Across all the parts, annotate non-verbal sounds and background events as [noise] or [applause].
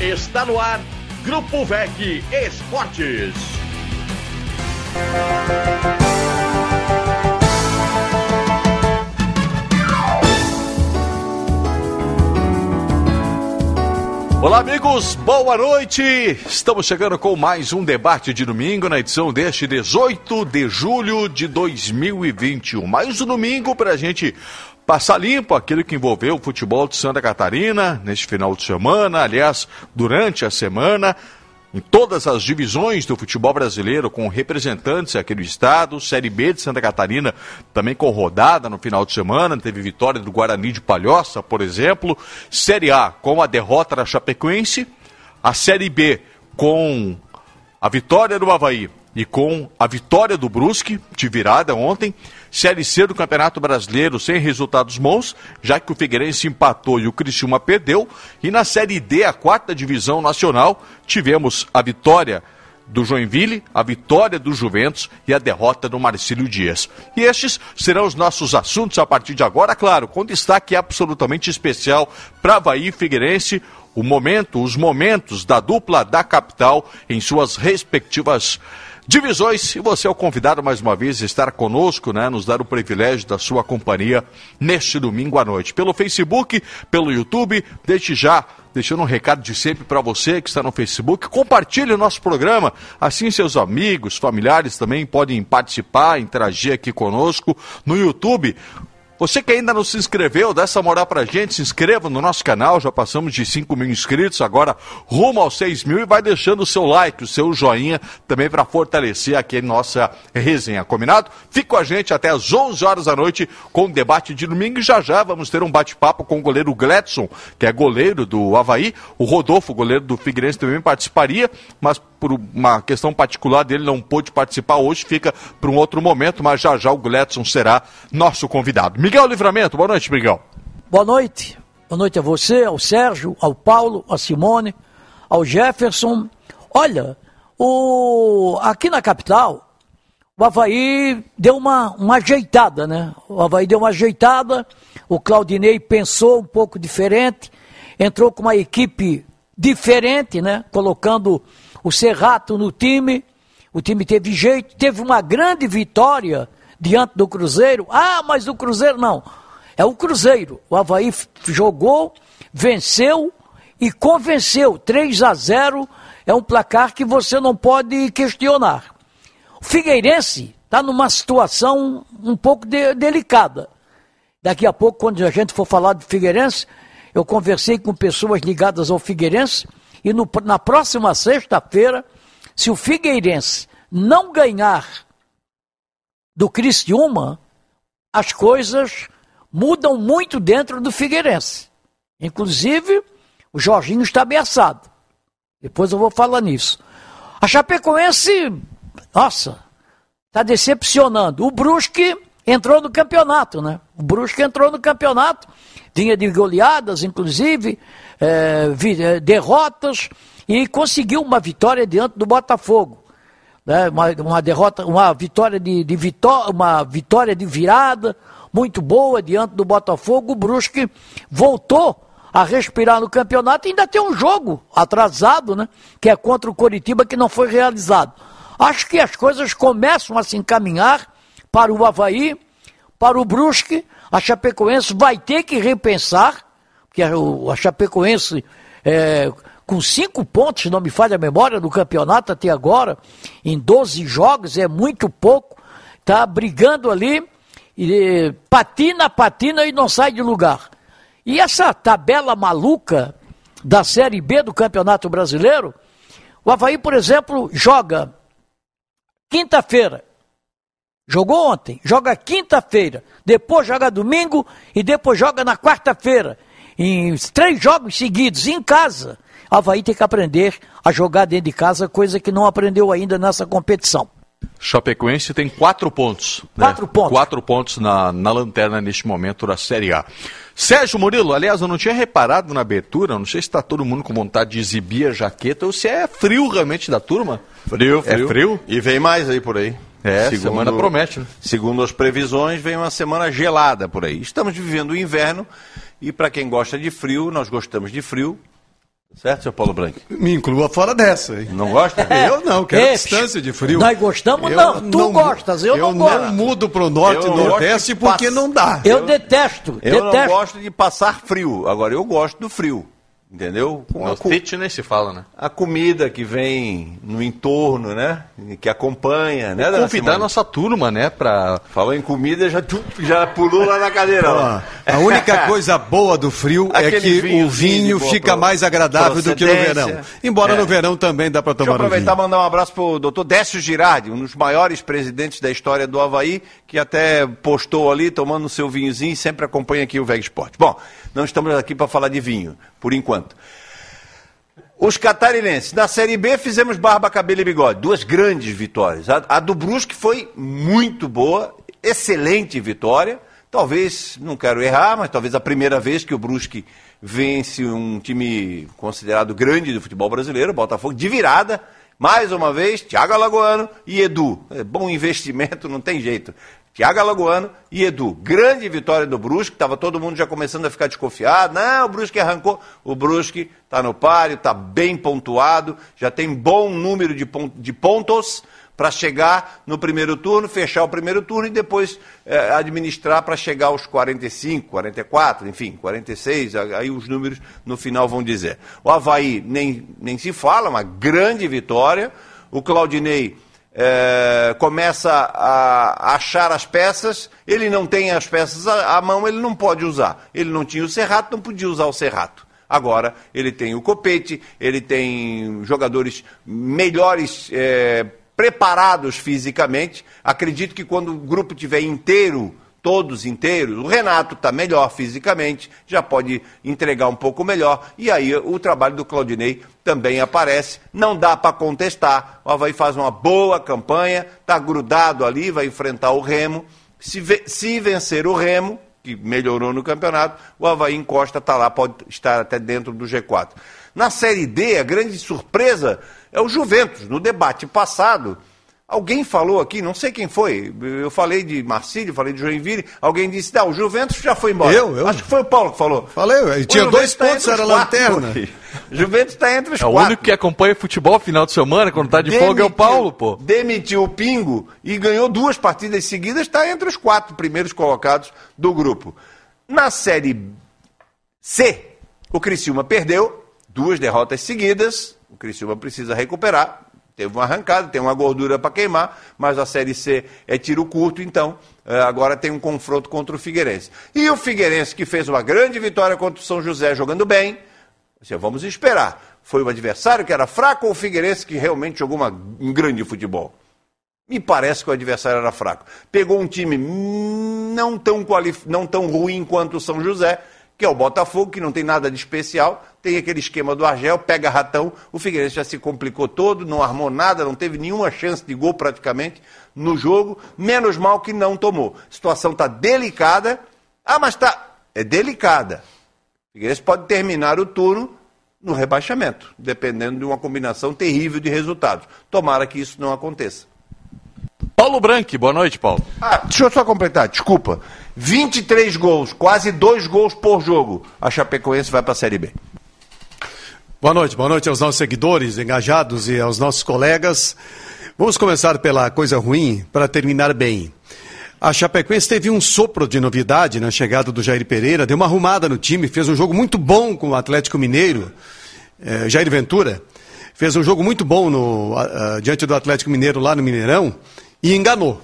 Está no ar Grupo VEC Esportes. Olá, amigos, boa noite! Estamos chegando com mais um debate de domingo na edição deste 18 de julho de 2021. Mais um domingo para a gente passar limpo aquilo que envolveu o futebol de Santa Catarina neste final de semana, aliás, durante a semana em todas as divisões do futebol brasileiro, com representantes aqui do estado. Série B de Santa Catarina também com rodada no final de semana. Teve vitória do Guarani de Palhoça, por exemplo. Série A com a derrota da Chapecoense. A Série B com a vitória do Havaí e com a vitória do Brusque, de virada ontem, Série C do Campeonato Brasileiro sem resultados bons, já que o Figueirense empatou e o Criciúma perdeu, e na Série D, a quarta divisão nacional, tivemos a vitória do Joinville, a vitória do Juventus e a derrota do Marcílio Dias. E estes serão os nossos assuntos a partir de agora, claro, com destaque absolutamente especial para Havaí Figueirense, o momento, os momentos da dupla da capital em suas respectivas divisões. E você é o convidado mais uma vez a estar conosco, né? Nos dar o privilégio da sua companhia neste domingo à noite. Pelo Facebook, pelo YouTube, desde já deixando um recado de sempre para você que está no Facebook. Compartilhe o nosso programa, assim seus amigos, familiares também podem participar, interagir aqui conosco. No YouTube, você que ainda não se inscreveu, dá essa moral pra gente, se inscreva no nosso canal, já passamos de 5 mil inscritos, agora rumo aos 6 mil e vai deixando o seu like, o seu joinha também para fortalecer aqui a nossa resenha, combinado? Fique com a gente até às 11 horas da noite com o debate de domingo e já já vamos ter um bate-papo com o goleiro Gledson, que é goleiro do Havaí, o Rodolfo, goleiro do Figueirense também participaria, mas por uma questão particular dele não pôde participar hoje, fica para um outro momento, mas já já o Gledson será nosso convidado. Miguel Livramento, boa noite, Miguel. Boa noite. Boa noite a você, ao Sérgio, ao Paulo, a Simone, ao Jefferson. Olha, o... aqui na capital, o Havaí deu uma, uma ajeitada, né? O Havaí deu uma ajeitada, o Claudinei pensou um pouco diferente, entrou com uma equipe diferente, né? Colocando o Serrato no time, o time teve jeito, teve uma grande vitória diante do Cruzeiro. Ah, mas o Cruzeiro não. É o Cruzeiro. O Havaí jogou, venceu e convenceu. 3 a 0 é um placar que você não pode questionar. O Figueirense está numa situação um pouco de, delicada. Daqui a pouco, quando a gente for falar de Figueirense, eu conversei com pessoas ligadas ao Figueirense e no, na próxima sexta-feira, se o Figueirense não ganhar do Criciúma, as coisas mudam muito dentro do Figueirense. Inclusive, o Jorginho está ameaçado. Depois eu vou falar nisso. A Chapecoense, nossa, está decepcionando. O Brusque entrou no campeonato, né? O Brusque entrou no campeonato, vinha de goleadas, inclusive, é, derrotas e conseguiu uma vitória diante do Botafogo. Né? Uma, uma derrota, uma vitória de, de vitó uma vitória de virada muito boa diante do Botafogo. O Brusque voltou a respirar no campeonato e ainda tem um jogo atrasado, né? Que é contra o Coritiba que não foi realizado. Acho que as coisas começam a se encaminhar para o Havaí, para o Brusque. A Chapecoense vai ter que repensar que a Chapecoense é, com cinco pontos, não me falha a memória, no campeonato até agora, em 12 jogos, é muito pouco, está brigando ali, e, patina, patina e não sai de lugar. E essa tabela maluca da Série B do Campeonato Brasileiro, o Havaí, por exemplo, joga quinta-feira, jogou ontem, joga quinta-feira, depois joga domingo e depois joga na quarta-feira em três jogos seguidos em casa, Havaí tem que aprender a jogar dentro de casa, coisa que não aprendeu ainda nessa competição. Chapecoense tem quatro pontos. Né? Quatro né? pontos. Quatro pontos na, na lanterna neste momento da Série A. Sérgio Murilo, aliás, eu não tinha reparado na abertura, não sei se está todo mundo com vontade de exibir a jaqueta ou se é frio realmente da turma. Frio, frio. É frio? E vem mais aí por aí. É, segundo, semana promete. Né? Segundo as previsões, vem uma semana gelada por aí. Estamos vivendo o inverno e para quem gosta de frio, nós gostamos de frio. Certo, seu Paulo Branco? Me inclua fora dessa. Hein? Não gosta? Eu não, quero distância de frio. nós gostamos, Eu não. Tu gostas, eu não gosto. Eu não mudo pro norte Eu e não nordeste porque pass- não dá. Eu, detesto, Eu não detesto. gosto de passar frio. Agora, eu gosto do frio. Entendeu? Com No fitness se fala, né? a comida que vem no entorno, né? Que acompanha, né? Convidar nossa turma, né, pra... Falou em comida, já, já pulou lá na cadeira. Ó, a única [laughs] coisa boa do frio é que vinhozinho o vinho fica pro- mais agradável do que no verão. Embora É. no verão também dá para Deixa eu tomar um aproveitar e vinho. mandar um abraço pro doutor Décio Girardi, um dos maiores presidentes da história do Havaí, que até postou ali, tomando o seu vinhozinho e sempre acompanha aqui o Veg Sport. Bom, não estamos aqui para falar de vinho, por enquanto. Os catarinenses, na Série B fizemos barba, cabelo e bigode. Duas grandes vitórias. A, a do Brusque foi muito boa, excelente vitória. Talvez, não quero errar, mas talvez a primeira vez que o Brusque vence um time considerado grande do futebol brasileiro, Botafogo, de virada. Mais uma vez, Thiago Alagoano e Edu. É bom investimento, não tem jeito. Thiago Alagoano e Edu. Grande vitória do Brusque, estava todo mundo já começando a ficar desconfiado. Não, o Brusque arrancou. O Brusque está no páreo, está bem pontuado, já tem bom número de, de pontos para chegar no primeiro turno, fechar o primeiro turno e depois eh, administrar para chegar aos 45, 44, enfim, 46, a- aí os números no final vão dizer. O Havaí nem, nem se fala, uma grande vitória. O Claudinei eh, começa a achar as peças, ele não tem as peças à, mão, ele não pode usar. Ele não tinha o Serrato, não podia usar o Serrato. Agora ele tem o Copete, ele tem jogadores melhores eh, preparados fisicamente. Acredito que quando o grupo tiver inteiro, todos inteiros, o Renato está melhor fisicamente, já pode entregar um pouco melhor. E aí o trabalho do Claudinei também aparece. Não dá para contestar. O Havaí faz uma boa campanha, está grudado ali, vai enfrentar o Remo. Se, se vencer o Remo, que melhorou no campeonato, o Havaí encosta, está lá, pode estar até dentro do G4. Na Série D, a grande surpresa é o Juventus. No debate passado, alguém falou aqui, não sei quem foi, eu falei de Marcílio, falei de Joinville, alguém disse, não, o Juventus já foi embora. Eu, eu. Acho que foi o Paulo que falou. Falei, O tinha dois tá pontos, era lanterna. [laughs] O Juventus está entre os É o quatro. único que acompanha futebol final de semana, quando tá de folga é o Demitiu- Paulo, pô. Demitiu o Pingo e ganhou duas partidas seguidas, está entre os quatro primeiros colocados do grupo. Na Série C, o Criciúma perdeu duas derrotas seguidas. O Criciúma precisa recuperar. Teve uma arrancada, tem uma gordura para queimar, mas a Série C é tiro curto, então eh, agora tem um confronto contra o Figueirense. E o Figueirense, que fez uma grande vitória contra o São José jogando bem, Assim, vamos esperar. Foi o adversário que era fraco ou o Figueirense que realmente jogou uma- um grande futebol? Me parece que o adversário era fraco. Pegou um time não tão, não tão ruim quanto o São José, que é o Botafogo, que não tem nada de especial. Tem aquele esquema do Argel, pega ratão. O Figueirense já se complicou todo, não armou nada, não teve nenhuma chance de gol praticamente no jogo. Menos mal que não tomou. A situação está delicada. Ah, mas está. É delicada. O Figueirense pode terminar o turno no rebaixamento, dependendo de uma combinação terrível de resultados. Tomara que isso não aconteça. Paulo Branco, boa noite, Paulo. Ah, deixa eu só completar, desculpa. 23 gols, quase dois gols por jogo. A Chapecoense vai para a Série B. Boa noite, boa noite aos nossos seguidores engajados e aos nossos colegas. Vamos começar pela coisa ruim para terminar bem. A Chapecoense teve um sopro de novidade na chegada do Jair Pereira, deu uma arrumada no time, fez um jogo muito bom com o Atlético Mineiro, eh, Jair Ventura, fez um jogo muito bom no, ah, diante do Atlético Mineiro lá no Mineirão e enganou.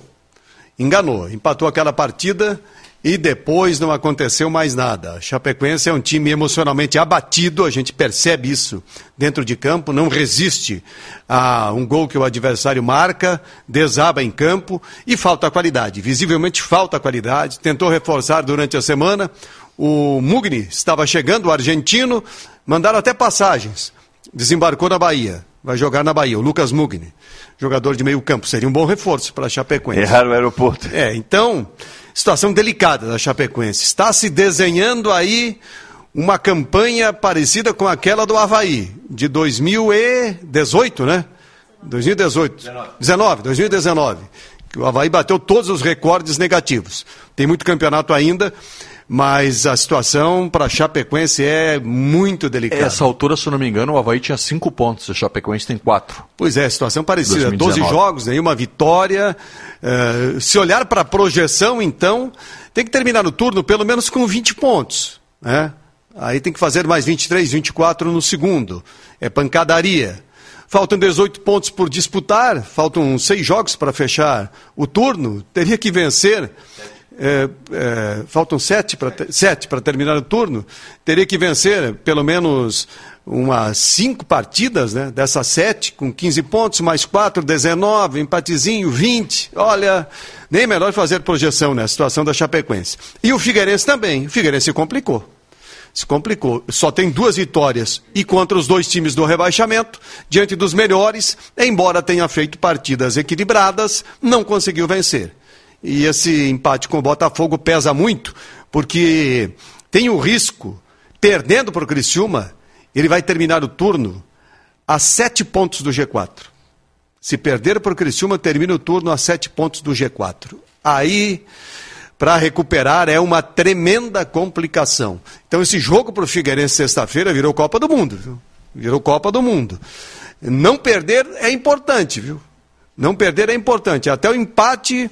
Enganou, empatou aquela partida e depois não aconteceu mais nada. A Chapecoense é um time emocionalmente abatido, a gente percebe isso dentro de campo, não resiste a um gol que o adversário marca, desaba em campo e falta qualidade. Visivelmente falta qualidade. Tentou reforçar durante a semana. O Mugni estava chegando, o argentino, mandaram até passagens. Desembarcou na Bahia. Vai jogar na Bahia, o Lucas Mugni, jogador de meio campo. Seria um bom reforço para a Chapecoense. Erraram o aeroporto. É, então, situação delicada da Chapecoense. Está se desenhando aí uma campanha parecida com aquela do Havaí, de 2018, né? 2018. 19, 2019. Que o Havaí bateu todos os recordes negativos. Tem muito campeonato ainda, mas a situação para a Chapecoense é muito delicada. Essa altura, se eu não me engano, o Havaí tinha cinco pontos, a Chapecoense tem quatro. Pois é, situação parecida. 2019. 12 jogos, nenhuma vitória. Uh, se olhar para a projeção, então, tem que terminar o turno pelo menos com 20 pontos. Né? Aí tem que fazer mais 23, 24 no segundo. É pancadaria. Faltam 18 pontos por disputar, faltam seis jogos para fechar o turno. Teria que vencer é, é, faltam sete para sete para terminar o turno, teria que vencer pelo menos umas cinco partidas, né? Dessas sete, com 15 pontos, mais quatro, 19, empatezinho, 20. Olha, nem melhor fazer projeção na né? situação da Chapecoense. E o Figueirense também. O Figueirense se complicou. Se complicou. Só tem duas vitórias e contra os dois times do rebaixamento, diante dos melhores, embora tenha feito partidas equilibradas, não conseguiu vencer. E esse empate com o Botafogo pesa muito, porque tem o risco, perdendo para o Criciúma, ele vai terminar o turno a sete pontos do G4. Se perder para o Criciúma, termina o turno a sete pontos do G4. Aí, para recuperar, é uma tremenda complicação. Então, esse jogo para o Figueirense sexta-feira virou Copa do Mundo. Viu? Virou Copa do Mundo. Não perder é importante, viu? Não perder é importante. Até o empate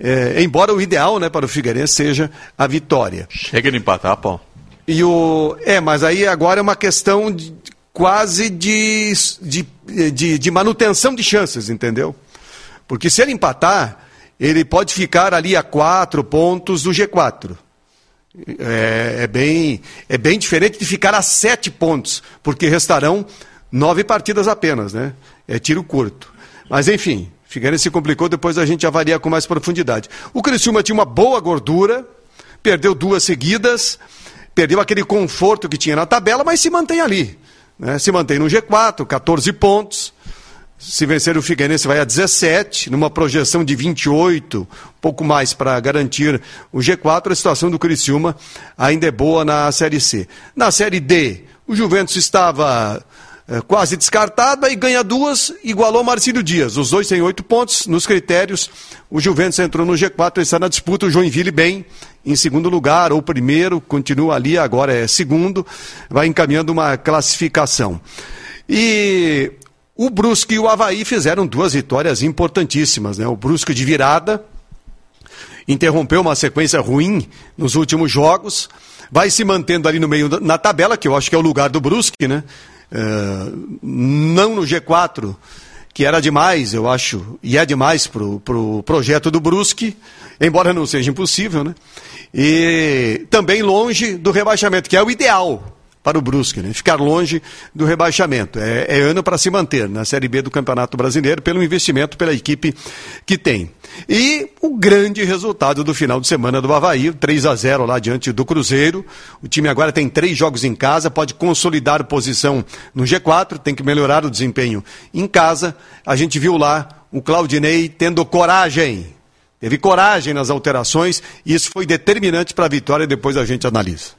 é, embora o ideal né, para o Figueirense seja a vitória. Chega de empatar, Paulo. E o, é, mas aí agora é uma questão de, quase de, de, de, de manutenção de chances, entendeu? Porque se ele empatar, ele pode ficar ali a quatro pontos do G4. É, é, bem, é bem diferente de ficar a sete pontos, porque restarão nove partidas apenas, né? É tiro curto. Mas enfim, Figueirense se complicou, depois a gente avalia com mais profundidade. O Criciúma tinha uma boa gordura, perdeu duas seguidas, perdeu aquele conforto que tinha na tabela, mas se mantém ali. Né? Se mantém no G4, 14 pontos. Se vencer o Figueirense vai a 17, numa projeção de 28, pouco mais para garantir o G4. A situação do Criciúma ainda é boa na Série C. Na Série D, o Juventus estava quase descartado, aí ganha duas, igualou Marcílio Dias. Os dois têm oito pontos nos critérios. O Juventus entrou no G4, está na disputa. O Joinville bem, em segundo lugar, ou primeiro, continua ali, agora é segundo, vai encaminhando uma classificação. E o Brusque e o Havaí fizeram duas vitórias importantíssimas. Né? O Brusque de virada, interrompeu uma sequência ruim nos últimos jogos, vai se mantendo ali no meio na tabela, que eu acho que é o lugar do Brusque, né? É, não no G4, que era demais, eu acho, e é demais para o pro projeto do Brusque, embora não seja impossível, né? E também longe do rebaixamento, que é o ideal para o Brusque, né? ficar longe do rebaixamento. É, é ano para se manter na Série B do Campeonato Brasileiro pelo investimento pela equipe que tem. E o grande resultado do final de semana do Havaí, 3 a 0 lá diante do Cruzeiro. O time agora tem três jogos em casa, pode consolidar posição no G4, tem que melhorar o desempenho em casa. A gente viu lá o Claudinei tendo coragem. Teve coragem nas alterações e isso foi determinante para a vitória, depois a gente analisa.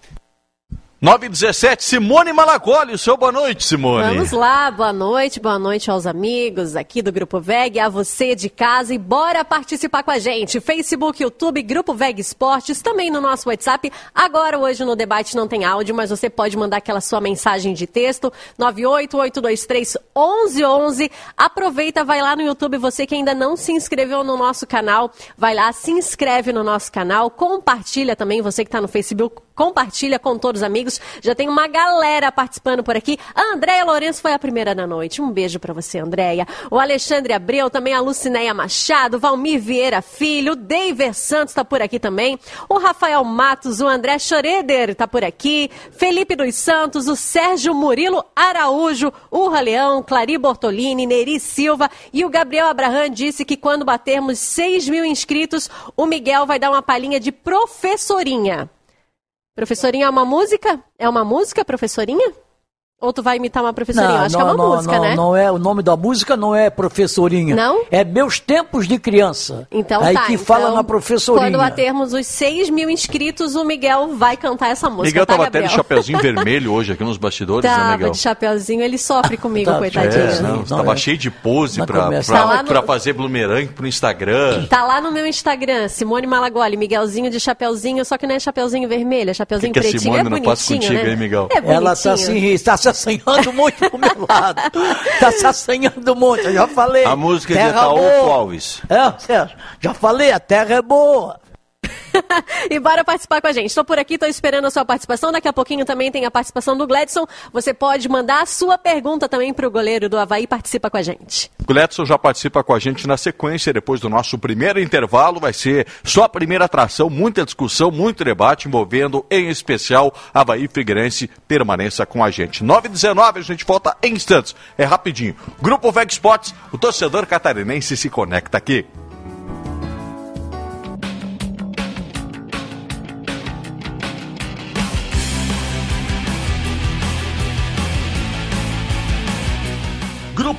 917, Simone Malagoli, o seu boa noite, Simone. Vamos lá, boa noite, boa noite aos amigos aqui do Grupo VEG, a você de casa e bora participar com a gente. Facebook, YouTube, Grupo VEG Esportes, também no nosso WhatsApp. Agora, hoje no debate não tem áudio, mas você pode mandar aquela sua mensagem de texto, 988231111. Aproveita, vai lá no YouTube, você que ainda não se inscreveu no nosso canal, vai lá, se inscreve no nosso canal, compartilha também, você que está no Facebook, compartilha com todos os amigos. Já tem uma galera participando por aqui. A Andréia Lourenço foi a primeira da noite. Um beijo para você, Andréia. O Alexandre Abreu, também a Lucinéia Machado, Valmir Vieira Filho, Deiver Santos está por aqui também. O Rafael Matos, o André Schroeder está por aqui. Felipe dos Santos, o Sérgio Murilo Araújo, o Leão, Clari Bortolini, Neri Silva e o Gabriel Abraham disse que quando batermos 6 mil inscritos, o Miguel vai dar uma palhinha de professorinha. Professorinha é uma música? É uma música, professorinha? Ou tu vai imitar uma professorinha? Eu Acho que é uma não, música, não, né? Não é, o nome da música não é professorinha. Não? É Meus Tempos de Criança. Então Aí tá. que então, fala na professorinha. Quando batermos os 6 mil inscritos, o Miguel vai cantar essa música. Miguel tá, tava até Gabriel? de chapeuzinho [laughs] vermelho hoje aqui nos bastidores, né, Tava Miguel? de chapeuzinho, ele sofre comigo, Tá, coitadinho. É, Sim, não, não, tava é. cheio de pose Não pra, pra, Tá no- pra fazer boomerang pro Instagram. Tá lá no meu Instagram, Simone Malagoli, Miguelzinho de chapeuzinho, só que não é chapeuzinho vermelho, é chapeuzinho Que que a pretinho, Simone é não bonitinho, faz contigo, né? hein, Miguel? É. Ela tá assim, tá se assanhando muito pro meu lado. tá se assanhando muito, eu já falei. A música de terra Itaú boa. Alves. É, Sérgio, já falei, a terra é boa. [laughs] e bora participar com a gente. Estou por aqui, estou esperando a sua participação. Daqui a pouquinho também tem a participação do Gledson. Você pode mandar a sua pergunta também para o goleiro do Havaí. Participa com a gente. O Gledson já participa com a gente na sequência, depois do nosso primeiro intervalo. Vai ser só a primeira atração, muita discussão, muito debate envolvendo, em especial, Havaí Figueirense. Permaneça com a gente. 9h19, a gente volta em instantes. É rapidinho. Grupo Veg Sports, o torcedor catarinense se conecta aqui.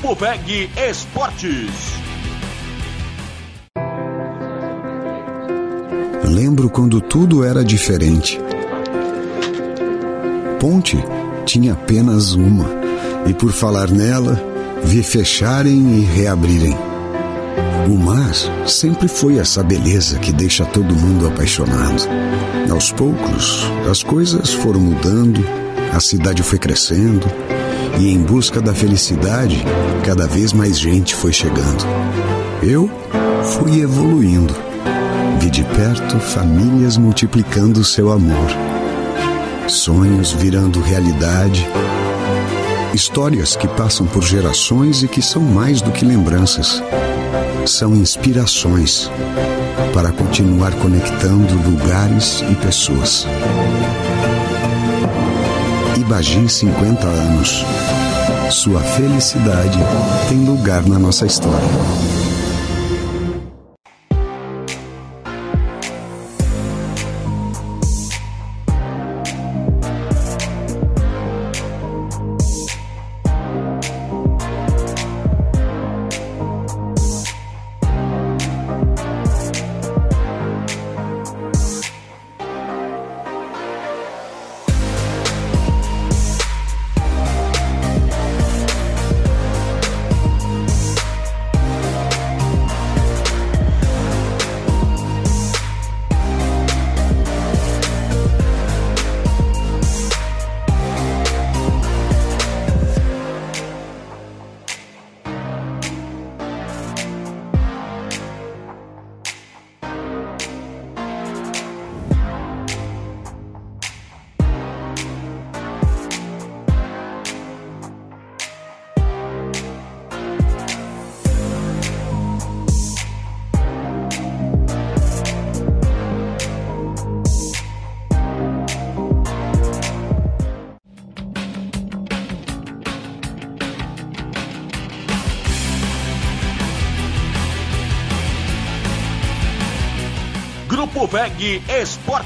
Grupo Veg Esportes. Lembro quando tudo era diferente. Ponte tinha apenas uma, e por falar nela, vi fecharem e reabrirem. O mar sempre foi essa beleza que deixa todo mundo apaixonado. Aos poucos, as coisas foram mudando, a cidade foi crescendo, e em busca da felicidade, cada vez mais gente foi chegando. Eu fui evoluindo. Vi de perto famílias multiplicando seu amor, sonhos virando realidade, histórias que passam por gerações e que são mais do que lembranças. São inspirações para continuar conectando lugares e pessoas. Ibagi 50 anos. Sua felicidade tem lugar na nossa história.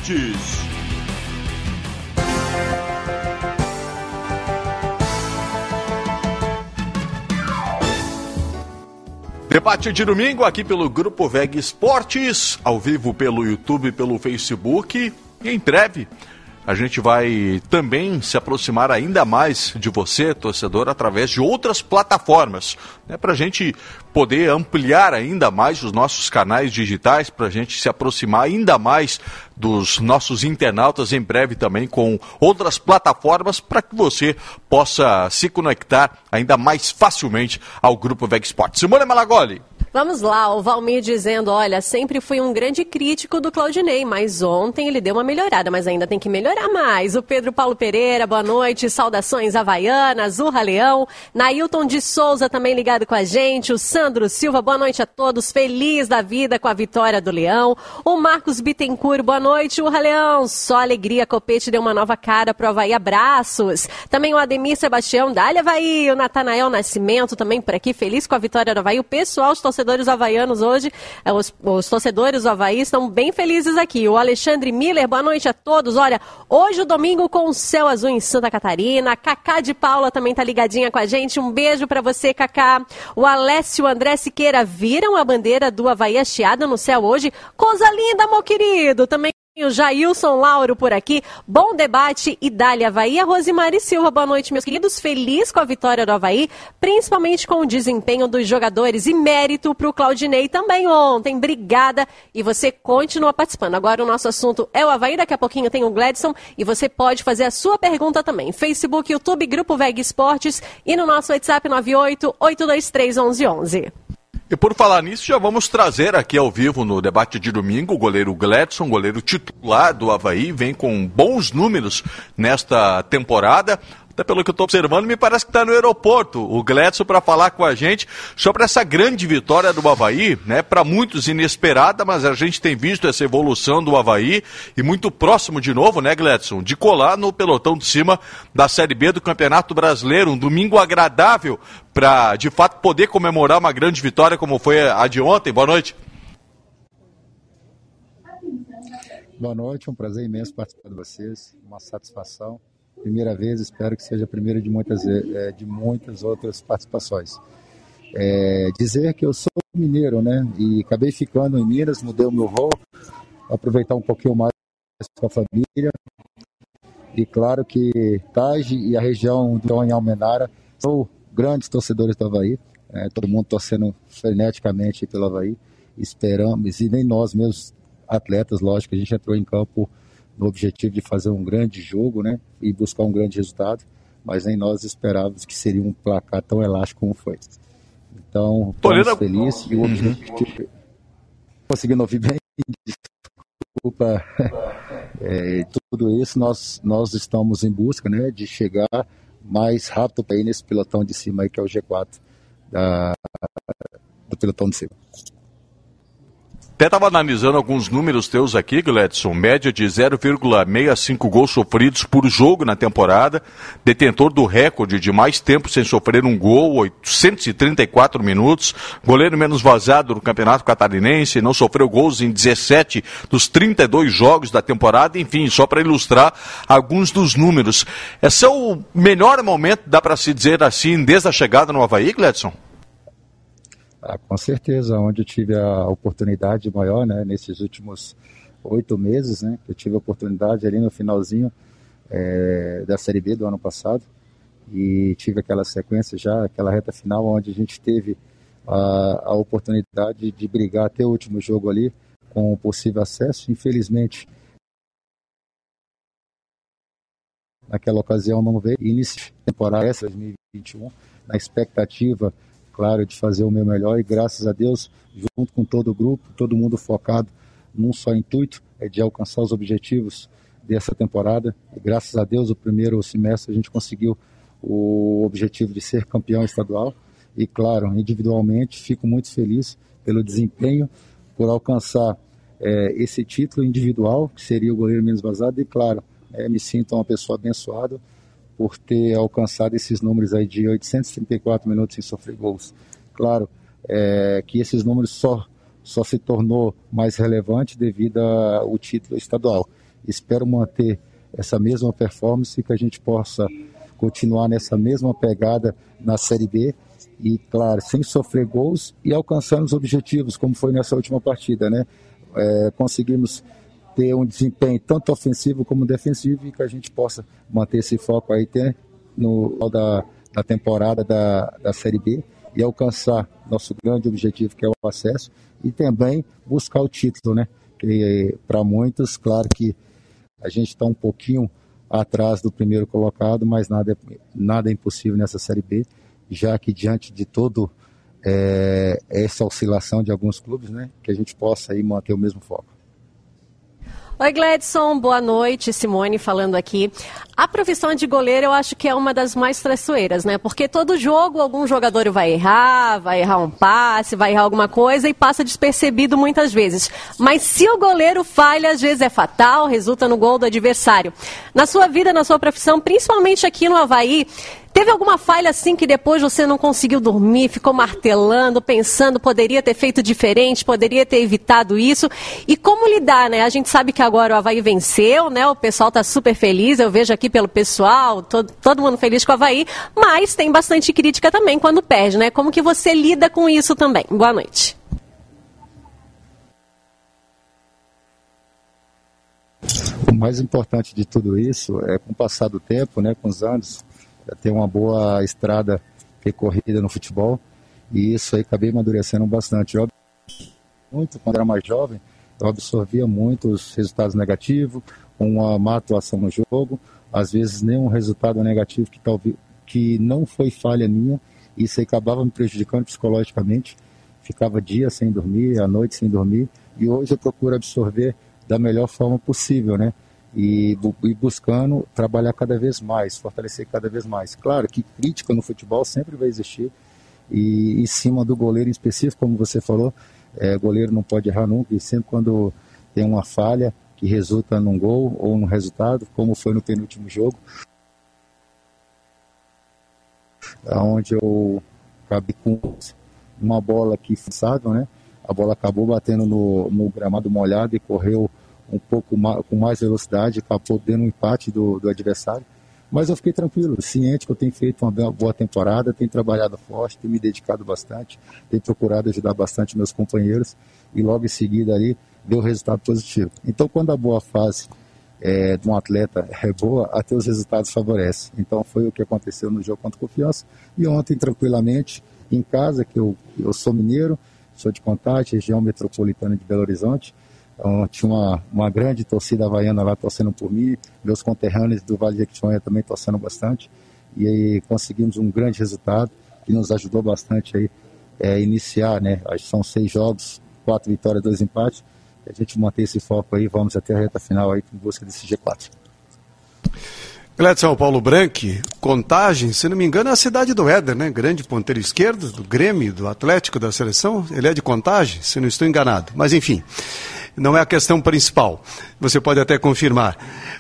Esportes. Debate de domingo aqui pelo Grupo Veg Esportes, ao vivo pelo YouTube, pelo Facebook e em breve a gente vai também se aproximar ainda mais de você, torcedor, através de outras plataformas, né, para a gente poder ampliar ainda mais os nossos canais digitais, para a gente se aproximar ainda mais dos nossos internautas em breve também com outras plataformas para que você possa se conectar ainda mais facilmente ao Grupo Veg Sports. Simone Malagoli. Vamos lá, o Valmir dizendo, olha, sempre fui um grande crítico do Claudinei, mas ontem ele deu uma melhorada, mas ainda tem que melhorar mais. O Pedro Paulo Pereira, boa noite, saudações havaianas, Urra Leão, Nailton de Souza também ligado com a gente, o Sandro Silva, boa noite a todos, feliz da vida com a vitória do Leão, o Marcos Bittencourt, boa noite, Urra Leão, só alegria, Copete deu uma nova cara pro Havaí, abraços. Também o Ademir Sebastião, Dália Havaí, o Natanael Nascimento também por aqui, feliz com a vitória do Havaí, o pessoal está torcedores havaianos hoje, é, os, os torcedores do Havaí estão bem felizes aqui. O Alexandre Miller, boa noite a todos. Olha, hoje o domingo com o céu azul em Santa Catarina. Cacá de Paula também tá ligadinha com a gente. Um beijo para você, Cacá. O Alessio André Siqueira, viram a bandeira do Havaí hasteada no céu hoje? Coisa linda, meu querido. Também o Jailson Lauro por aqui. Bom debate e Dália Havaí. A Rosimari Silva, boa noite, meus queridos. Feliz com a vitória do Havaí, principalmente com o desempenho dos jogadores. E mérito para o Claudinei também ontem. Obrigada. E você continua participando. Agora o nosso assunto é o Havaí. Daqui a pouquinho tem o Gladson. E você pode fazer a sua pergunta também. Facebook, YouTube, Grupo VEG Esportes e no nosso WhatsApp 98 823 1111. E por falar nisso, já vamos trazer aqui ao vivo no debate de domingo o goleiro Gladson, goleiro titular do Havaí, vem com bons números nesta temporada. Até pelo que eu estou observando, me parece que está no aeroporto o Gladson para falar com a gente sobre essa grande vitória do Havaí, né? Para muitos inesperada, mas a gente tem visto essa evolução do Havaí e muito próximo de novo, né, Gladson? De colar no pelotão de cima da Série B do Campeonato Brasileiro. Um domingo agradável para, de fato, poder comemorar uma grande vitória como foi a de ontem. Boa noite. Boa noite, um prazer imenso participar de vocês, uma satisfação primeira vez, espero que seja a primeira de muitas, é, de muitas outras participações. É, dizer que eu sou mineiro, né? E acabei ficando em Minas, mudei o meu rol, aproveitar um pouquinho mais com a família. E claro que Tage e a região do Almenara são grandes torcedores do Havaí. É, todo mundo torcendo freneticamente pelo Havaí. Esperamos, e nem nós mesmos, atletas, lógico, a gente entrou em campo no objetivo de fazer um grande jogo, né, e buscar um grande resultado, mas nem nós esperávamos que seria um placar tão elástico como foi. Então, estamos felizes e o objetivo... Conseguindo ouvir bem, desculpa, [laughs] é, tudo isso nós, nós estamos em busca, né, de chegar mais rápido ir nesse pelotão de cima aí, que é o G4 da, do pelotão de cima. Até estava analisando alguns números teus aqui, Gledson. Média de 0,65 gols sofridos por jogo na temporada. Detentor do recorde de mais tempo sem sofrer um gol, 834 minutos. Goleiro menos vazado no Campeonato Catarinense. Não sofreu gols em 17 dos 32 jogos da temporada. Enfim, só para ilustrar alguns dos números. Esse é o melhor momento, dá para se dizer assim, desde a chegada no Havaí, Gledson? Ah, com certeza, onde eu tive a oportunidade maior, né, nesses últimos oito meses, né, eu tive a oportunidade ali no finalzinho é, da Série B do ano passado e tive aquela sequência já, aquela reta final onde a gente teve a, a oportunidade de brigar até o último jogo ali com o possível acesso. Infelizmente, naquela ocasião não veio. Início temporada essa 2021, na expectativa claro, de fazer o meu melhor e graças a Deus, junto com todo o grupo, todo mundo focado num só intuito, é de alcançar os objetivos dessa temporada. E graças a Deus, o primeiro semestre a gente conseguiu o objetivo de ser campeão estadual. E claro, individualmente, fico muito feliz pelo desempenho, por alcançar é, esse título individual, que seria o goleiro menos vazado. E claro, é, me sinto uma pessoa abençoada por ter alcançado esses números aí de 834 minutos sem sofrer gols. Claro é, que esses números só, só se tornou mais relevante devido ao título estadual. Espero manter essa mesma performance e que a gente possa continuar nessa mesma pegada na Série B e, claro, sem sofrer gols e alcançando os objetivos, como foi nessa última partida, né? É, conseguimos ter um desempenho tanto ofensivo como defensivo e que a gente possa manter esse foco aí até no da, da temporada da, da Série B e alcançar nosso grande objetivo que é o acesso e também buscar o título, né? Que para muitos, claro que a gente está um pouquinho atrás do primeiro colocado, mas nada é, nada é impossível nessa Série B, já que diante de todo é, essa oscilação de alguns clubes, né, que a gente possa aí manter o mesmo foco. Oi, Gladson, boa noite. Simone falando aqui. A profissão de goleiro eu acho que é uma das mais traiçoeiras, né? Porque todo jogo algum jogador vai errar, vai errar um passe, vai errar alguma coisa e passa despercebido muitas vezes. Mas se o goleiro falha, às vezes é fatal, resulta no gol do adversário. Na sua vida, na sua profissão, principalmente aqui no Havaí, Teve alguma falha assim que depois você não conseguiu dormir, ficou martelando, pensando, poderia ter feito diferente, poderia ter evitado isso? E como lidar, né? A gente sabe que agora o Havaí venceu, né? O pessoal está super feliz, eu vejo aqui pelo pessoal, todo, todo mundo feliz com o Havaí, mas tem bastante crítica também quando perde, né? Como que você lida com isso também? Boa noite. O mais importante de tudo isso é com o passar do tempo, né, com os anos, ter uma boa estrada percorrida no futebol e isso aí acabei amadurecendo bastante. Eu, muito quando era mais jovem, eu absorvia muito os resultados negativos, uma má atuação no jogo, às vezes nenhum resultado negativo que talvez que não foi falha minha, isso aí acabava me prejudicando psicologicamente. Ficava dias sem dormir, à noite sem dormir, e hoje eu procuro absorver da melhor forma possível, né? E, e, buscando trabalhar cada vez mais, fortalecer cada vez mais. Claro que crítica no futebol sempre vai existir, e em cima do goleiro em específico, como você falou, é, goleiro não pode errar nunca, e sempre quando tem uma falha que resulta num gol ou num resultado, como foi no penúltimo jogo, onde eu acabei com uma bola que forçada, né? A bola acabou batendo no, no gramado molhado e correu um pouco mais, com mais velocidade, acabou dando um empate do, do adversário. Mas eu fiquei tranquilo, ciente que eu tenho feito uma boa temporada, tenho trabalhado forte, tenho me dedicado bastante, tenho procurado ajudar bastante meus companheiros e logo em seguida ali deu resultado positivo. Então, quando a boa fase é, de um atleta é boa, até os resultados favorecem. Então, foi o que aconteceu no jogo contra Confiança. E ontem, tranquilamente, em casa, que eu, eu sou mineiro, sou de Contagem, região metropolitana de Belo Horizonte, então, tinha uma, uma grande torcida havaiana lá torcendo por mim, meus conterrâneos do Vale de Jequitinhonha também torcendo bastante, e aí conseguimos um grande resultado que nos ajudou bastante aí é, iniciar, né? São seis jogos, quatro vitórias, dois empates. A gente manter esse foco aí, vamos até a reta final aí em busca desse G4. Gledson Paulo Branque, Contagem, se não me engano, é a cidade do Éder, né? Grande ponteiro esquerdo, do Grêmio, do Atlético, da seleção. Ele é de Contagem, se não estou enganado. Mas enfim não é a questão principal. Você pode até confirmar.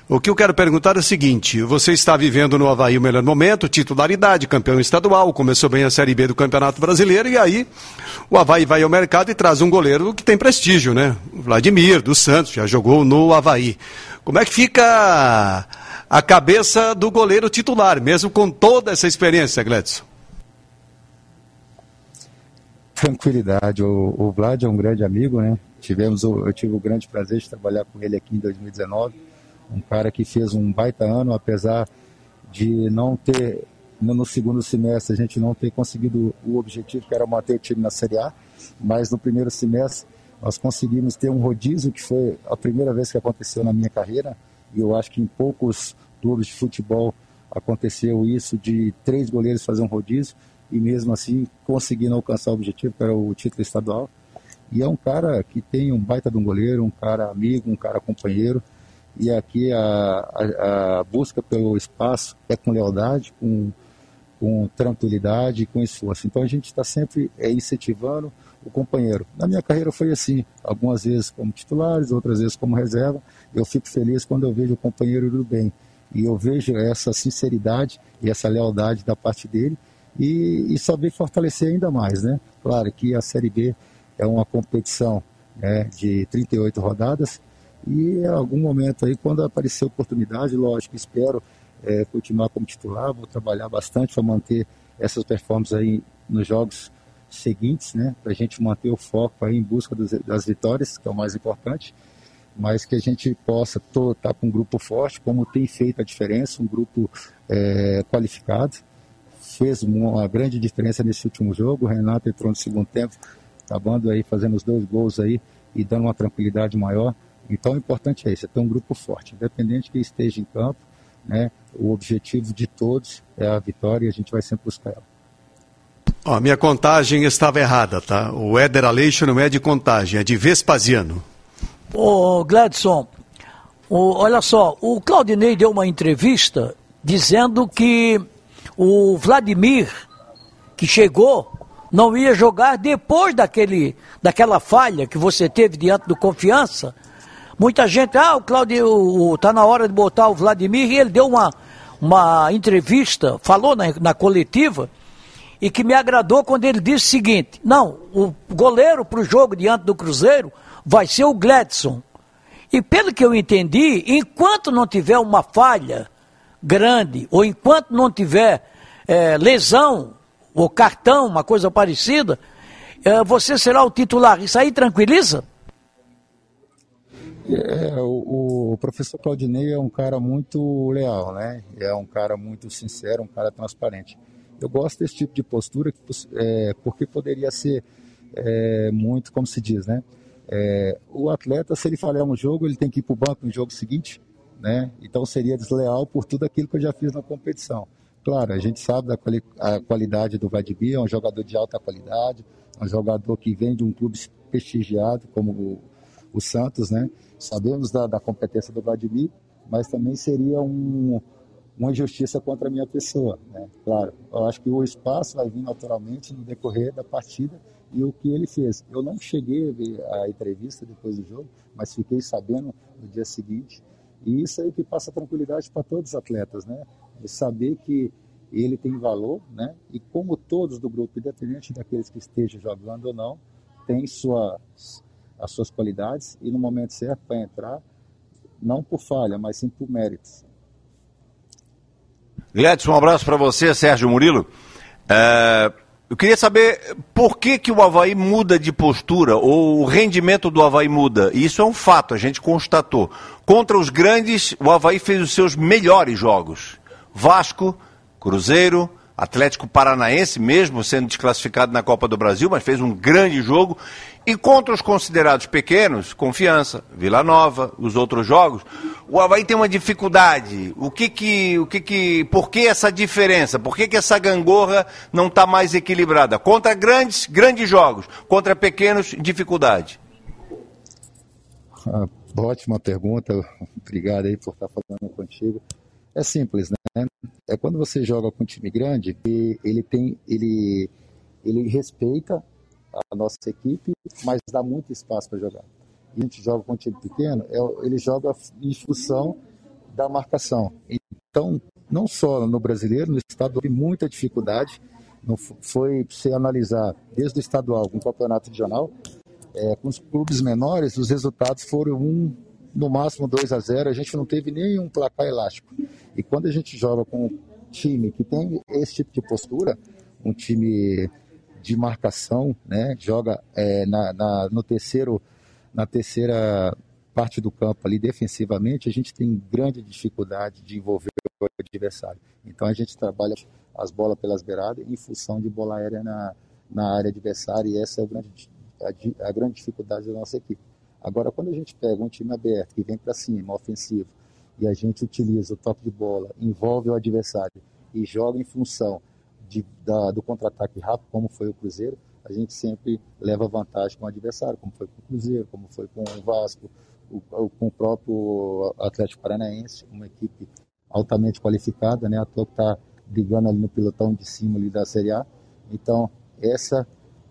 O que eu quero perguntar é o seguinte: você está vivendo no Havaí o melhor momento, titularidade, campeão estadual, começou bem a Série B do Campeonato Brasileiro, e aí o Havaí vai ao mercado e traz um goleiro que tem prestígio, né? O Vladimir, do Santos, já jogou no Havaí. Como é que fica a cabeça do goleiro titular, mesmo com toda essa experiência, Gledson? Tranquilidade. O, o Vlad é um grande amigo, né? Tivemos, eu tive o grande prazer de trabalhar com ele aqui em 2019. Um cara que fez um baita ano, apesar de não ter, no segundo semestre, a gente não ter conseguido o objetivo que era manter o time na Série A, mas no primeiro semestre nós conseguimos ter um rodízio que foi a primeira vez que aconteceu na minha carreira, e eu acho que em poucos clubes de futebol aconteceu isso de três goleiros fazer um rodízio e mesmo assim conseguindo alcançar o objetivo que era o título estadual. E é um cara que tem um baita de um goleiro, um cara amigo, um cara companheiro. E aqui a, a, a busca pelo espaço é com lealdade, com, com tranquilidade, com esforço. Então a gente está sempre é, incentivando o companheiro. Na minha carreira foi assim, algumas vezes como titulares, outras vezes como reserva. Eu fico feliz quando eu vejo o companheiro do bem. E eu vejo essa sinceridade e essa lealdade da parte dele. E, e só vem fortalecer ainda mais, né? Claro que a Série B é uma competição né, de 38 rodadas e em algum momento aí, quando aparecer oportunidade, lógico, espero é, continuar como titular, vou trabalhar bastante para manter essas performances aí nos jogos seguintes, né, para a gente manter o foco aí em busca dos, das vitórias, que é o mais importante, mas que a gente possa estar tá com um grupo forte, como tem feito a diferença, um grupo é, qualificado, fez uma grande diferença nesse último jogo, o Renato entrou no segundo tempo, acabando aí fazendo os dois gols aí e dando uma tranquilidade maior. Então o importante é isso, é ter um grupo forte, independente que esteja em campo, né? O objetivo de todos é a vitória e a gente vai sempre buscar ela. Ó, minha contagem estava errada, tá? O Éder Aleixo não é de contagem, é de Vespasiano. Ô, Gladson, o, olha só, o Claudinei deu uma entrevista dizendo que o Vladimir, que chegou, não ia jogar depois daquele, daquela falha que você teve diante do Confiança. Muita gente, ah, o Claudio, está na hora de botar o Vladimir, e ele deu uma, uma entrevista, falou na, na coletiva, e que me agradou quando ele disse o seguinte: não, o goleiro para o jogo diante do Cruzeiro vai ser o Gladson. E pelo que eu entendi, enquanto não tiver uma falha grande, ou enquanto não tiver é, lesão, ou cartão, uma coisa parecida, é, você será o titular. Isso aí tranquiliza? É, o, o, professor Claudinei é um cara muito leal, né? É um cara muito sincero, um cara transparente. Eu gosto desse tipo de postura é, porque poderia ser é, muito, como se diz, né? É, o atleta, se ele falhar um jogo, ele tem que ir para o banco no jogo seguinte, né? Então seria desleal por tudo aquilo que eu já fiz na competição. Claro, a gente sabe da quali a qualidade do Vladimir, é um jogador de alta qualidade, é um jogador que vem de um clube prestigiado como o, o Santos, né? Sabemos da, da competência do Vladimir, mas também seria um, uma injustiça contra a minha pessoa. Né? Claro, eu acho que o espaço vai vir naturalmente no decorrer da partida e o que ele fez. Eu não cheguei a ver a entrevista depois do jogo, mas fiquei sabendo no dia seguinte. E isso aí que passa tranquilidade para todos os atletas, né? De saber que ele tem valor, né? E como todos do grupo, independente daqueles que estejam jogando ou não, tem suas, as suas qualidades e no momento certo para entrar, não por falha, mas sim por méritos. Gledson, um abraço para você, Sérgio Murilo. É, eu queria saber por que, que o Havaí muda de postura, ou o rendimento do Havaí muda. Isso é um fato, a gente constatou. Contra os grandes, o Havaí fez os seus melhores jogos. Vasco, Cruzeiro, Atlético Paranaense, mesmo sendo desclassificado na Copa do Brasil, mas fez um grande jogo. E contra os considerados pequenos, Confiança, Vila Nova, os outros jogos, o Havaí tem uma dificuldade. O que que, o que que, por que essa diferença? Por que que essa gangorra não está mais equilibrada? Contra grandes, grandes jogos, contra pequenos, dificuldade. Ah, ótima pergunta, obrigado aí por estar falando contigo. É simples, né? É quando você joga com um time grande, ele tem, ele, ele respeita a nossa equipe, mas dá muito espaço para jogar. E a gente joga com um time pequeno, é, ele joga em função da marcação. Então, não só no brasileiro, no estado houve muita dificuldade. Não foi se analisar desde o estadual com o campeonato regional, é, com os clubes menores, os resultados foram um, no máximo 2 a 0 A gente não teve nenhum placar elástico. E quando a gente joga com um time que tem esse tipo de postura, um time de marcação, né, joga é, na, na, no terceiro, na terceira parte do campo ali defensivamente, a gente tem grande dificuldade de envolver o adversário. Então a gente trabalha as bolas pelas beiradas em função de bola aérea na, na área adversária e essa é a grande, a, a grande dificuldade da nossa equipe. Agora, quando a gente pega um time aberto, que vem para cima, ofensivo, e a gente utiliza o toque de bola, envolve o adversário e joga em função de, da, do contra-ataque rápido, como foi o Cruzeiro, a gente sempre leva vantagem com o adversário, como foi com o Cruzeiro, como foi com o Vasco, o, com o próprio Atlético Paranaense, uma equipe altamente qualificada, né? A toa que está brigando ali no pilotão de cima ali da Série A. Então, essa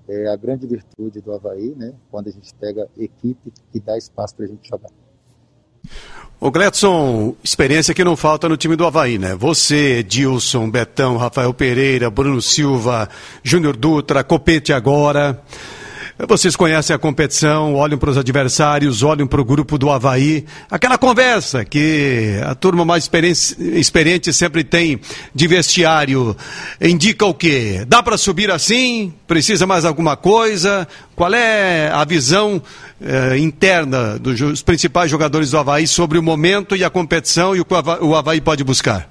é a grande virtude do Havaí, né? Quando a gente pega equipe que dá espaço para a gente jogar. O Gletson, experiência que não falta no time do Havaí, né? Você, Dilson, Betão, Rafael Pereira, Bruno Silva, Júnior Dutra, Copete agora. Vocês conhecem a competição, olham para os adversários, olham para o grupo do Havaí. Aquela conversa que a turma mais experiente sempre tem de vestiário. Indica o quê? Dá para subir assim? Precisa mais alguma coisa? Qual é a visão eh, interna dos principais jogadores do Havaí sobre o momento e a competição e o que o Havaí pode buscar?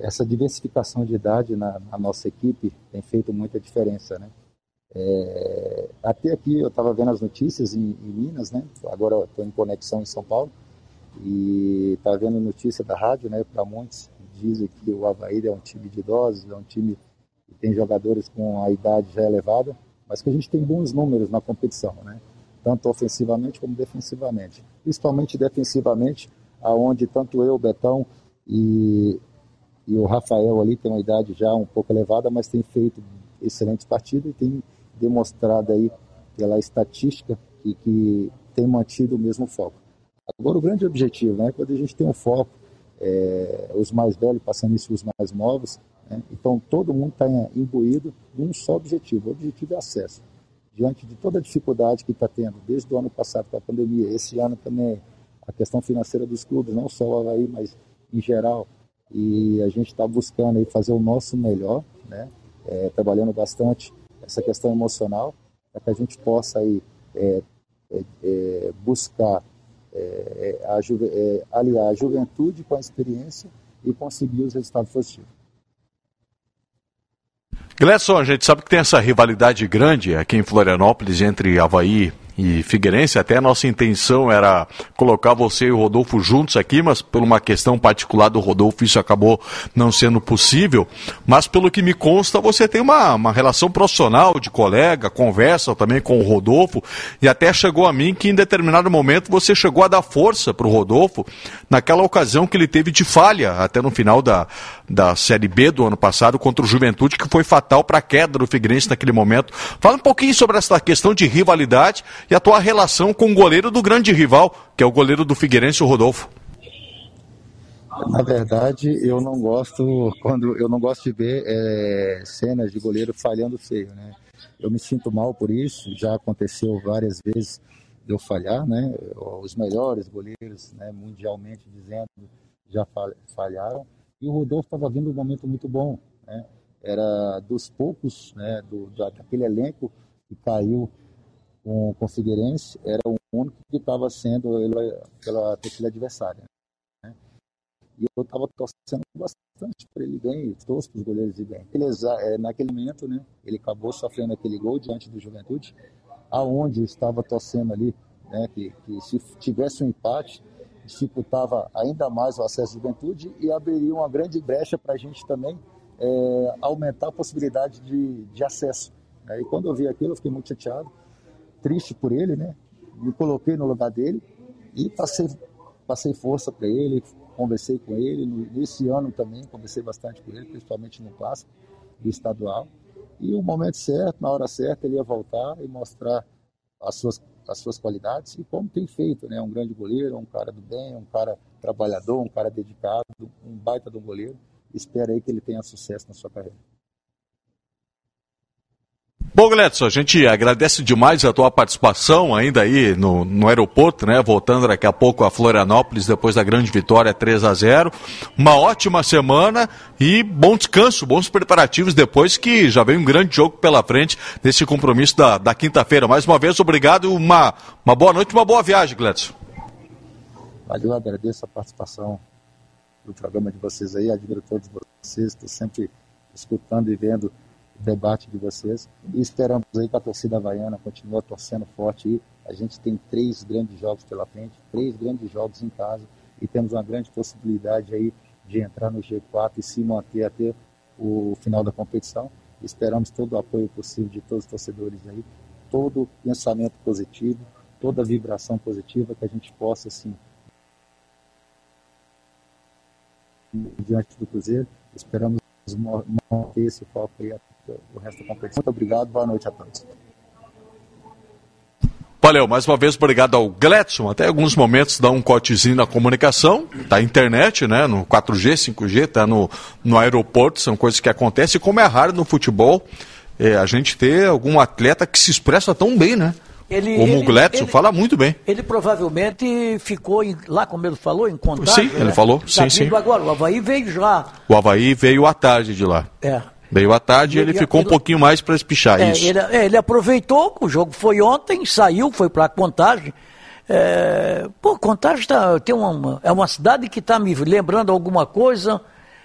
Essa diversificação de idade na, na nossa equipe tem feito muita diferença, né? É, até aqui eu estava vendo as notícias em, em Minas, né? Agora estou em conexão em São Paulo e estava tá vendo notícia da rádio, né? Para muitos dizem que o Havaí é um time de idosos, é um time que tem jogadores com a idade já elevada, mas que a gente tem bons números na competição, né? Tanto ofensivamente como defensivamente, principalmente defensivamente, aonde tanto eu, Betão e, e o Rafael ali tem uma idade já um pouco elevada, mas tem feito excelentes partidas e tem demonstrado aí pela estatística que, que tem mantido o mesmo foco. Agora, o grande objetivo, né, quando a gente tem um foco é, os mais velhos passando isso os mais novos. Né? Então, todo mundo está imbuído num só objetivo: o objetivo é acesso. Diante de toda a dificuldade que está tendo, desde o ano passado com a pandemia, esse ano também, a questão financeira dos clubes, não só o Havaí, mas em geral, e a gente está buscando aí fazer o nosso melhor, né? É, trabalhando bastante essa questão emocional, para que a gente possa aí, é, é, é buscar é, a é, aliar a juventude com a experiência e conseguir os resultados positivos. Gledson, a gente sabe que tem essa rivalidade grande aqui em Florianópolis entre Havaí e Figueirense. Até a nossa intenção era colocar você e o Rodolfo juntos aqui, mas por uma questão particular do Rodolfo isso acabou não sendo possível. Mas pelo que me consta, você tem uma, uma relação profissional de colega, conversa também com o Rodolfo, e até chegou a mim que em determinado momento você chegou a dar força para o Rodolfo naquela ocasião que ele teve de falha, até no final da, da Série B do ano passado contra o Juventude, que foi fatal para a queda do Figueirense naquele momento. Fala um pouquinho sobre essa questão de rivalidade e a tua relação com o goleiro do grande rival, que é o goleiro do Figueirense, o Rodolfo. Na verdade, eu não gosto quando eu não gosto de ver é, cenas de goleiro falhando feio, né? Eu me sinto mal por isso. Já aconteceu várias vezes de eu falhar, né? Os melhores goleiros, né, mundialmente dizendo, já falharam. E o Rodolfo estava vindo um momento muito bom, né? Era dos poucos, né, do, daquele elenco que caiu com, com o Figueirense, era o único que estava sendo ele, pela torcida adversária. Né? E eu estava torcendo bastante para ele bem, torço para os goleiros ir bem. Ele, é, naquele momento, né, ele acabou sofrendo aquele gol diante do Juventude, aonde estava torcendo ali, né, que, que se tivesse um empate, dificultava ainda mais o acesso à juventude e abriria uma grande brecha para a gente também é, aumentar a possibilidade de, de acesso. Né? E quando eu vi aquilo, eu fiquei muito chateado triste por ele, né? Me coloquei no lugar dele e passei, passei força para ele, conversei com ele. Nesse ano também conversei bastante com ele, principalmente no clássico do estadual. E o momento certo, na hora certa, ele ia voltar e mostrar as suas, as suas qualidades e como tem feito, né? Um grande goleiro, um cara do bem, um cara trabalhador, um cara dedicado, um baita do goleiro. Espero aí que ele tenha sucesso na sua carreira. Bom, Gledson, a gente agradece demais a tua participação ainda aí no, no aeroporto, né? Voltando daqui a pouco a Florianópolis depois da grande vitória 3 a 0 Uma ótima semana e bom descanso, bons preparativos depois que já vem um grande jogo pela frente nesse compromisso da, da quinta-feira. Mais uma vez, obrigado, uma, uma boa noite, uma boa viagem, Gledson. Valeu, agradeço a participação do programa de vocês aí, admiro todos vocês, estou sempre escutando e vendo debate de vocês. E esperamos aí que a torcida havaiana continue torcendo forte. A gente tem três grandes jogos pela frente, três grandes jogos em casa e temos uma grande possibilidade aí de entrar no G4 e se manter até o final da competição. Esperamos todo o apoio possível de todos os torcedores aí, todo pensamento positivo, toda vibração positiva que a gente possa assim diante do Cruzeiro. Esperamos manter esse foco aí o resto da competição. Muito obrigado, boa noite a todos. Valeu, mais uma vez obrigado ao Gletson. Até alguns momentos dá um cortezinho na comunicação, da internet, né? No 4G, 5G, tá no, no aeroporto, são coisas que acontecem. E como é raro no futebol, é, a gente ter algum atleta que se expressa tão bem, né? Ele, como ele, o Gletson, ele, fala muito bem. Ele provavelmente ficou em, lá, como ele falou, em contato. Sim, ele né? falou, tá sim, sim. agora, o Havaí veio já. O Havaí veio à tarde de lá. É. Veio à tarde e ele, ele ficou um pouquinho mais para espichar é, isso. Ele, é, ele, aproveitou, o jogo foi ontem, saiu, foi para Contagem. É, pô, Contagem tá, tem uma, é uma cidade que está me lembrando alguma coisa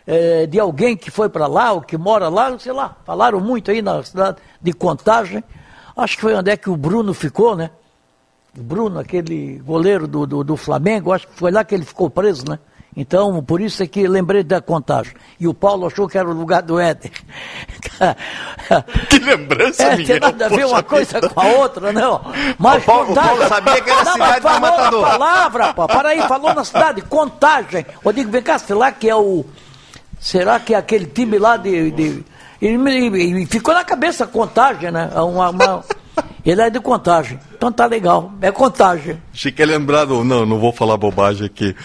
é, de alguém que foi para lá, ou que mora lá, sei lá, falaram muito aí na cidade de Contagem. Acho que foi onde é que o Bruno ficou, né? O Bruno, aquele goleiro do, do, do Flamengo, acho que foi lá que ele ficou preso, né? Então, por isso é que lembrei da contagem. E o Paulo achou que era o lugar do Éder. [laughs] que lembrança, é, Tem nada a ver uma coisa com a outra, não. Mas o Paulo, contagem... o Paulo sabia que era a cidade do Matador. a palavra, pô. Para aí, falou na cidade, contagem. Eu digo, vem cá, sei lá que é o... Será que é aquele time lá de... de... E, ficou na cabeça a contagem, né? Uma, uma... [laughs] Ele é de contagem. Então tá legal. É contagem. Achei que é lembrado. Não, não vou falar bobagem aqui.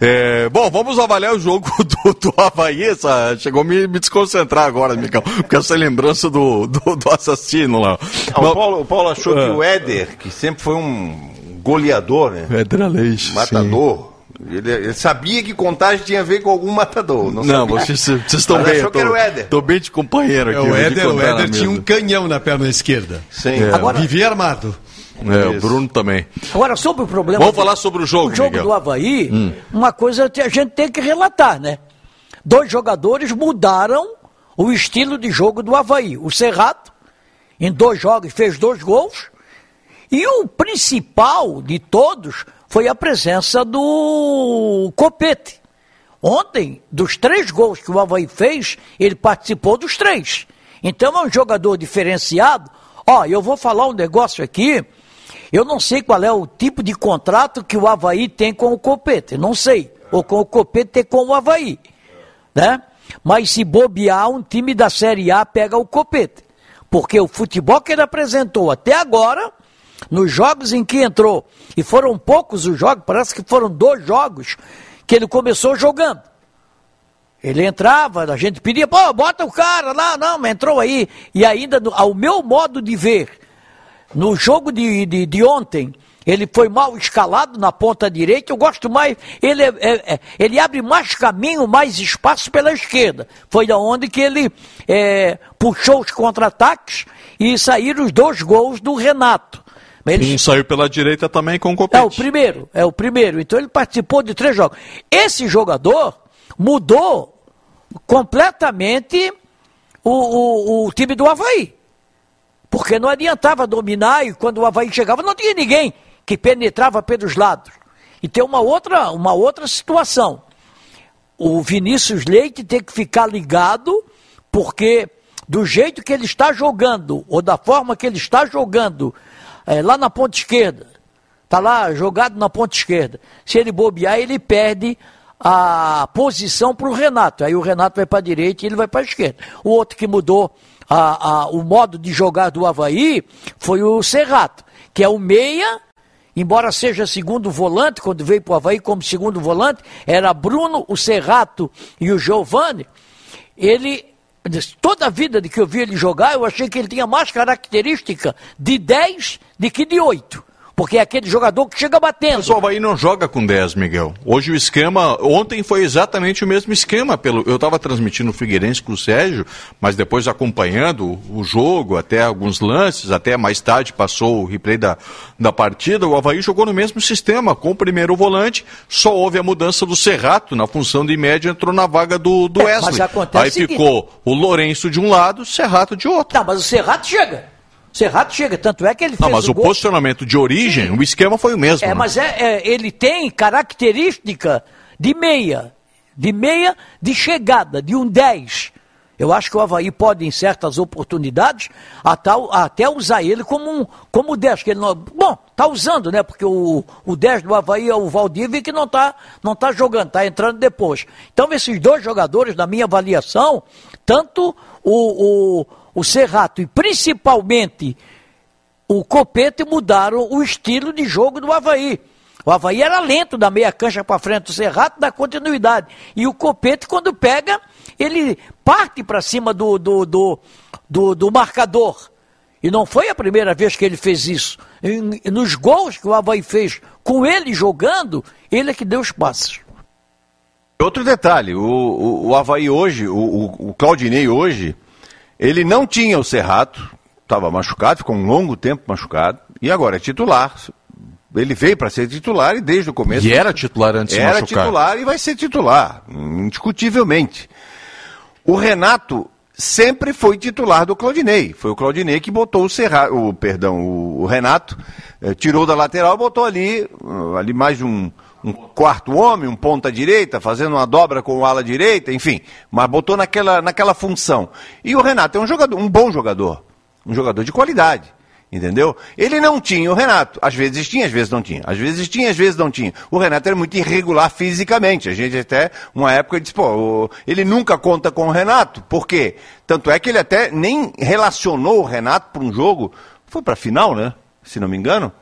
É, bom, vamos avaliar o jogo [laughs] do, do Havaí. Essa, chegou a me, me desconcentrar agora, Miguel, porque essa lembrança do, do, do assassino lá. Não, o, Paulo, o Paulo achou que o Éder, que sempre foi um goleador, né? Éder Aleixo. Matador. Ele, ele, sabia que contagem tinha a ver com algum matador. Não, não vocês, vocês estão Mas bem. Achou tô, que era o Éder. Tô bem de companheiro aqui. É, o Éder, o Éder tinha um canhão na perna esquerda. Sim. É. Agora, vivia armado. É, o Bruno também. Agora, sobre o problema. Vamos falar sobre o jogo, O jogo Miguel. do Havaí, hum. uma coisa a gente tem que relatar, né? Dois jogadores mudaram o estilo de jogo do Havaí. O Serrato, em dois jogos, fez dois gols. E o principal de todos foi a presença do Copete. Ontem, dos três gols que o Havaí fez, ele participou dos três. Então é um jogador diferenciado. Ó, eu vou falar um negócio aqui. Eu não sei qual é o tipo de contrato que o Havaí tem com o Copete. Não sei. Ou com o Copete tem com o Havaí. Né? Mas se bobear, um time da Série A pega o Copete. Porque o futebol que ele apresentou até agora nos jogos em que entrou, e foram poucos os jogos, parece que foram dois jogos que ele começou jogando. Ele entrava, a gente pedia, pô, bota o cara lá, não, entrou aí. E ainda, ao meu modo de ver, no jogo de, de, de ontem, ele foi mal escalado na ponta direita. Eu gosto mais. Ele, é, é, é ele abre mais caminho, mais espaço pela esquerda. Foi da onde que ele é, puxou os contra-ataques e saíram os dois gols do Renato. Ele... Um saiu pela direita também com o Copete. É o primeiro, é o primeiro. Então ele participou de três jogos. Esse jogador mudou completamente o, o, o time do Havaí. Porque não adiantava dominar e quando o Havaí chegava não tinha ninguém que penetrava pelos lados. E tem uma outra, uma outra situação. O Vinícius Leite tem que ficar ligado, porque do jeito que ele está jogando, ou da forma que ele está jogando, é, lá na ponta esquerda. Está lá jogado na ponta esquerda. Se ele bobear, ele perde a posição para o Renato. Aí o Renato vai para a direita e ele vai para a esquerda. O outro que mudou a, a, o modo de jogar do Havaí foi o Serrato, que é o meia, embora seja segundo volante, quando veio para o Havaí como segundo volante, era Bruno, o Serrato e o Giovani. Ele Toda a vida de que eu vi ele jogar, eu achei que ele tinha mais característica de 10 do que de 8. Porque é aquele jogador que chega batendo. Mas o Havaí não joga com 10, Miguel. Hoje o esquema, ontem foi exatamente o mesmo esquema. Pelo, eu estava transmitindo o Figueirense com o Sérgio, mas depois acompanhando o jogo, até alguns lances, até mais tarde passou o replay da, da partida. O Havaí jogou no mesmo sistema, com o primeiro volante, só houve a mudança do Serrato na função de média, entrou na vaga do, do é, Wesley. Aí ficou o Lourenço de um lado, o Serrato de outro. Não, mas o Serrato chega. Serrato chega, tanto é que ele fez. Não, mas o, o posicionamento de origem, Sim. o esquema foi o mesmo. É, né? mas é, é, ele tem característica de meia, de meia de chegada, de um 10. Eu acho que o Havaí pode, em certas oportunidades, até, até usar ele como um como 10. Que ele não, bom, tá usando, né? Porque o, o 10 do Havaí é o Valdívia que não tá, não tá jogando, tá entrando depois. Então, esses dois jogadores, na minha avaliação, tanto o, o o Serrato e principalmente o Copete mudaram o estilo de jogo do Havaí. O Havaí era lento da meia cancha para frente, o Serrato dá continuidade. E o Copete, quando pega, ele parte para cima do, do, do, do, do marcador. E não foi a primeira vez que ele fez isso. Nos gols que o Havaí fez com ele jogando, ele é que deu os passos. Outro detalhe, o, o, o Havaí hoje, o, o Claudinei hoje, ele não tinha o Serrato, estava machucado, ficou um longo tempo machucado, e agora é titular. Ele veio para ser titular e desde o começo. E era titular antes de machucar. Era titular e vai ser titular, indiscutivelmente. O Renato sempre foi titular do Claudinei. Foi o Claudinei que botou o Serrato, o perdão, o, o Renato, eh, tirou da lateral, botou ali, ali mais um, um quarto homem, um ponta direita, fazendo uma dobra com o ala direita, enfim, mas botou naquela, naquela função. E o Renato é um jogador, um bom jogador, um jogador de qualidade. Entendeu? Ele não tinha o Renato. Às vezes tinha, às vezes não tinha. Às vezes tinha, às vezes não tinha. O Renato era muito irregular fisicamente. A gente até, uma época, disse, pô, ele nunca conta com o Renato. Por quê? Tanto é que ele até nem relacionou o Renato para um jogo foi para a final, né? Se não me engano,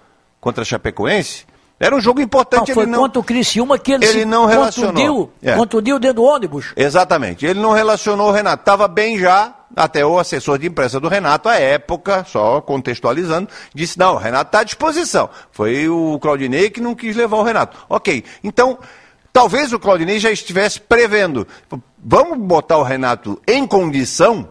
contra a Chapecoense. Era um jogo importante. Não, foi ele não, contra o Criciúma que ele, ele não relacionou. contundiu, É. contundiu dentro do ônibus. Exatamente. Ele não relacionou o Renato. Estava bem já, até o assessor de imprensa do Renato, à época, só contextualizando, disse: não, o Renato está à disposição. Foi o Claudinei que não quis levar o Renato. Ok. Então, talvez o Claudinei já estivesse prevendo. Vamos botar o Renato em condição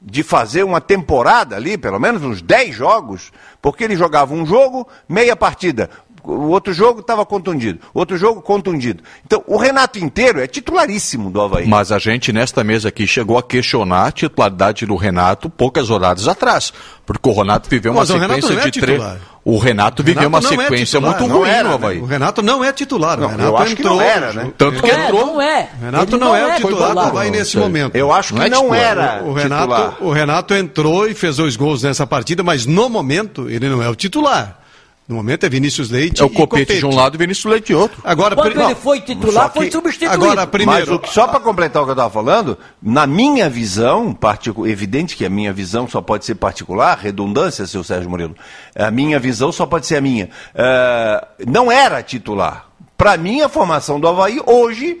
de fazer uma temporada ali, pelo menos uns 10 jogos, porque ele jogava um jogo, meia partida. O outro jogo estava contundido. Outro jogo contundido. Então, o Renato inteiro é titularíssimo do Havaí. Mas a gente, nesta mesa aqui, chegou a questionar a titularidade do Renato poucas rodadas atrás. Porque o Renato viveu uma Mas sequência não é de três. O Renato viveu Renato uma não é sequência titular, muito não ruim era, no né? Havaí. O Renato não é titular. Não, o Renato eu acho que não entrou, era, né? Tanto que é, entrou. não é. O Renato Ele não, é, o titular do. Havaí nesse Sei. momento. Eu acho que Não é não, era O titular. Renato, o Renato entrou e fez dois gols nessa partida, mas no momento ele não é o titular. No momento é Vinícius Leite É o e Copete de um lado e o Vinícius Leite de outro. Agora, Quando pri- ele não, foi titular, que- foi substituído. Agora, primeiro, Mas só para completar o que eu estava falando, na minha visão, particu- evidente que a minha visão só pode ser particular, redundância, seu Sérgio Murilo. A minha visão só pode ser a minha. Eh, não era titular. Para mim, a formação do Havaí hoje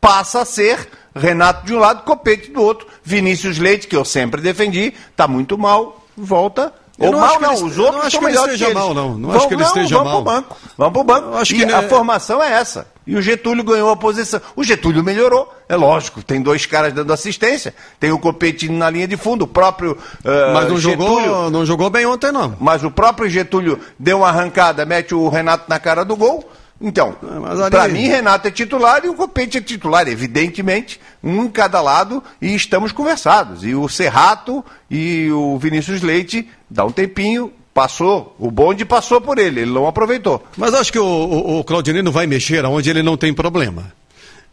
passa a ser Renato de um lado, Copete do outro. Vinícius Leite, que eu sempre defendi, está muito mal, volta. Ou mal não, ele- os outros não acho que ele melhores esteja que eles. mal, não. Não Vão- acho que ele esteja vão mal. Pro banco. Vamos pro banco. Eu acho e que, a né- formação é essa. E o Getúlio ganhou a posição. O Getúlio melhorou, é lógico. Tem dois caras dando assistência. Tem o Copete na linha de fundo, o próprio ah, mas não Getúlio. jogou, não jogou bem ontem, não. Mas o próprio Getúlio deu uma arrancada, mete o Renato na cara do gol. Então, mas ali- para mim, Renato é titular e o Copete é titular, evidentemente, um em cada lado, e estamos conversados. E o Serrato e o Vinícius Leite, dá um tempinho, passou, o bonde passou por ele, ele não aproveitou. Mas acho que o, o, o Claudinei vai mexer aonde ele não tem problema.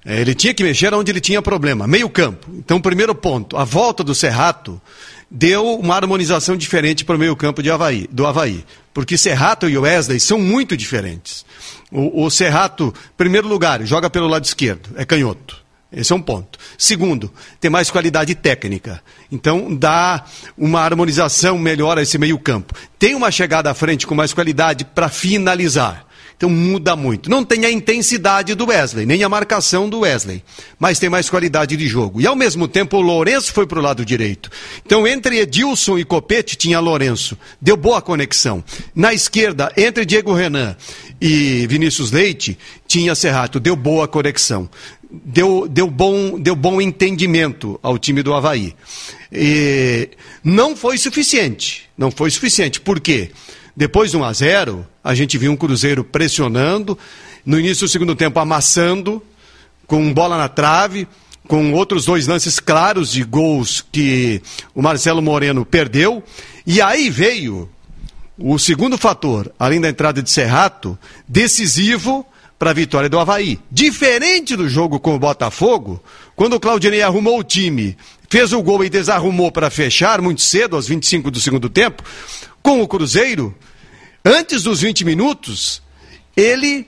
É, Ele tinha que mexer onde ele tinha problema, meio campo. Então, primeiro ponto, a volta do Serrato deu uma harmonização diferente para o meio campo de Havaí, do Havaí. Porque Serrato e Wesley são muito diferentes. O, o Serrato, primeiro lugar, joga pelo lado esquerdo, é canhoto. Esse é um ponto. Segundo, tem mais qualidade técnica. Então, dá uma harmonização melhor a esse meio-campo. Tem uma chegada à frente com mais qualidade para finalizar. Então, muda muito. Não tem a intensidade do Wesley, nem a marcação do Wesley, mas tem mais qualidade de jogo. E, ao mesmo tempo, o Lourenço foi para o lado direito. Então, entre Edilson e Copete, tinha Lourenço. Deu boa conexão. Na esquerda, entre Diego Renan e Vinícius Leite, tinha Serrato. Deu boa conexão deu, deu, bom, deu bom entendimento ao time do Havaí. E não foi suficiente. Não foi suficiente. Por quê? Depois de 1 a 0 a gente viu um Cruzeiro pressionando, no início do segundo tempo amassando, com bola na trave, com outros dois lances claros de gols que o Marcelo Moreno perdeu. E aí veio o segundo fator, além da entrada de Serrato, decisivo para a vitória do Havaí. Diferente do jogo com o Botafogo, quando o Claudinei arrumou o time, fez o gol e desarrumou para fechar muito cedo, aos 25 do segundo tempo, com o Cruzeiro, antes dos 20 minutos, ele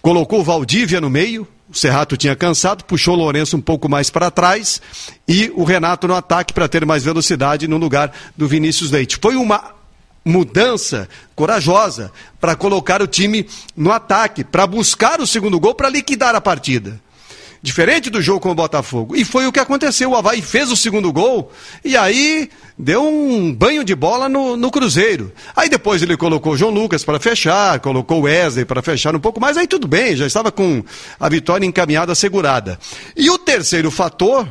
colocou o Valdívia no meio, o Serrato tinha cansado, puxou o Lourenço um pouco mais para trás e o Renato no ataque para ter mais velocidade no lugar do Vinícius Leite. Foi uma mudança corajosa para colocar o time no ataque, para buscar o segundo gol, para liquidar a partida. Diferente do jogo com o Botafogo. E foi o que aconteceu. O Havaí fez o segundo gol e aí deu um banho de bola no, no Cruzeiro. Aí depois ele colocou o João Lucas para fechar, colocou o Wesley para fechar um pouco mais. Aí tudo bem, já estava com a vitória encaminhada, assegurada. E o terceiro fator,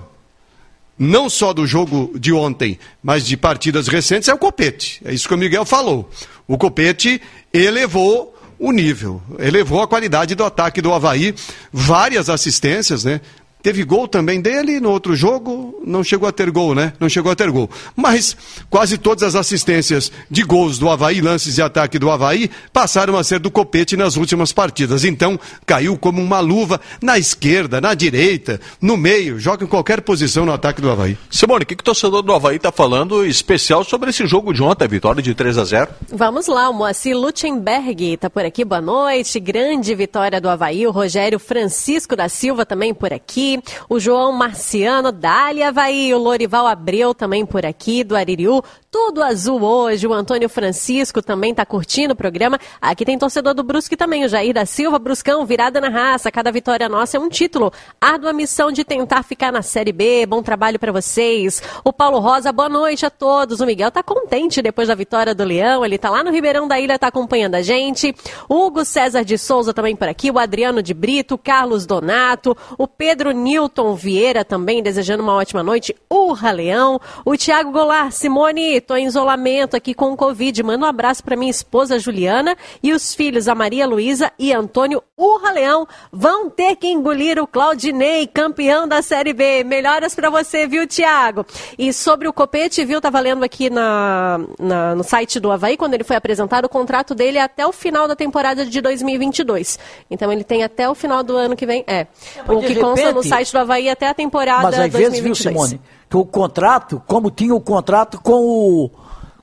não só do jogo de ontem, mas de partidas recentes, é o Copete. É isso que o Miguel falou. O Copete elevou o nível, elevou a qualidade do ataque do Havaí, várias assistências, né? Teve gol também dele no outro jogo, não chegou a ter gol, né? Não chegou a ter gol. Mas quase todas as assistências de gols do Havaí, lances de ataque do Havaí, passaram a ser do Copete nas últimas partidas. Então, caiu como uma luva na esquerda, na direita, no meio, joga em qualquer posição no ataque do Havaí. Simone, o que, que o torcedor do Havaí está falando especial sobre esse jogo de ontem, a vitória de 3 a 0 Vamos lá, o Moacir Lutzenberg está por aqui, boa noite. Grande vitória do Havaí. O Rogério Francisco da Silva também por aqui. O João Marciano, Dali Havaí. O Lorival Abreu também por aqui, do Aririu. Tudo azul hoje. O Antônio Francisco também está curtindo o programa. Aqui tem torcedor do Brusque também, o Jair da Silva. Bruscão, virada na raça. Cada vitória nossa é um título. Árdua missão de tentar ficar na Série B. Bom trabalho para vocês. O Paulo Rosa, boa noite a todos. O Miguel tá contente depois da vitória do Leão. Ele tá lá no Ribeirão da Ilha, tá acompanhando a gente. Hugo César de Souza também por aqui. O Adriano de Brito, Carlos Donato. O Pedro Newton Vieira também desejando uma ótima noite. Urra Leão. O Tiago Goulart, Simone, tô em isolamento aqui com o Covid. Manda um abraço para minha esposa Juliana e os filhos, a Maria Luísa e Antônio Urra Leão. Vão ter que engolir o Claudinei, campeão da Série B. Melhoras para você, viu, Tiago? E sobre o Copete, viu, tá valendo aqui na, na, no site do Havaí, quando ele foi apresentado, o contrato dele é até o final da temporada de 2022. Então ele tem até o final do ano que vem. É. o que consta no site do Havaí é até a temporada Mas às vezes, 2022. viu, Simone, que o contrato, como tinha o contrato com, o,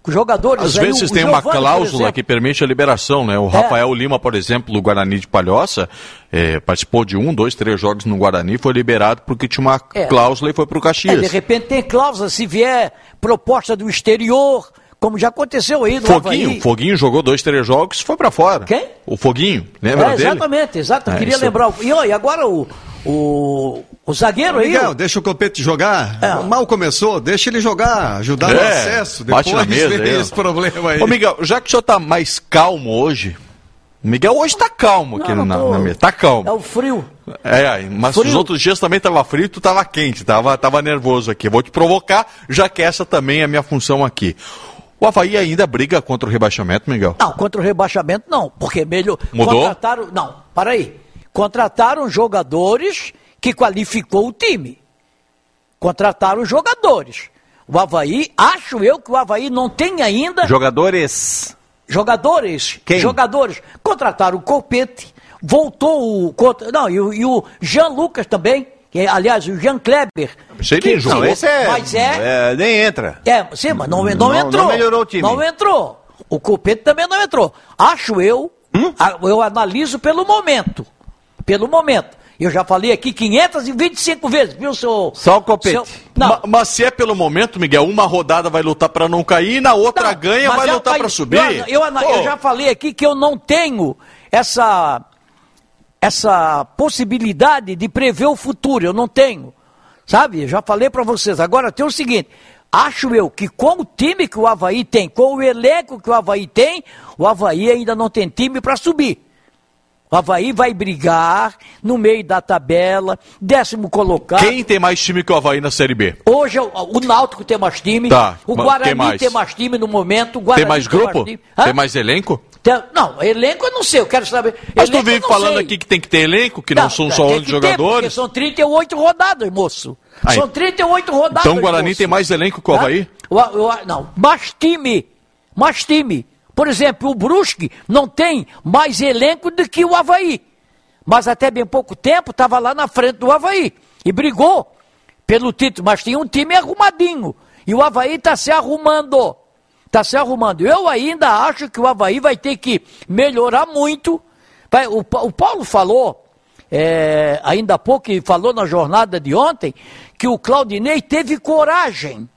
jogadores. Às vezes o tem uma Giovani, por cláusula que permite a liberação, né? O Rafael Lima, por exemplo, do Guarani de Palhoça, eh, participou de um, dois, três jogos no Guarani, foi liberado porque tinha uma É. cláusula e foi pro É, de Caxias. repente tem cláusula, se vier proposta do exterior, como já aconteceu aí no Foguinho, Havaí. Foguinho jogou dois, três jogos foi pra fora. Quem? O Foguinho, lembra É, dele? exatamente, exato. É, queria isso- lembrar. o- E, e agora o, o, o zagueiro aí. Miguel, o- deixa o Copete jogar. É. Mal começou, deixa ele jogar, ajudar no É, acesso. Depois bate na mesa vem ó. esse problema aí. Ô, Miguel, já que o senhor tá mais calmo hoje, o Miguel hoje tá calmo aqui Não, na, não tô- na mesa. Tá calmo. É o frio. É, mas Frio. os outros dias também tava frio, tu tava quente, tava, tava nervoso aqui. Vou te provocar, já que essa também é a minha função aqui. O Havaí ainda briga contra o rebaixamento, Miguel? Não, contra o rebaixamento não, porque melhor. Mudou? Contrataram. Não, para aí. Contrataram jogadores que qualificou o time. Contrataram jogadores. O Havaí, acho eu que o Havaí não tem ainda Jogadores. jogadores. Quem? Jogadores. Contrataram o Copete, voltou o. Não, e o, e o Jean Lucas também. Que, aliás, o Jean Kleber. Sei que- jogou. Não, esse é, Mas é. é, Nem entra. É, sim, mas não, não, Não- entrou. não melhorou o time. Não entrou. O Copete também não entrou. Acho eu, Hum? a- eu analiso pelo momento. Pelo momento. Eu já falei aqui 525 vezes, viu, seu... Só o Copete. seu- não, Ma- Mas se é pelo momento, Miguel, uma rodada vai lutar pra não cair, na outra não, ganha, vai eu- lutar mas pra subir. Eu, eu já falei aqui que eu não tenho essa, essa possibilidade de prever o futuro. Eu não tenho. Sabe? Eu já falei para vocês. Agora tem o seguinte. Acho eu que com o time que o Havaí tem, com o elenco que o Havaí tem, o Havaí ainda não tem time para subir. Havaí vai brigar no meio da tabela, décimo colocado. Quem tem mais time que o Havaí na Série B? Hoje é o, Náutico tem mais time, Tá, o Guarani mais? tem mais time no momento, Tem mais grupo? time. Hã? Tem mais elenco? Tem- não, elenco eu não sei, eu quero saber. Mas tu Elenco eu vive não falando sei. aqui que tem que ter elenco, que não, são só tem 11 que ter, porque jogadores. são 38 rodadas, moço. Aí. São 38 rodadas. Então o Guarani moço. tem mais elenco que o? Havaí? O- o- não, mais time. Mais time. Por exemplo, o Brusque não tem mais elenco do que o Havaí. Mas até bem pouco tempo estava lá na frente do Havaí. E brigou pelo título. Mas tinha um time arrumadinho. E o Havaí está se arrumando. Está se arrumando. Eu ainda acho que o Havaí vai ter que melhorar muito. O Paulo falou, é, ainda há pouco, e falou na jornada de ontem, que o Claudinei teve coragem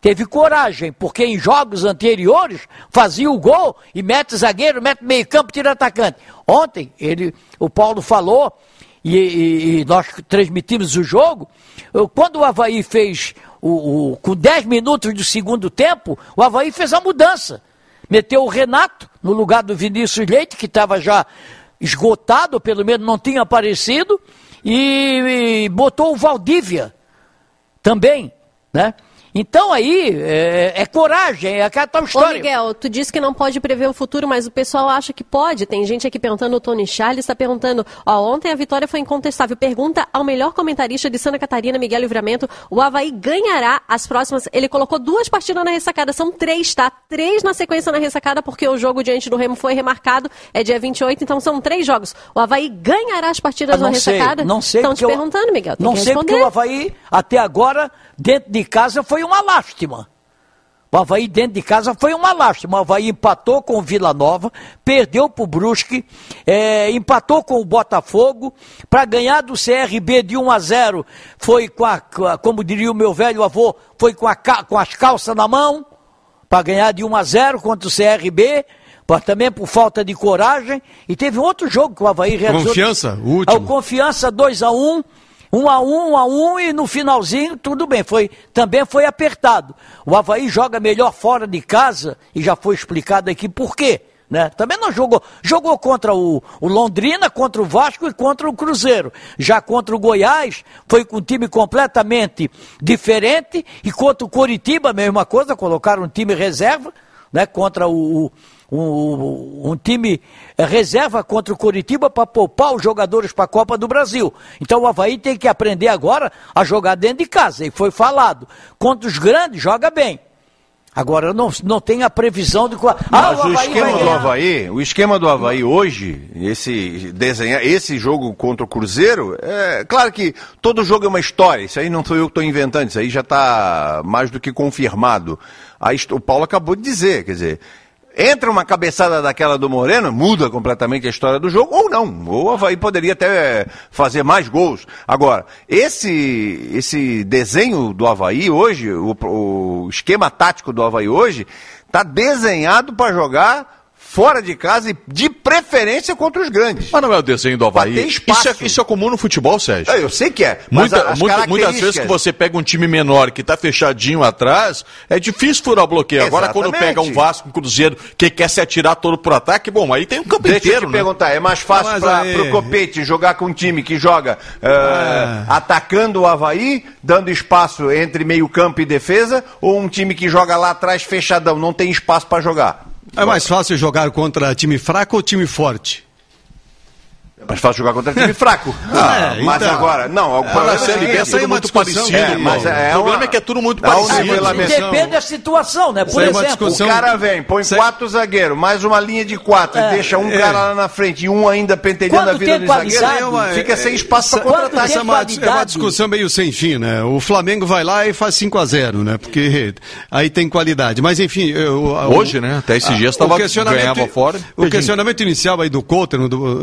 teve coragem, porque em jogos anteriores fazia o gol e mete zagueiro, mete meio campo, tira atacante. Ontem, ele, o Paulo falou, e, e- e nós transmitimos o jogo, eu- quando o Havaí fez, o, o- com 10 minutos do segundo tempo, o Havaí fez a mudança. Meteu o Renato no lugar do Vinícius Leite, que estava já esgotado, pelo menos não tinha aparecido, e, e botou o Valdívia também, né? Então aí é, é coragem, é aquela tal Ô, história. Miguel, tu disse que não pode prever o futuro, mas o pessoal acha que pode. Tem gente aqui perguntando, o Tony Charles está perguntando, ó, ontem a vitória foi incontestável. Pergunta ao melhor comentarista de Santa Catarina, Miguel Livramento, o Havaí ganhará as próximas... Ele colocou duas partidas na ressacada, são três, tá? Três na sequência na ressacada, porque o jogo diante do Remo foi remarcado, é dia 28, então são três jogos. O Havaí ganhará as partidas Ah, na sei, ressacada? não sei. Estão te eu- perguntando, Miguel, tem Não sei responder. porque o Havaí, até agora, dentro de casa, foi uma lástima. O Havaí dentro de casa foi uma lástima. O Havaí empatou com o Vila Nova, perdeu para o Brusque, é, empatou com o Botafogo, para ganhar do CRB de 1 a 0 foi com a, como diria o meu velho avô, foi com, a, com as calças na mão, para ganhar de 1 a 0 contra o CRB, também por falta de coragem. E teve outro jogo que o Havaí realizou. Confiança, o último. O Confiança 2 a 1 um a um, um a um e no finalzinho tudo bem, foi, também foi apertado. O Havaí joga melhor fora de casa e já foi explicado aqui por quê. Né? Também não jogou, jogou contra o, o, Londrina, contra o Vasco e contra o Cruzeiro. Já contra o Goiás, foi com um time completamente diferente e contra o Coritiba, a mesma coisa, colocaram um time reserva, né? Contra o, um, um, time reserva contra o Curitiba para poupar os jogadores para a Copa do Brasil. Então o Havaí tem que aprender agora a jogar dentro de casa. E foi falado. Contra os grandes, joga bem. Agora não, não tem a previsão de qual. Ah, Mas o, o esquema do Havaí, o esquema do Havaí hoje, esse desenhar, esse jogo contra o Cruzeiro, é claro que todo jogo é uma história. Isso aí não sou eu que estou inventando, isso aí já está mais do que confirmado. Aí, o Paulo acabou de dizer, quer dizer, entra uma cabeçada daquela do Moreno, muda completamente a história do jogo, ou não. Ou o Havaí poderia até fazer mais gols. Agora, esse, esse desenho do Havaí hoje, o, o esquema tático do Havaí hoje, está desenhado para jogar fora de casa e de preferência contra os grandes. Mas não é o desenho do Havaí. Isso é, isso é comum no futebol, Sérgio. É, eu sei que é. Muita, muita, muitas vezes que você pega um time menor que está fechadinho atrás, é difícil furar o bloqueio. Agora, quando pega um Vasco, um Cruzeiro, que quer se atirar todo pro ataque, bom, aí tem um campo Deixa inteiro. Deixa eu te né? perguntar, é mais fácil para aí... o Copete jogar com um time que joga uh, atacando o Havaí, dando espaço entre meio campo e defesa, ou um time que joga lá atrás fechadão, não tem espaço para jogar? É mais fácil jogar contra time fraco ou time forte? É mais fácil jogar contra time [laughs] fraco. Ah, é, mas então, agora, não, o problema é, é tudo muito parecido. É, mas é, o problema uma, é que é tudo muito parecido. Depende da situação, né? Por exemplo, o cara vem, põe quatro zagueiros, mais uma linha de quatro, é, deixa um cara lá na frente e um ainda pentelhando a vida do zagueiro, fica sem espaço para contra-ataque. É uma, é uma discussão meio sem fim, né? O Flamengo vai lá e faz 5 a 0 né? Porque aí tem qualidade. Mas enfim... Eu, Hoje, né? Até esses dias estava ganhava fora. O questionamento inicial aí do Couto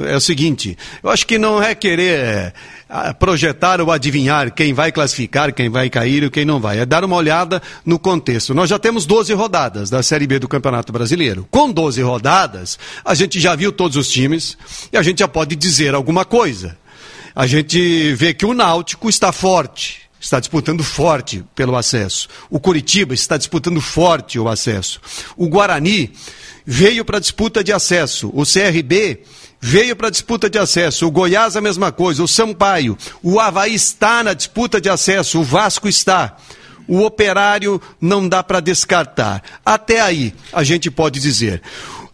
é o seguinte, eu acho que não é querer é, projetar ou adivinhar quem vai classificar, quem vai cair e quem não vai. É dar uma olhada no contexto. Nós já temos 12 rodadas da Série B do Campeonato Brasileiro. Com 12 rodadas, a gente já viu todos os times e a gente já pode dizer alguma coisa. A gente vê que o Náutico está forte, está disputando forte pelo acesso. O Curitiba está disputando forte o acesso. O Guarani veio para a disputa de acesso. O CRB veio para a disputa de acesso. O Goiás a mesma coisa, o Sampaio. O Havaí está na disputa de acesso, o Vasco está. O operário não dá para descartar. Até aí, a gente pode dizer.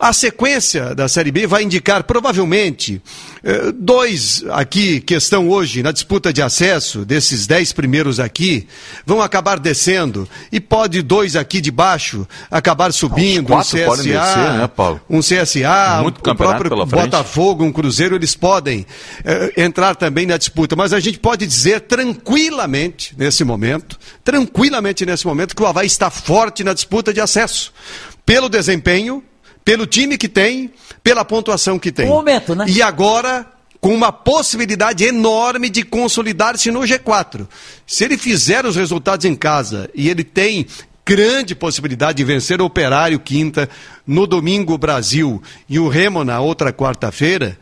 A sequência da Série B vai indicar provavelmente eh, dois aqui que estão hoje na disputa de acesso, desses dez primeiros aqui, vão acabar descendo. E pode dois aqui de baixo acabar subindo, um CSA, descer, né, um CSA, Muito o próprio Botafogo, um Cruzeiro, eles podem eh, entrar também na disputa. Mas a gente pode dizer tranquilamente nesse momento, tranquilamente nesse momento que o Havaí está forte na disputa de acesso. Pelo desempenho pelo time que tem, pela pontuação que tem. Um momento, né? E agora com uma possibilidade enorme de consolidar-se no G4. Se ele fizer os resultados em casa e ele tem grande possibilidade de vencer o Operário quinta, no domingo o Brasil e o Remo na outra quarta-feira,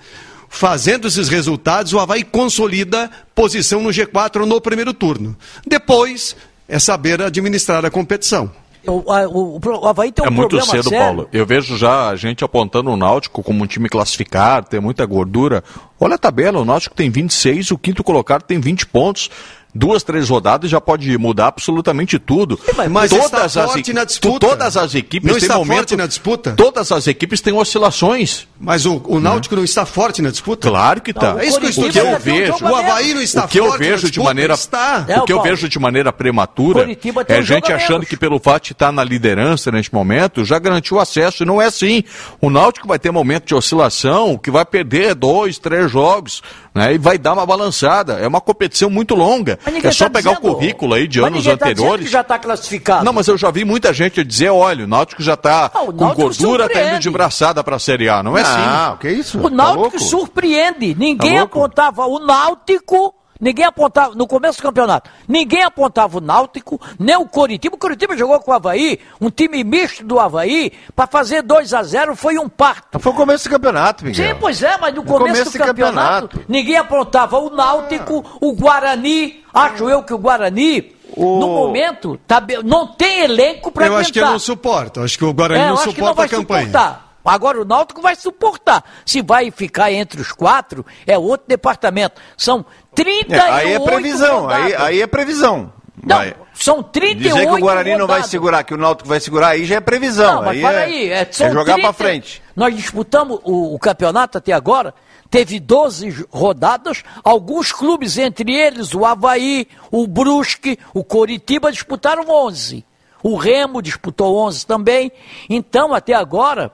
fazendo esses resultados, o Havaí consolida posição no G4 no primeiro turno. Depois é saber administrar a competição. O, a, o, o Havaí tem um é muito cedo, sério. Paulo. Eu vejo já a gente apontando o Náutico como um time classificado, tem muita gordura. Olha a tabela, o Náutico tem 26, o quinto colocado tem 20 pontos duas, três rodadas já pode mudar absolutamente tudo. Mas todas as, na disputa. todas as equipes não têm está momento, forte na disputa. Todas as equipes têm oscilações. Mas o, o Náutico não. não está forte na disputa? Claro que está. É isso que eu estou dizendo. O que eu vejo, o Havaí não está o que eu vejo de maneira está. o que eu vejo de maneira prematura é gente achando que pelo fato de estar na liderança neste momento já garantiu acesso e não é assim. O Náutico vai ter momento de oscilação que vai perder dois, três jogos Né? E vai dar uma balançada. É uma competição muito longa. É só tá pegar dizendo- o currículo aí de anos tá anteriores. que já está classificado. Não, mas eu já vi muita gente dizer, olha, o Náutico já está Ah, o com gordura, tá indo de braçada para a Série A. Não é assim. Ah, que isso? O Tá Náutico louco? surpreende. Ninguém Tá apontava o Náutico. Ninguém apontava, no começo do campeonato, ninguém apontava o Náutico, nem o Coritiba. O Coritiba jogou com o Havaí, um time misto do Havaí, para fazer 2 a 0 foi um parto. Foi o começo do campeonato, Miguel. Sim, pois é, mas no, No começo, começo do campeonato, campeonato. ninguém apontava o Náutico, o Guarani. Acho eu que o Guarani, O- no momento, tá, não tem elenco para Eu acho que ele não suporta. Eu acho que o Guarani é, não acho que não suporta vai a campanha. suportar. Agora o Náutico vai suportar. Se vai ficar entre os quatro, é outro departamento. São 38 É, aí é previsão, aí, rodadas. aí é previsão. Não, Vai. são 38 Dizer que o Guarani não vai segurar, que o Náutico vai segurar, aí já é previsão. Não, mas aí peraí, é, é, são é jogar 30 pra frente. Nós disputamos o, o campeonato até agora, teve 12 j- rodadas, alguns clubes, entre eles o Havaí, o Brusque, o Coritiba, disputaram 11. O Remo disputou 11 também. Então, até agora,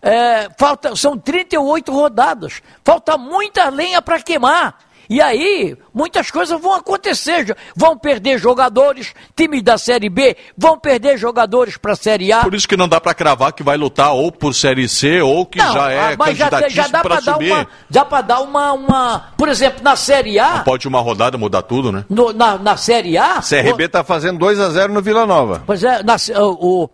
é, falta, são 38 rodadas. Falta muita lenha para queimar. E aí, muitas coisas vão acontecer. Vão perder jogadores, times da Série B vão perder jogadores para a Série A. Por isso que não dá para cravar que vai lutar ou por Série C ou que Não, já é ah, mas candidatíssimo já dá para subir. uma, já para dar uma, uma, por exemplo, na Série A, Pode uma rodada mudar tudo, né? no- na, na Série A, CRB tá fazendo 2 a 0 no Vila Nova. pois é, na, o, o-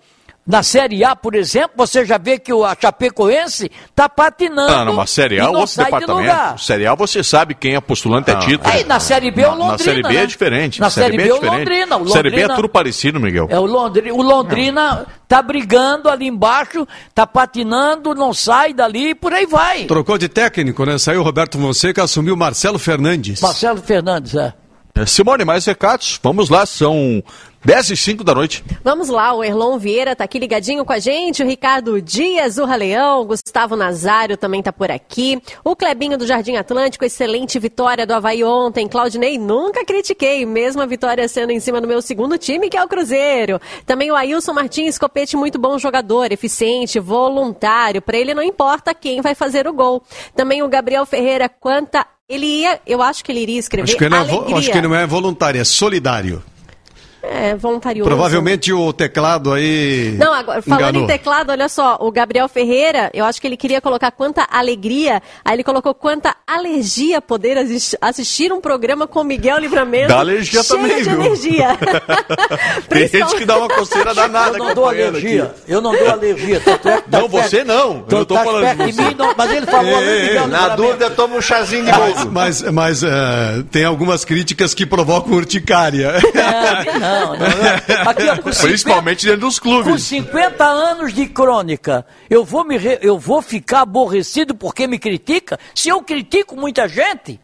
na Série A, por exemplo, você já vê que o, Chapecoense está patinando. Ah, numa Série A não outro sai de departamento. Série A você sabe quem é postulante, é título. Aí na Série B é o Na- Londrina. Na Série B né? é diferente. Na Série B é o diferente. Londrina. O Série B é tudo parecido, Miguel. É o Londrina, o Londrina tá brigando ali embaixo, tá patinando, não sai dali e por aí vai. Trocou de técnico, né? Saiu o Roberto Fonseca, assumiu o Marcelo Fernandes. Marcelo Fernandes, é. É, Simone, mais recados? Vamos lá, são 10 e 5 da noite. Vamos lá, o Erlon Vieira tá aqui ligadinho com a gente, o Ricardo Dias, o Raleão, Gustavo Nazário também tá por aqui, o Clebinho do Jardim Atlântico, excelente vitória do Havaí ontem, Claudinei, nunca critiquei, mesmo a vitória sendo em cima do meu segundo time, que é o Cruzeiro. Também o Ailson Martins, Copete, muito bom jogador, eficiente, voluntário, pra ele não importa quem vai fazer o gol. Também o Gabriel Ferreira, quanta... Ele ia, eu acho que ele iria escrever Acho que, não é, acho que não é voluntário, é solidário. É, voluntarioso. Provavelmente o teclado aí. Não, agora, falando enganou. em teclado, olha só, o Gabriel Ferreira, eu acho que ele queria colocar quanta alegria, aí ele colocou quanta alergia poder assis- assistir um programa com Miguel Livramento. Dá alergia cheio também, de viu? energia. [laughs] [laughs] Tem gente que dá uma coceira danada Eu não dou alergia. aqui. Eu não dou alergia. Tanto é que tá Não, você perto- não. Eu não tô tá falando de você. mim, não, mas ele falou ali, Ei, ei, Miguel Na dúvida, toma um chazinho de Mas, boldo. mas, mas, eh, tem algumas críticas que provocam urticária. É, [laughs] não, não, não. Aqui, ó, com 50 Principalmente dentro dos Com clubes. 50 anos de crônica, eu vou, me re- eu vou ficar aborrecido porque me critica? Se eu critico muita gente?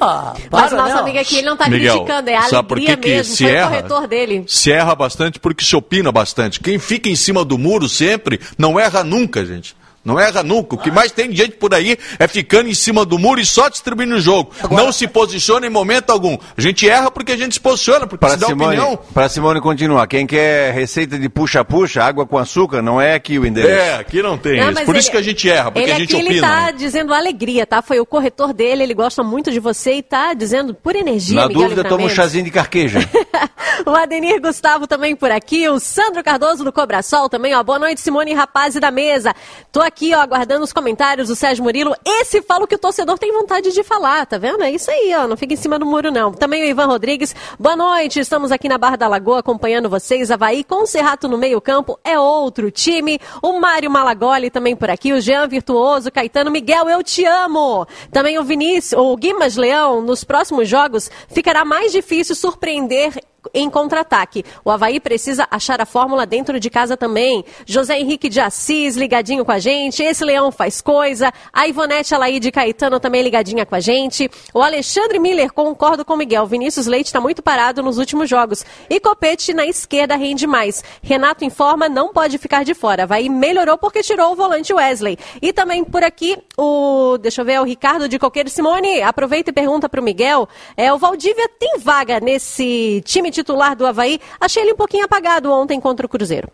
Ah, para, Mas nosso né? amigo aqui, ele não tá Miguel, criticando, é a sabe alegria que que mesmo, se foi erra? o corretor dele. Se erra bastante porque se opina bastante. Quem fica em cima do muro sempre não erra nunca, gente. Não erra nunca. O que mais tem de gente por aí é ficando em cima do muro e só distribuindo o jogo. Não se posiciona em momento algum. A gente erra porque a gente se posiciona, porque Para se dá Simone, opinião. para Simone continuar, quem quer receita de puxa-puxa, água com açúcar, não é aqui o endereço. É, aqui não tem Não, isso. Por isso ele- que a gente erra, porque ele a gente aqui, opina. ele tá né? dizendo alegria, tá? Foi o corretor dele, ele gosta muito de você e tá dizendo por energia, Na Miguel dúvida, toma um chazinho de carqueja. [laughs] o Adenir Gustavo também por aqui, o Sandro Cardoso do Cobrasol também, ó. Boa noite, Simone e rapaz da mesa. Tô aqui, ó, aguardando os comentários do Sérgio Murilo. Esse fala o que o torcedor tem vontade de falar, tá vendo? É isso aí, ó. Não fica em cima do muro, não. Também o Ivan Rodrigues. Boa noite, estamos aqui na Barra da Lagoa acompanhando vocês. Havaí com o Serrato no meio-campo é outro time. O Mário Malagoli também por aqui, o Jean Virtuoso, Caetano Miguel, eu te amo. Também o Vinícius, o Guimas Leão, nos próximos jogos ficará mais difícil surpreender em contra-ataque. O Havaí precisa achar a fórmula dentro de casa também. José Henrique de Assis ligadinho com a gente. Esse Leão faz coisa. A Ivonete Alaide Caetano também ligadinha com a gente. O Alexandre Miller, concordo com o Miguel. Vinícius Leite está muito parado nos últimos jogos. E Copete na esquerda rende mais. Renato informa, não pode ficar de fora. Havaí melhorou porque tirou o volante Wesley. E também por aqui, o. Deixa eu ver, o Ricardo de Coqueiro Simone. Aproveita e pergunta para o Miguel. É, o Valdívia tem vaga nesse time titular do Havaí? Achei ele um pouquinho apagado ontem contra o Cruzeiro.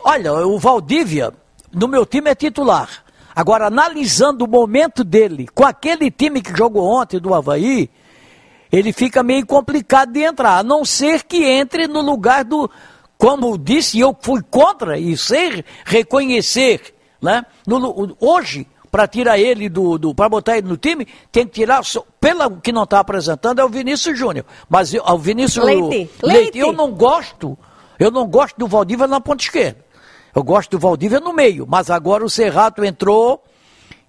Olha, o Valdívia, no meu time é titular. Agora, analisando o momento dele com aquele time que jogou ontem do Havaí, ele fica meio complicado de entrar, a não ser que entre no lugar do. Como disse, eu fui contra e sem reconhecer. Né? No, hoje, para tirar ele do, do para botar ele no time, tem que tirar, pelo que não está apresentando, é o Vinícius Júnior. Mas eu, o Vinícius Leite. Leite, Leite. eu não gosto, eu não gosto do Valdívia na ponta esquerda. Eu gosto do Valdívia no meio, mas agora o Serrato entrou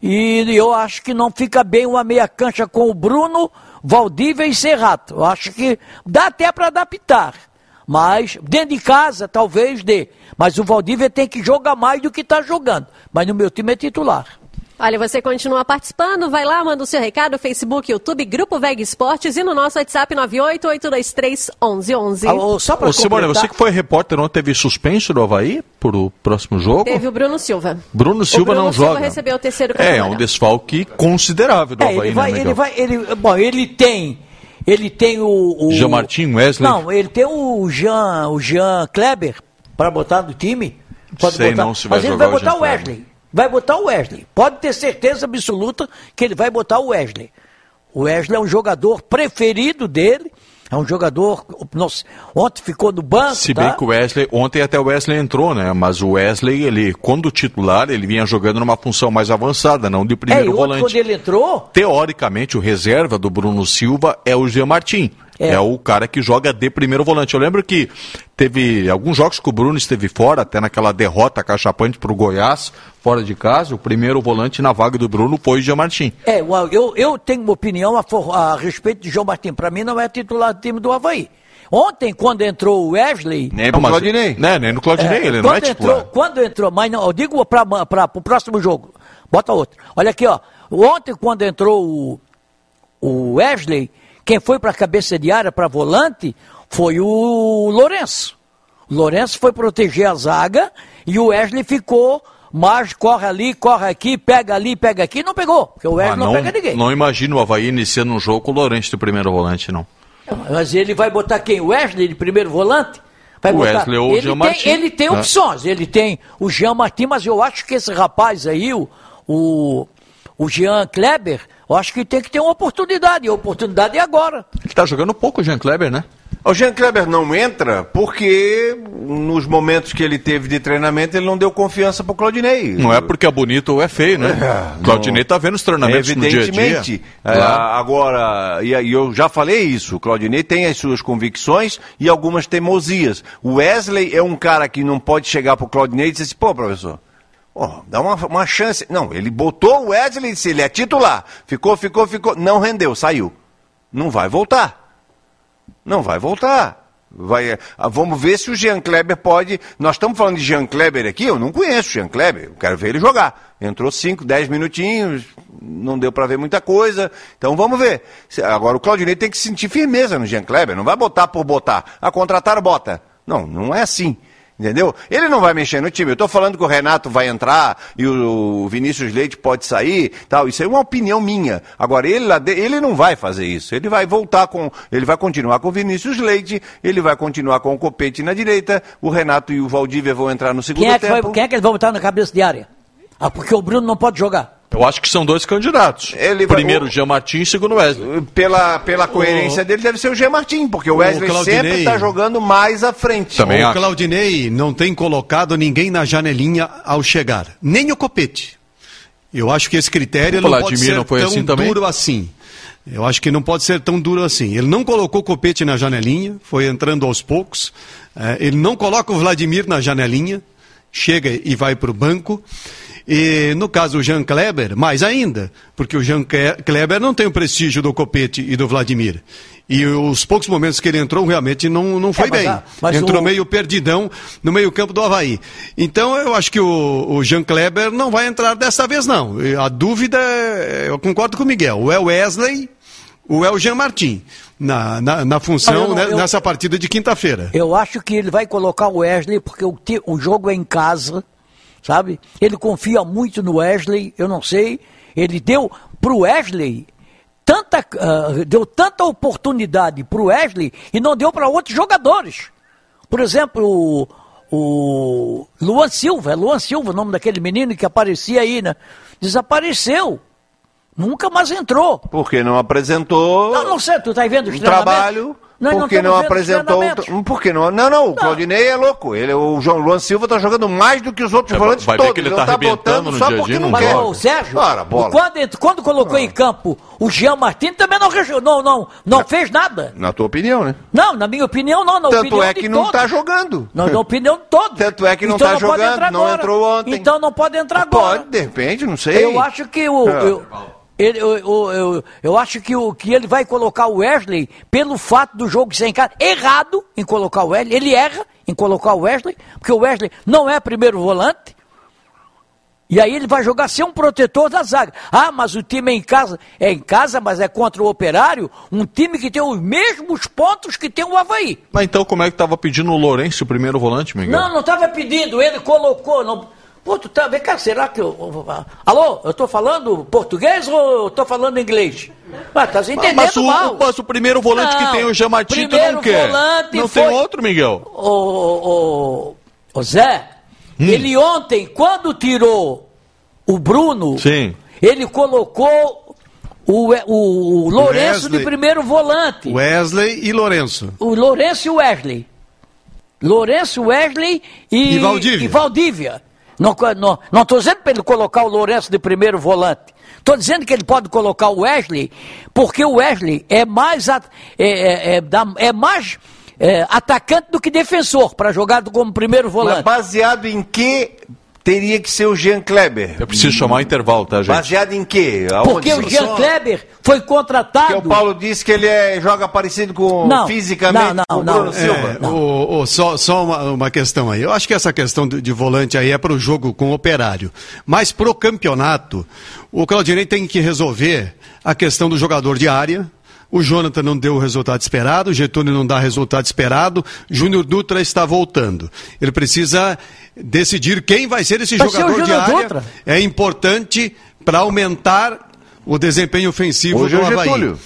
e eu acho que não fica bem uma meia cancha com o Bruno, Valdívia e Serrato. Eu acho que dá até para adaptar. Mas dentro de casa talvez dê. Mas o Valdívia tem que jogar mais do que está jogando. Mas no meu time é titular. Olha, você continua participando, vai lá, manda o seu recado, Facebook, YouTube, Grupo Veg Esportes e no nosso WhatsApp 988231111. Alô, só para Ô, Simone, você que foi repórter ontem, teve suspenso do Havaí para o próximo jogo? Teve o Bruno Silva. Bruno Silva o Bruno não Silva joga. recebeu o terceiro É, é cartão um desfalque considerável do É, Havaí, ele vai, né, ele vai, ele, bom, ele tem, ele tem o, o Jean Martin, Wesley? Não, ele tem o Jean, o Jean Kleber para botar no time. Pode Sei botar, não se vai mas ele jogar vai o botar o Wesley. Vai botar o Wesley. Pode ter certeza absoluta que ele vai botar o Wesley. O Wesley é um jogador preferido dele. É um jogador. Nossa, ontem ficou no banco. Se tá? bem que o Wesley, ontem até o Wesley entrou, né? Mas o Wesley, ele, quando titular, ele vinha jogando numa função mais avançada, não de É, e primeiro volante. quando ele entrou, Teoricamente, o reserva do Bruno Silva é o Jean Martin. É. É. o cara que joga de primeiro volante. Eu lembro que teve alguns jogos que o Bruno esteve fora, até naquela derrota cachapante para o Goiás, fora de casa. O primeiro volante na vaga do Bruno foi o Jean Martin. É, eu, eu tenho uma opinião a, for- a respeito de João Martins. Para mim, não é titular do time do Havaí. Ontem, quando entrou o Wesley. Nem pro Mas- Claudinei. Né, nem no Claudinei, ele não é quando titular. entrou, quando entrou, mas não, eu digo para o próximo jogo. Bota outro. Olha aqui, ó. Ontem, quando entrou o, o Wesley, quem foi para a cabeça de área, para volante, foi o Lourenço. O Lourenço foi proteger a zaga e o Wesley ficou. Mas corre ali, corre aqui, pega ali, pega aqui, não pegou, porque o Wesley Ah, não, não, pega ninguém. não imagino o Havaí iniciando um jogo com o Lourenço de primeiro volante, não. Mas ele vai botar quem? O Wesley de primeiro volante? Vai O botar... Wesley ou o Jean tem, Martin, Ele tem né? opções. Ele tem o Jean Martin, mas eu acho que esse rapaz aí, o, o, o Jean Kleber, eu acho que tem que ter uma oportunidade. E a oportunidade é agora. Ele tá jogando pouco o Jean Kleber, né? O Jean Kleber não entra porque nos momentos que ele teve de treinamento ele não deu confiança pro Claudinei. Não é porque é bonito ou é feio, né? É, Claudinei tá vendo os treinamentos no dia a dia. Evidentemente. É, Claro. agora, e, e eu já falei isso, o Claudinei tem as suas convicções e algumas teimosias. O Wesley é um cara que não pode chegar pro Claudinei e dizer assim, pô, professor, ó, dá uma, uma chance. Não, ele botou o Wesley e disse, ele é titular. Ficou, ficou, ficou. Não rendeu, saiu. Não vai voltar. Não vai voltar. Vai, ah, vamos ver se o Jean Kleber pode. Nós estamos falando de Jean Kleber aqui, eu não conheço o Jean Kleber, eu quero ver ele jogar. Entrou 5, 10 minutinhos, não deu para ver muita coisa. Então vamos ver. Agora o Claudinei tem que sentir firmeza no Jean Kleber, não vai botar por botar. A contratar, bota. Não, não é assim. Entendeu? Ele não vai mexer no time. Eu estou falando que o Renato vai entrar e o Vinícius Leite pode sair, tal. Isso é uma opinião minha. Agora ele lá de- ele não vai fazer isso. Ele vai voltar com, ele vai continuar com o Vinícius Leite, ele vai continuar com o Copete na direita, o Renato e o Valdívia vão entrar no segundo Quem é, que vai, tempo. quem é que eles vão botar na cabeça de área? Ah, porque o Bruno não pode jogar. Eu acho que são dois candidatos. Ele vai- Primeiro o- Jean Martin e segundo Wesley. Pela, pela coerência dele deve ser o G. Martin, porque o Wesley Claudinei- sempre está jogando mais à frente. Também o acho. Claudinei não tem colocado ninguém na janelinha ao chegar, nem o Copete. Eu acho que esse critério O não pode ser não foi tão assim também? duro assim. Eu acho que não pode ser tão duro assim. Ele não colocou o Copete na janelinha, foi entrando aos poucos. Eh, ele não coloca o Vladimir na janelinha, chega e vai para o banco. E no caso o Jean Kleber, mais ainda, porque o Jean Kleber não tem o prestígio do Copete e do Vladimir. E os poucos momentos que ele entrou realmente não, não foi É, mas bem. mas entrou o- meio perdidão no meio-campo do Havaí. Então eu acho que o, o Jean Kleber não vai entrar dessa vez, não. A dúvida, é- eu concordo com o Miguel, ou é o Wesley ou é o Jean Martin, na, na, na função, Não, não- né, eu- nessa partida de quinta-feira. Eu acho que ele vai colocar o Wesley, porque o, te- o jogo é em casa, sabe? Ele confia muito no Wesley, eu não sei. Ele deu pro Wesley tanta, ah, deu tanta oportunidade pro Wesley e não deu para outros jogadores. Por exemplo, o, o Luan Silva, é Luan Silva o nome daquele menino que aparecia aí, né? Desapareceu. Nunca mais entrou. Porque não apresentou Não, não sei, tu tá vendo os um trabalho. Nós não porque não os apresentou. um- Porque não. Não, não, o Claudinei é louco. Ele, o João Luan Silva tá jogando mais do que os outros É, volantes vai ver todos. que ele não tá tá botando no só dia a porque dia, não não quer. Mas, ô, Sérgio, Ora, bola. quando, quando colocou em campo o Jean Martins, também não, não, não, não fez nada. Na tua opinião, né? Não, na minha opinião, não. Na Tanto opinião é de que não todos. tá jogando. Não, na opinião de todos. Tanto é que não Então tá não pode jogando, não entrou ontem. Então não pode entrar agora. Pode, de repente, não sei. Eu acho que o. É. Eu, ele- eu, eu, eu, eu acho que, o, que ele vai colocar o Wesley pelo fato do jogo ser em casa. Errado em colocar o Wesley. Ele erra em colocar o Wesley, porque o Wesley não é primeiro volante. E aí ele vai jogar ser um protetor da zaga. Ah, mas o time é em casa. É em casa, mas é contra o operário. Um time que tem os mesmos pontos que tem o Havaí. Mas então como é que tava pedindo o Lourenço, o primeiro volante, Miguel? Não, não estava pedindo, ele colocou. Não... Pô, tu tá, vem cá, será que eu. Alô, eu estou falando português ou eu estou falando inglês? Mas tá se entendendo mas, o, mal. mas o primeiro volante Não, que tem o Jean Martins, tu não quer. volante Não foi- tem outro, Miguel? Ô, ô, ô, Zé, Hum. ele ontem, quando tirou o Bruno, Sim. ele colocou o, o, o Lourenço Wesley. de primeiro volante. Wesley e Lourenço. O Lourenço e o Wesley. Lourenço, Wesley e, E Valdívia. e Valdívia. Não estou não, não dizendo para ele colocar o Lourenço de primeiro volante. Estou dizendo que ele pode colocar o Wesley, porque o Wesley é mais, é, é- é é mais é, atacante do que defensor para jogar como primeiro Mas volante. baseado em que teria que ser o Jean Kleber? Eu preciso chamar o intervalo, tá, gente? Baseado em quê? Aonde? Porque o Jean Só- Kleber foi contratado. Porque o Paulo disse que ele é- joga parecido com Não, fisicamente não, com o não, Bruno não. Silva. É, o- o- só só uma, uma questão aí. Eu acho que essa questão de, de volante aí é para o jogo com o operário. Mas para o campeonato, o Claudinei tem que resolver a questão do jogador de área. O Jonathan não deu o resultado esperado, o Getúlio não dá o resultado esperado, Júnior Dutra está voltando. Ele precisa decidir quem vai ser esse Vai ser jogador de Júnior área. Dutra. É importante para aumentar o desempenho ofensivo Hoje do é Havaí. Getúlio.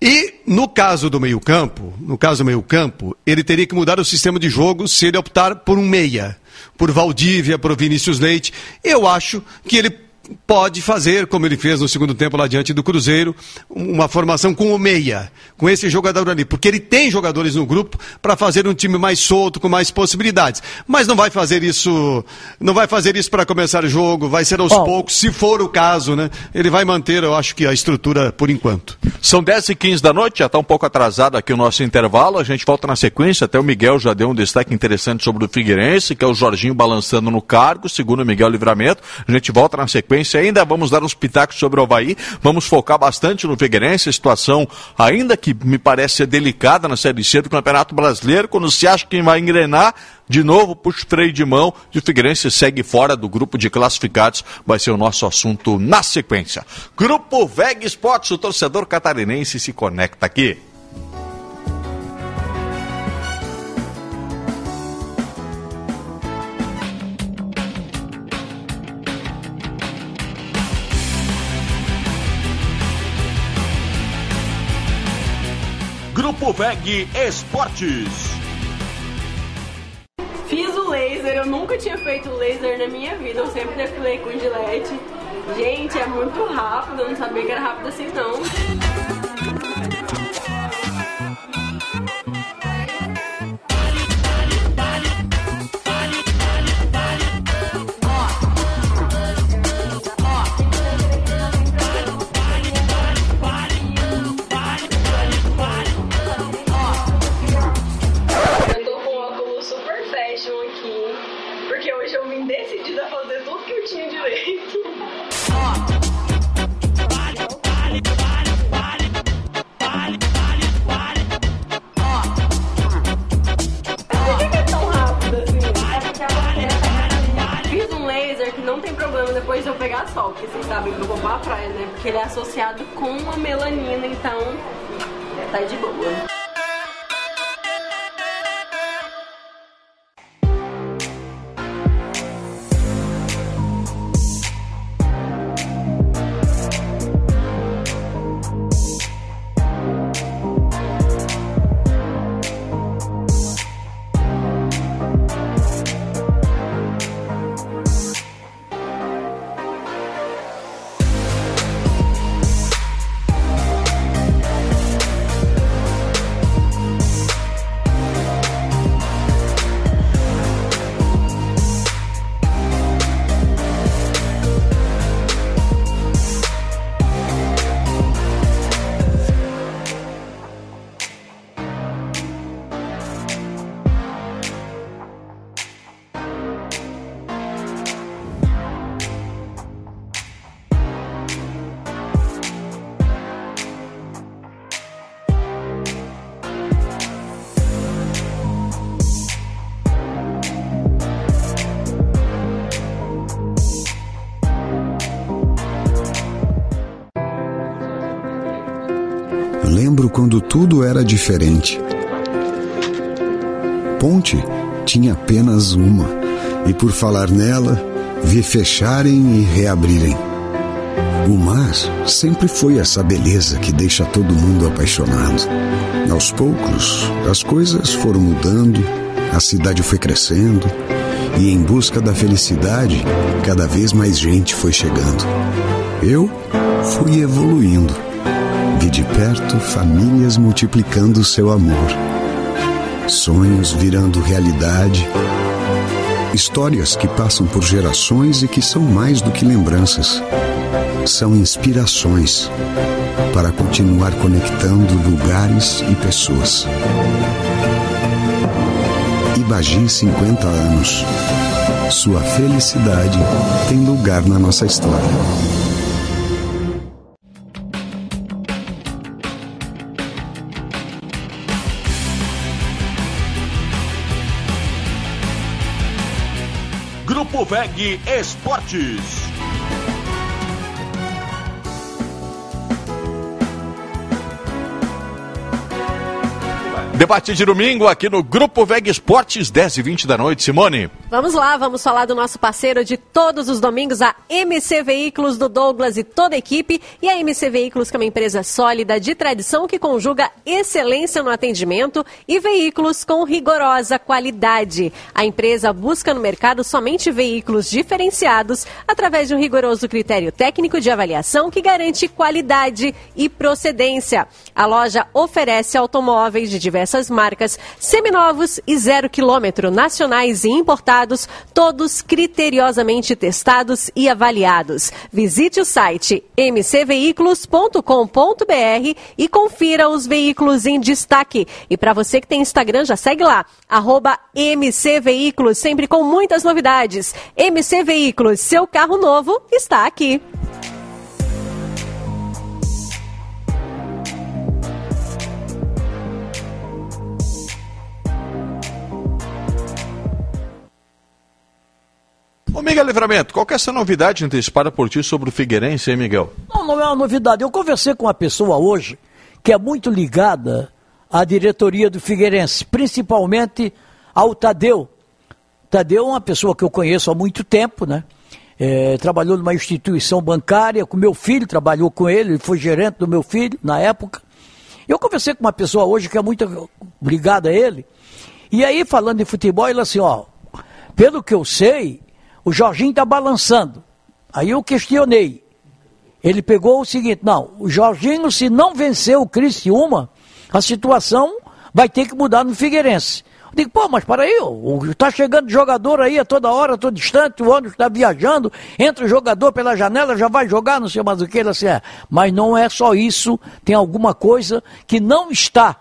E no caso do meio-campo, no caso do meio-campo, ele teria que mudar o sistema de jogo se ele optar por um meia, por Valdívia, por Vinícius Leite. Eu acho que ele pode fazer, como ele fez no segundo tempo lá diante do Cruzeiro, uma formação com o meia, com esse jogador ali, porque ele tem jogadores no grupo para fazer um time mais solto, com mais possibilidades. Mas não vai fazer isso, não vai fazer isso para começar o jogo, vai ser aos Bom. poucos, se for o caso, né? Ele vai manter, eu acho que a estrutura por enquanto. São 10 e 15 da noite, já está um pouco atrasado aqui o nosso intervalo. A gente volta na sequência. Até o Miguel já deu um destaque interessante sobre o Figueirense, que é o Jorginho balançando no cargo, segundo o Miguel Livramento. A gente volta na sequência ainda. Vamos dar uns pitacos sobre o Havaí. Vamos focar bastante no Figueirense. A situação, ainda que me parece ser delicada na Série C do Campeonato Brasileiro, quando se acha que vai engrenar. De novo, puxa o freio de mão e o Figueirense segue fora do grupo de classificados. Vai ser o nosso assunto na sequência. Grupo VEG Esportes, o torcedor catarinense se conecta aqui. Grupo VEG Esportes. Fiz o laser, eu nunca tinha feito laser na minha vida, eu sempre depilei com gilete. Gente, é muito rápido, eu não sabia que era rápido assim não. Quando tudo era diferente. Ponte tinha apenas uma, e por falar nela, vi fecharem e reabrirem. O mar sempre foi essa beleza que deixa todo mundo apaixonado. Aos poucos, as coisas foram mudando, a cidade foi crescendo e, em busca da felicidade, cada vez mais gente foi chegando. Eu fui evoluindo. Vi de perto famílias multiplicando seu amor, sonhos virando realidade, histórias que passam por gerações e que são mais do que lembranças são inspirações para continuar conectando lugares e pessoas. Ibagi 50 anos. Sua felicidade tem lugar na nossa história. VEG Esportes. Debate de domingo aqui no Grupo VEG Esportes, 10 e 20 da noite. Simone. Vamos lá, vamos falar do nosso parceiro de todos os domingos, a MC Veículos do Douglas e toda a equipe. E a MC Veículos, que é uma empresa sólida de tradição que conjuga excelência no atendimento e veículos com rigorosa qualidade. A empresa busca no mercado somente veículos diferenciados através de um rigoroso critério técnico de avaliação que garante qualidade e procedência. A loja oferece automóveis de diversas marcas, seminovos e zero quilômetro, nacionais e importados, todos criteriosamente testados e avaliados. Visite o site mcveículos.com.br e confira os veículos em destaque. E para você que tem Instagram, já segue lá, arroba mcveículos, sempre com muitas novidades. MC Veículos, seu carro novo está aqui. Ô Miguel Livramento, qual que é essa novidade antecipada por ti sobre o Figueirense, hein, Miguel? Não, não é uma novidade. Eu conversei com uma pessoa hoje que é muito ligada à diretoria do Figueirense, principalmente ao Tadeu. Tadeu é uma pessoa que eu conheço há muito tempo, né? É, trabalhou numa instituição bancária, com meu filho, trabalhou com ele, ele foi gerente do meu filho na época. Eu conversei com uma pessoa hoje que é muito ligada a ele, e aí, falando de futebol, ele assim, ó, pelo que eu sei, o Jorginho está balançando. Aí eu questionei. Ele pegou o seguinte: não, o Jorginho, se não vencer o Criciúma, a situação vai ter que mudar no Figueirense. Eu digo, pô, mas para aí, está chegando jogador aí a toda hora, a todo instante, o ônibus está viajando, entra o jogador pela janela, já vai jogar, não sei mais o que, ele assim, é. Mas não é só isso, tem alguma coisa que não está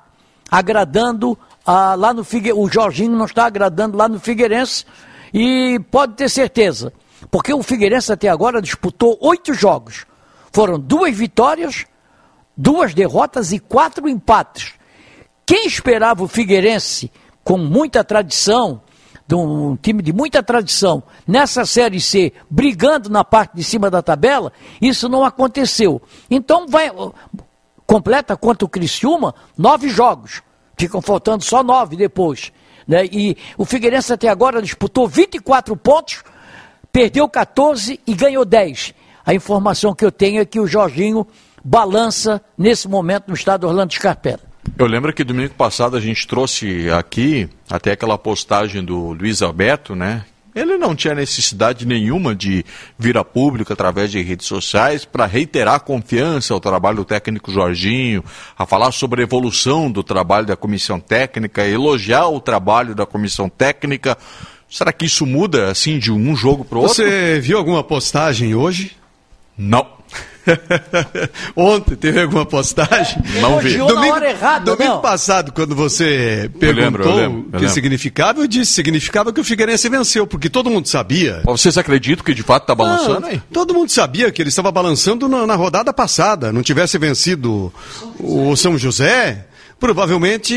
agradando lá no Figueirense, o Jorginho não está agradando lá no Figueirense, e pode ter certeza, porque o Figueirense até agora disputou oito jogos. Foram duas vitórias, duas derrotas e quatro empates. Quem esperava o Figueirense com muita tradição, de um time de muita tradição, nessa Série C, brigando na parte de cima da tabela, isso não aconteceu. Então vai completa contra o Criciúma nove jogos. Ficam faltando só nove depois. Né? E o Figueirense até agora disputou 24 pontos, perdeu 14 e ganhou 10. A informação que eu tenho é que o Jorginho balança nesse momento no estado Orlando Scarpella. Eu lembro que domingo passado a gente trouxe aqui até aquela postagem do Luiz Alberto, né? Ele não tinha necessidade nenhuma de vir a público através de redes sociais para reiterar a confiança ao trabalho do técnico Jorginho, a falar sobre a evolução do trabalho da comissão técnica, elogiar o trabalho da comissão técnica. Será que isso muda assim de um jogo para o outro? Você viu alguma postagem hoje? Não. [laughs] Ontem teve alguma postagem? [laughs] Não vi. Domingo, na hora errada, domingo não. passado, quando você perguntou lembro, eu lembro, eu o que lembro. significava, eu disse significava que o Figueirense venceu, porque todo mundo sabia. Vocês acreditam que de fato está balançando Não, todo mundo sabia que ele estava balançando na, na rodada passada. Não tivesse vencido o São José, provavelmente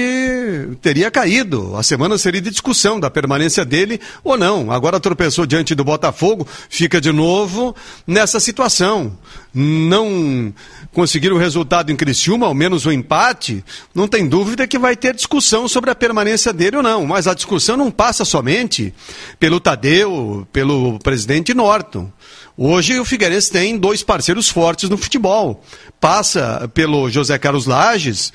teria caído. A semana seria de discussão da permanência dele ou não. Agora tropeçou diante do Botafogo, fica de novo nessa situação. Não conseguir o resultado em Criciúma, ao menos o empate, não tem dúvida que vai ter discussão sobre a permanência dele ou não. Mas a discussão não passa somente pelo Tadeu, pelo presidente Norton. Hoje o Figueirense tem dois parceiros fortes no futebol. Passa pelo José Carlos Lages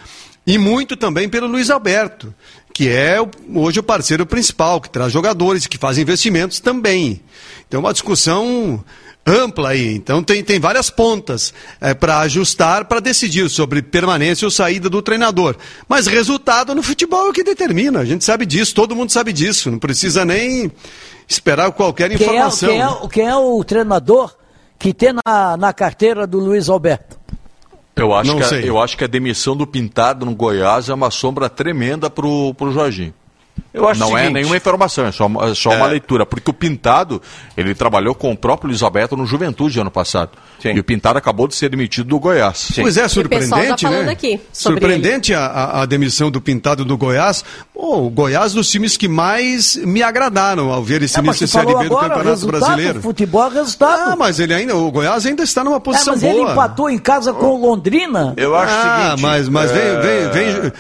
e muito também pelo Luiz Alberto, que é hoje o parceiro principal, que traz jogadores, que faz investimentos também. Então, uma discussão ampla aí. Então, tem, tem várias pontas é, para ajustar, para decidir sobre permanência ou saída do treinador. Mas resultado no futebol é o que determina. A gente sabe disso, todo mundo sabe disso. Não precisa nem esperar qualquer informação. Quem é, quem é, quem é o treinador que tem na, na carteira do Luiz Alberto? Eu acho, Não que a, eu acho que a demissão do Pintado no Goiás é uma sombra tremenda pro, pro Jorginho. Eu acho Não é seguinte, nenhuma informação, é só, é só uma leitura. Porque o Pintado, ele trabalhou com o próprio Luiz Alberto no Juventude ano passado. Sim. E o Pintado acabou de ser demitido do Goiás. Pois é, tá surpreendente, falando né? aqui sobre surpreendente a, a- a demissão do Pintado do Goiás. Pô, o Goiás dos times que mais me agradaram ao ver esse É, mas início de Série B do Campeonato Brasileiro. Futebol é resultado. Ah, mas ele ainda, o Goiás ainda está numa É, posição mas boa. ele empatou em casa com o Londrina. Eu acho o ah, seguinte. mas, mas é, vem, vem, vem.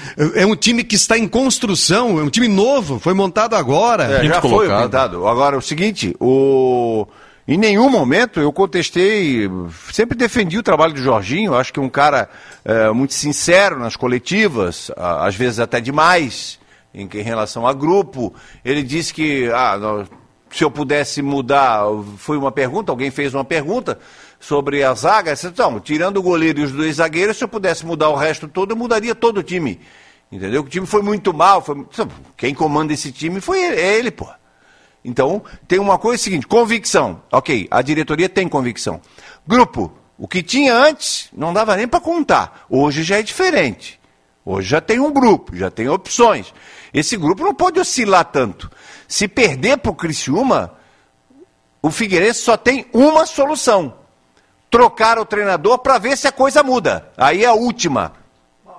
É um time que está em construção, é um time novo, foi montado agora. É, já foi o colocado. pintado. Agora, o seguinte, o... em nenhum momento eu contestei, sempre defendi o trabalho do Jorginho, acho que é um cara é, muito sincero nas coletivas, às vezes até demais, em, em relação a grupo. Ele disse que, ah, se eu pudesse mudar, foi uma pergunta, alguém fez uma pergunta sobre a zaga, então, tirando o goleiro e os dois zagueiros, se eu pudesse mudar o resto todo, eu mudaria todo o time. Entendeu? O time foi muito mal. Foi... Quem comanda esse time foi ele, é ele, pô. Então, tem uma coisa seguinte: convicção. Ok, a diretoria tem convicção. Grupo, o que tinha antes não dava nem para contar. Hoje já é diferente. Hoje já tem um grupo, já tem opções. Esse grupo não pode oscilar tanto. Se perder para o Criciúma, o Figueirense só tem uma solução: trocar o treinador para ver se a coisa muda. Aí é a última.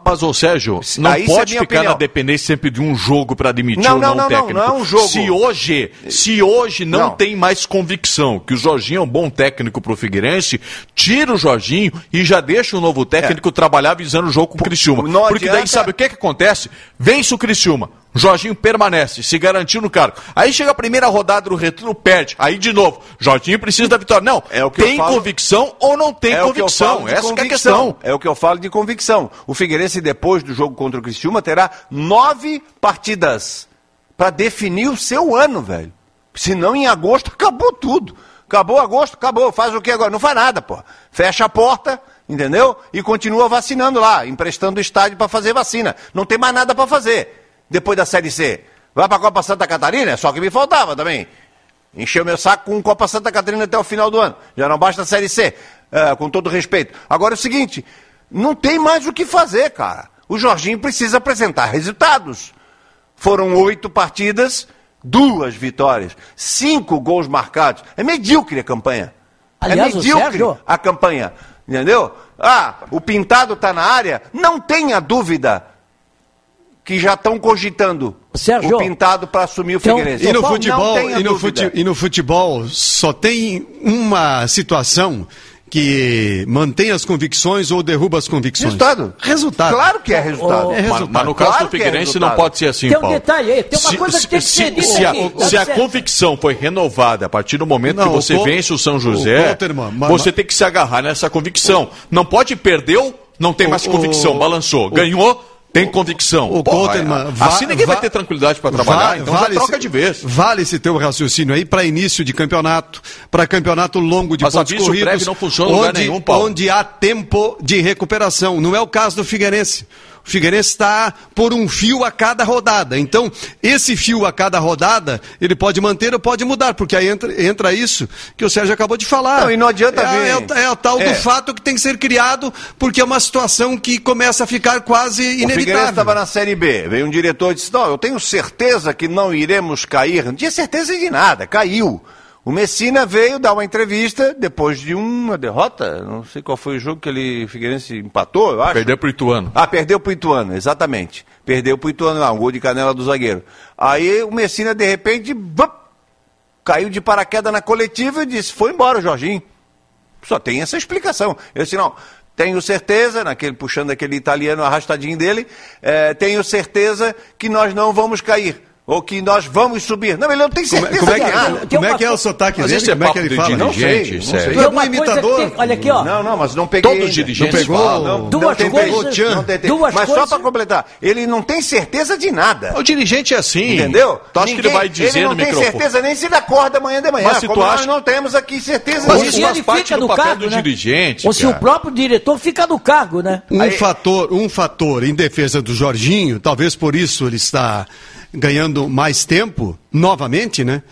Mas, ô Sérgio, não Aí, é pode minha ficar opinião. na dependência sempre de um jogo para admitir Não, ou não, não, não, não, técnico. não é um jogo. Se hoje, se hoje não, Não. tem mais convicção que o Jorginho é um bom técnico pro Figueirense, tira o Jorginho e já deixa o novo técnico trabalhar visando o jogo com o Criciúma. não Porque daí adianta- sabe o que que acontece? Vence o Criciúma. Jorginho permanece, se garantiu no cargo. Aí chega a primeira rodada do retorno, perde. Aí de novo, Jorginho precisa da vitória. Não, É o que eu tem falo- convicção ou não tem É o que eu convicção. Essa que é a convicção. questão. É o que eu falo de convicção. O Figueirense, depois do jogo contra o Criciúma, terá nove partidas para definir o seu ano, velho. Senão, em agosto, acabou tudo. Acabou agosto, acabou. Faz o que agora? Não faz nada, pô. Fecha a porta, entendeu? E continua vacinando lá, emprestando o estádio para fazer vacina. Não tem mais nada para fazer depois da Série C. Vai para a Copa Santa Catarina? É só que me faltava também. Encheu meu saco com Copa Santa Catarina até o final do ano. Já não basta a Série C, é, com todo respeito. Agora é o seguinte, não tem mais o que fazer, cara. O Jorginho precisa apresentar resultados. Foram oito partidas, duas vitórias, cinco gols marcados. É medíocre a campanha. Aliás, é medíocre Sérgio- a campanha. Entendeu? Ah, o Pintado está na área. Não tenha dúvida que já estão cogitando Sérgio, o Pintado para assumir o então, Figueirense. E no, Não futebol, e, no fute- e no futebol só tem uma situação que mantém as convicções ou derruba as convicções. Resultado. Resultado. Claro que é resultado. Ô, É Mas, resultado. mas no caso Claro do é Figueirense não resultado. pode ser assim, Tem um Paulo. detalhe aí, tem uma coisa que tem que ser dita se, a, aqui. se a convicção foi renovada a partir do momento Não, que você o vence o São o José, Colterman, ma- você tem que se agarrar nessa convicção. Não pode perdeu, não tem O- mais convicção, o- balançou. o- Ganhou, tem convicção. O Porra, é- assim ninguém vai va- ter tranquilidade para trabalhar, então vale troca esse- de vez. Vale esse teu raciocínio aí para início de campeonato, para campeonato longo de Mas pontos aviso corridos, não funciona em lugar onde, nenhum, Paulo. onde há tempo de recuperação. Não é o caso do Figueirense. O Figueirense está por um fio a cada rodada. Então, esse fio a cada rodada, ele pode manter ou pode mudar, porque aí entra, entra isso que o Sérgio acabou de falar. Não, e não adianta é, vir- é, o- é o tal É. do fato que tem que ser criado, porque é uma situação que começa a ficar quase O Figueirense inevitável. estava na Série B. Veio um diretor e disse: Não, eu tenho certeza que não iremos cair. Não tinha certeza de nada, caiu. O Messina veio dar uma entrevista depois de uma derrota, não sei qual foi o jogo que ele Figueirense empatou, eu acho. Perdeu pro Ituano. Ah, perdeu pro Ituano, exatamente. Perdeu pro Ituano lá, um gol de canela do zagueiro. Aí o Messina, de repente, vup, caiu de paraquedas na coletiva e disse, foi embora o Jorginho. Só tem essa explicação. Eu disse, não, tenho certeza, naquele, puxando aquele italiano arrastadinho dele, eh, tenho certeza que nós não vamos cair. Ou que nós vamos subir. Não, ele não tem Como, é- certeza como é que, de nada. como, como é que é o sotaque dele? é Como é que ele fala? Não sei, não sério. sei. É Tem que imitador. tem- olha aqui, ó. Não, não, mas não peguei. Todos os dirigentes Não pegou? falam. Não, Duas não coisas- Não tentei. duas Mas coisas- só para completar, ele não tem certeza de nada. O dirigente é assim. Entendeu? Tu acha que ele Ninguém- vai dizer ele não tem microfone? certeza nem se ele acorda amanhã de manhã. Mas se tu como acha- nós não temos aqui certeza Mas isso se faz ele parte fica do no papel cargo, do né? dirigente, Ou se o próprio diretor fica no cargo, né? Um fator, um fator em defesa do Jorginho, talvez por isso ele está ganhando mais tempo, novamente, né?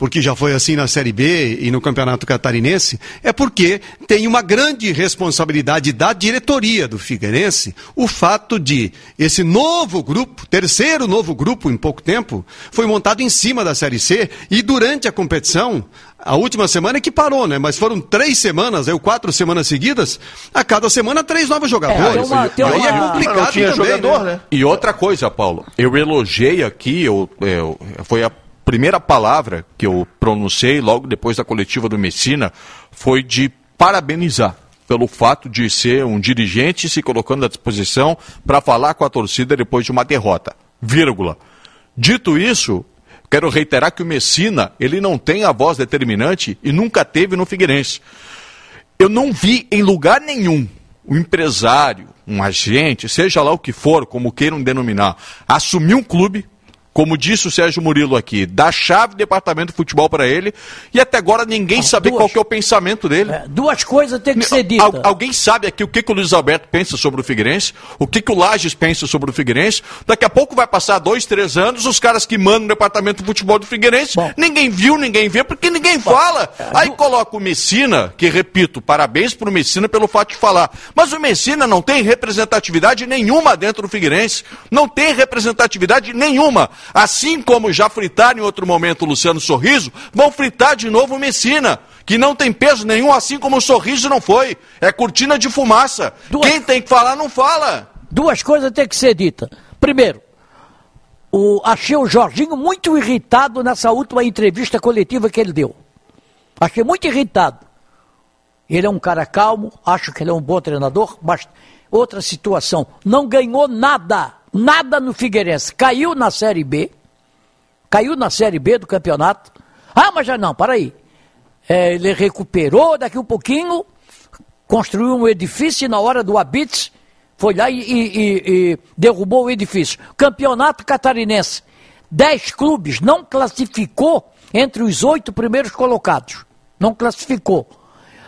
Porque já foi assim na Série B e no Campeonato Catarinense, é porque tem uma grande responsabilidade da diretoria do Figueirense o fato de esse novo grupo, terceiro novo grupo em pouco tempo, foi montado em cima da Série C e durante a competição, a última semana é que parou, né? Mas foram três semanas, ou quatro semanas seguidas, a cada semana três novos jogadores. tem uma- tem E aí é uma- complicado também, jogador, né? né? E outra coisa, Paulo, eu elogiei aqui, eu, eu- foi a primeira palavra que eu pronunciei logo depois da coletiva do Messina, foi de parabenizar pelo fato de ser um dirigente se colocando à disposição para falar com a torcida depois de uma derrota. Vírgula. Dito isso, quero reiterar que o Messina, ele não tem a voz determinante e nunca teve no Figueirense. Eu não vi em lugar nenhum um empresário, um agente, seja lá o que for, como queiram denominar, assumir um clube, como disse o Sérgio Murilo aqui, dar chave do departamento de futebol para ele, e até agora ninguém Ah, sabe qual que é o pensamento dele. É, duas coisas têm que ser Al- ditas. alguém sabe aqui o que, que o Luiz Alberto pensa sobre o Figueirense? O que, que o Lages pensa sobre o Figueirense? Daqui a pouco vai passar dois, três anos, os caras que mandam no departamento de futebol do Figueirense, Bom. ninguém viu, ninguém vê, porque ninguém fala. Aí coloca o Messina, que repito, parabéns pro Messina pelo fato de falar. Mas o Messina não tem representatividade nenhuma dentro do Figueirense. Não tem representatividade nenhuma. Assim como já fritaram em outro momento o Luciano Sorriso, vão fritar de novo o Messina, que não tem peso nenhum, assim como o Sorriso não foi. É cortina de fumaça. Duas- Quem tem que falar, não fala. Duas coisas têm que ser ditas. Primeiro, o, achei o Jorginho muito irritado nessa última entrevista coletiva que ele deu. Achei muito irritado. Ele é um cara calmo, acho que ele é um bom treinador, mas outra situação, não ganhou nada, nada no Figueirense. Caiu na Série B, caiu na Série B do campeonato. Ah, mas já não, para aí. É, ele recuperou daqui um pouquinho, construiu um edifício e na hora do Abits foi lá e- e- e derrubou o edifício. Campeonato Catarinense. Dez clubes não classificou entre os oito primeiros colocados. Não classificou.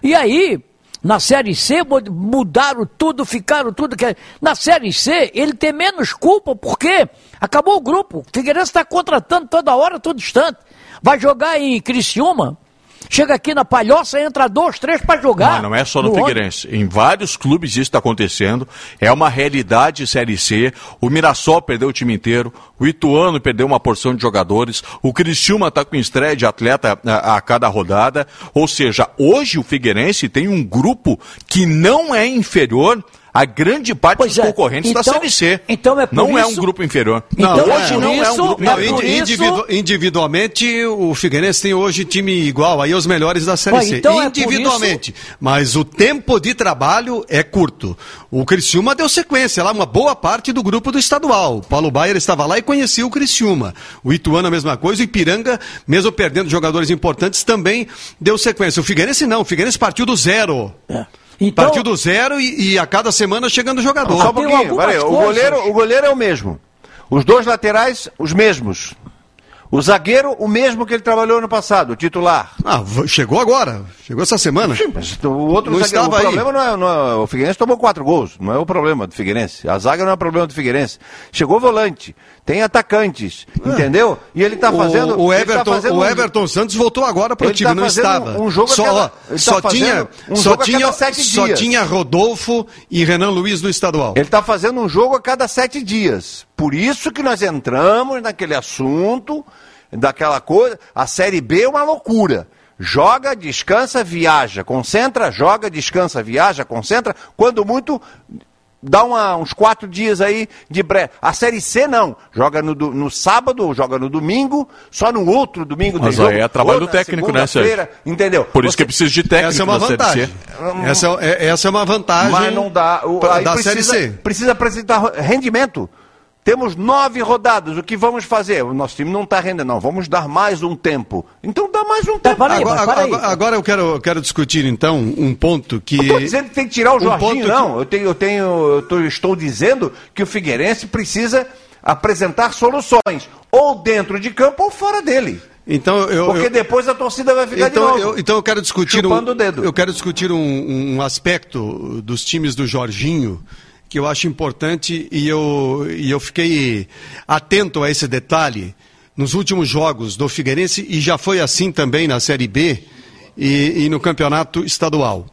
E aí, na Série C, mu- mudaram tudo, ficaram tudo. Que... Na Série C, ele tem menos culpa, porque acabou o grupo. O Figueirense está contratando toda hora, todo instante. Vai jogar em Criciúma, chega aqui na Palhoça, entra dois, três para jogar. Mas não é só no, ônibus. Figueirense. Em vários clubes isso está acontecendo. É uma realidade Série C. O Mirassol perdeu o time inteiro. O Ituano perdeu uma porção de jogadores. O Criciúma está com estreia de atleta a, a cada rodada. Ou seja, hoje o Figueirense tem um grupo que não é inferior a grande parte Pois dos é. concorrentes da Então- Série C. então é por não é um isso- grupo inferior. Então é hoje por não é um isso- grupo é Não, isso- individu- individualmente, o Figueirense tem hoje time igual aí aos melhores da Série C. então é individualmente. Mas o tempo de trabalho é curto. O Criciúma deu sequência lá, uma boa parte do grupo do estadual. O Paulo Baier estava lá e conhecia o Criciúma. O Ituano a mesma coisa. O Ipiranga, mesmo perdendo jogadores importantes, também deu sequência. O Figueirense não. O Figueirense partiu do zero. É. Então, Partiu do zero e, e a cada semana chegando jogador. Só um pouquinho, peraí, o goleiro, o goleiro é o mesmo. Os dois laterais, os mesmos. O zagueiro, o mesmo que ele trabalhou no passado, o titular. Ah, chegou agora. Chegou essa semana. Mas o outro Não zagueiro, o estava aí. problema não é, não é- O Figueirense tomou quatro gols, não é o problema do Figueirense. A zaga não é o problema do Figueirense. Chegou volante, tem atacantes, entendeu? E ele está fazendo. o, o tá Everton, fazendo o um- Everton Santos voltou agora para o time, tá não estava. um jogo só tá só fazendo tinha, um só tinha, só dias. tinha Rodolfo e Renan Luiz no estadual. Ele está fazendo um jogo a cada sete dias. Por isso que nós entramos naquele assunto, daquela coisa. A Série B é uma loucura. Joga, descansa, viaja, concentra, joga, descansa, viaja, concentra. Quando muito, dá uma, uns quatro dias aí de breve. A Série C não. Joga no, no sábado ou joga no domingo, só no outro domingo Mas aí é trabalho do técnico, né, Sérgio? Entendeu? Por isso Você- que precisa de técnico Essa é uma na Série vantagem. C. Essa é, essa é uma vantagem Mas não dá. O, pra- aí da precisa, Série C. precisa apresentar rendimento. Temos nove rodadas. O que vamos fazer? O nosso time não está rendendo. Não, vamos dar mais um tempo. Então dá mais um tempo. para aí, Agora, agora- agora eu quero, eu quero discutir, então, um ponto que. Não estou dizendo que tem que tirar o um Jorginho, ponto que- não. Eu, tenho, eu, tenho, eu tô- estou dizendo que o Figueirense precisa apresentar soluções, ou dentro de campo ou fora dele. Então eu. Porque eu- depois a torcida vai ficar então, de novo. eu, então eu quero discutir um, Chupando o dedo. eu quero discutir um, um aspecto dos times do Jorginho que eu acho importante e eu, e eu fiquei atento a esse detalhe nos últimos jogos do Figueirense e já foi assim também na Série B e, e no campeonato estadual.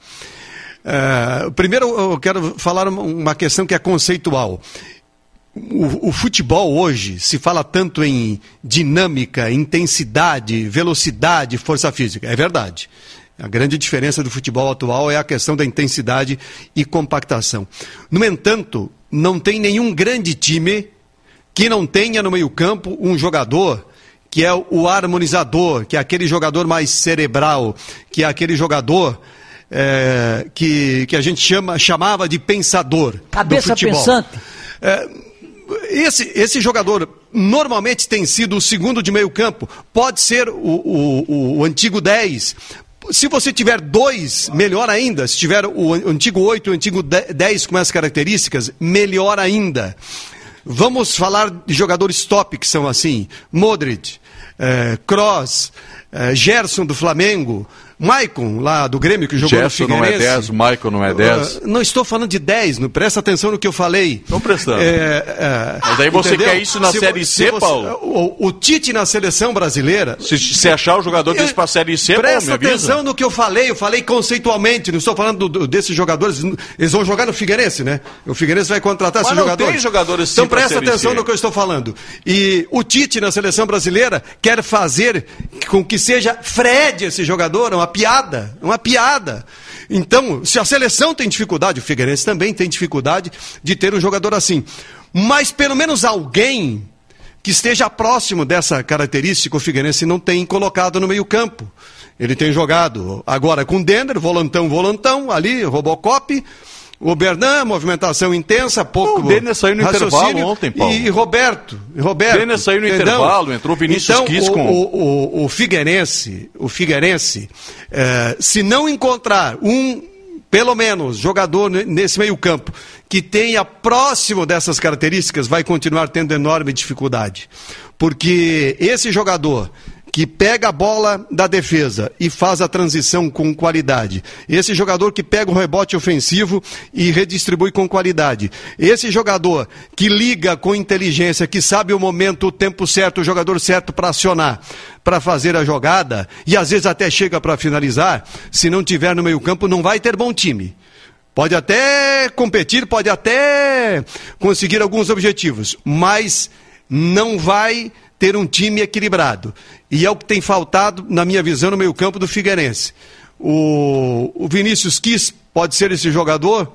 Eh, primeiro eu quero falar uma- uma questão que é conceitual. O, o futebol hoje se fala tanto em dinâmica, intensidade, velocidade, força física. É verdade. A grande diferença do futebol atual é a questão da intensidade e compactação. No entanto, não tem nenhum grande time que não tenha no meio-campo um jogador que é o harmonizador, que é aquele jogador mais cerebral, que é aquele jogador eh, que, que a gente chama, chamava de pensador Cabeça do futebol. pensante. É, esse, esse jogador normalmente tem sido o segundo de meio campo, pode ser o, o, o- o antigo 10. Se você tiver dois, melhor ainda. Se tiver o an- antigo 8 e o antigo 10 com essas características, melhor ainda. Vamos falar de jogadores top que são assim: Modric, eh, Kroos, eh, Gerson do Flamengo, Maicon lá do Grêmio que jogou Gerson no não é Figueirense. 10, Michael não é 10. Ah, não estou falando de 10, não presta atenção no que eu falei. Tô prestando. É, é, Mas aí você quer isso na Se Série C, se você- Paulo? O, o Tite na seleção brasileira. Se, se achar o jogador desse pra Série C, Presta avisa. atenção no que eu falei, eu falei conceitualmente, não estou falando do- desses jogadores, eles vão jogar no Figueirense, né? O Figueirense vai contratar Mas esses não jogadores. tem jogadores Então sim pra presta atenção no que eu estou falando. E o Tite na seleção brasileira quer fazer com que seja Fred esse jogador, uma piada, uma piada. Então, se a seleção tem dificuldade, o Figueirense também tem dificuldade de ter um jogador assim. Mas pelo menos alguém que esteja próximo dessa característica, o Figueirense não tem colocado no meio-campo. Ele tem jogado agora com Dender, volantão, volantão, ali, Robocop. O Bernan, movimentação intensa, pouco. O Denner saiu no intervalo ontem, Paulo. E Roberto. Roberto Denner saiu no entendeu? intervalo, entrou Vinícius então, Quis o, com- o, o, o Figueirense, o Figueirense, eh, se não encontrar um, pelo menos, jogador ne- nesse meio-campo que tenha próximo dessas características, vai continuar tendo enorme dificuldade. Porque esse jogador que pega a bola da defesa e faz a transição com qualidade. Esse jogador que pega o rebote ofensivo e redistribui com qualidade. Esse jogador que liga com inteligência, que sabe o momento, o tempo certo, o jogador certo para acionar, para fazer a jogada e às vezes até chega para finalizar, se não tiver no meio-campo, não vai ter bom time. Pode até competir, pode até conseguir alguns objetivos, mas não vai ter um time equilibrado. E é o que tem faltado, na minha visão, no meio-campo do Figueirense. O, o Vinícius Quis pode ser esse jogador?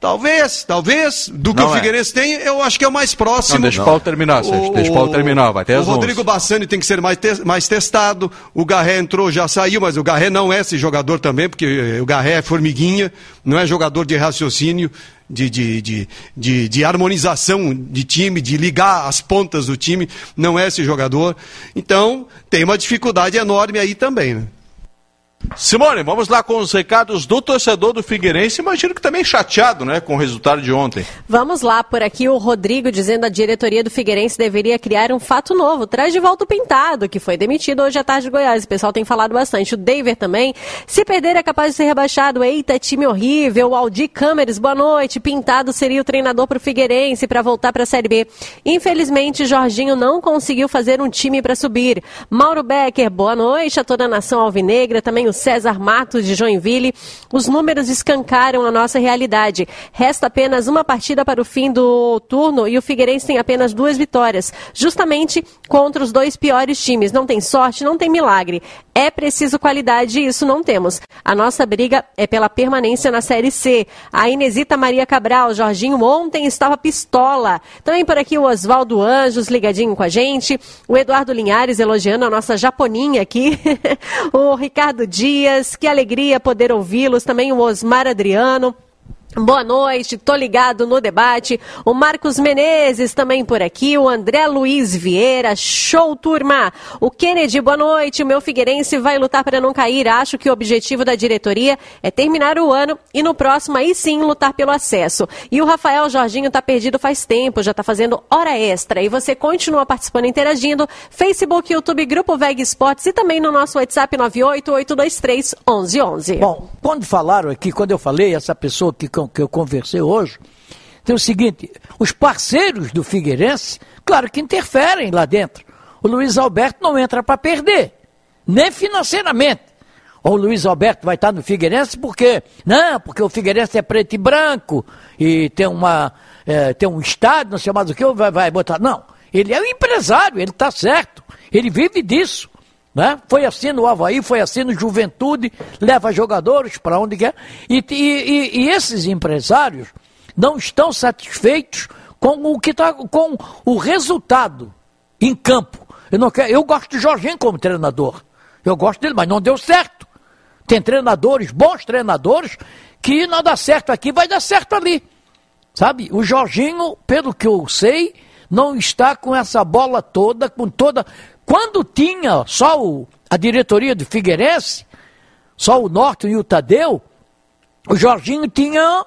Talvez, talvez. Do que Não o é. Figueirense tem, eu acho que é o mais próximo. Não, deixa o Paulo terminar, Sérgio, deixa o Paulo terminar, vai até O Rodrigo 11. Bassani tem que ser mais, te- mais testado. O Garré entrou, já saiu, mas o Garré não é esse jogador também, porque o Garré é formiguinha, não é jogador de raciocínio, de, de, de, de, harmonização de time, de ligar as pontas do time, não é esse jogador. Então, tem uma dificuldade enorme aí também, né? Simone, vamos lá com os recados do torcedor do Figueirense. Imagino que também chateado, né, com o resultado de ontem. Vamos lá, por aqui o Rodrigo dizendo a diretoria do Figueirense deveria criar um fato novo. Traz de volta o Pintado, que foi demitido hoje à tarde de Goiás. O pessoal tem falado bastante. O Daver também. Se perder é capaz de ser rebaixado. Eita, time horrível. O Aldi Câmeres, boa noite. Pintado seria o treinador para o Figueirense para voltar para a Série B. Infelizmente, Jorginho não conseguiu fazer um time para subir. Mauro Becker, boa noite a toda a nação alvinegra. Também César Matos de Joinville. Os números escancaram a nossa realidade. Resta apenas uma partida para o fim do turno e o Figueirense tem apenas duas vitórias, justamente contra os dois piores times. Não tem sorte, não tem milagre. É preciso qualidade e isso não temos. A nossa briga é pela permanência na Série C. A Inesita Maria Cabral, Jorginho ontem estava pistola. Também por aqui o Oswaldo Anjos ligadinho com a gente. O Eduardo Linhares elogiando a nossa japoninha aqui. [laughs] o Ricardo Dias, que alegria poder ouvi-los. Também o Osmar Adriano. Boa noite, tô ligado no debate. O Marcos Menezes também por aqui, o André Luiz Vieira, show turma. O Kennedy, boa noite. O meu Figueirense vai lutar para não cair. Acho que o objetivo da diretoria é terminar o ano e no próximo aí sim lutar pelo acesso. E o Rafael Jorginho tá perdido faz tempo, já tá fazendo hora extra. E você continua participando, interagindo. Facebook, YouTube, Grupo Veg Esportes e também no nosso WhatsApp 98823 1111. Bom, quando falaram aqui, quando eu falei, essa pessoa que com que eu conversei hoje, tem o seguinte: os parceiros do Figueirense, claro que interferem lá dentro. O Luiz Alberto não entra para perder, nem financeiramente. Ou o Luiz Alberto vai estar no Figueirense porque não, porque o Figueirense é preto e branco e tem uma é, tem um estádio, não sei mais o que, vai, vai botar. Não, ele é um empresário, ele está certo, ele vive disso. Né? Foi assim no Havaí, foi assim no Juventude, leva jogadores para onde quer. E, e, e, esses empresários não estão satisfeitos com o que tá, com o resultado em campo. Eu, não quero, eu gosto de Jorginho como treinador. Eu gosto dele, mas não deu certo. Tem treinadores, bons treinadores, que não dá certo aqui, vai dar certo ali. Sabe? O Jorginho, pelo que eu sei, não está com essa bola toda, com toda quando tinha só o, a diretoria do Figueirense, só o Norton e o Tadeu, o Jorginho tinha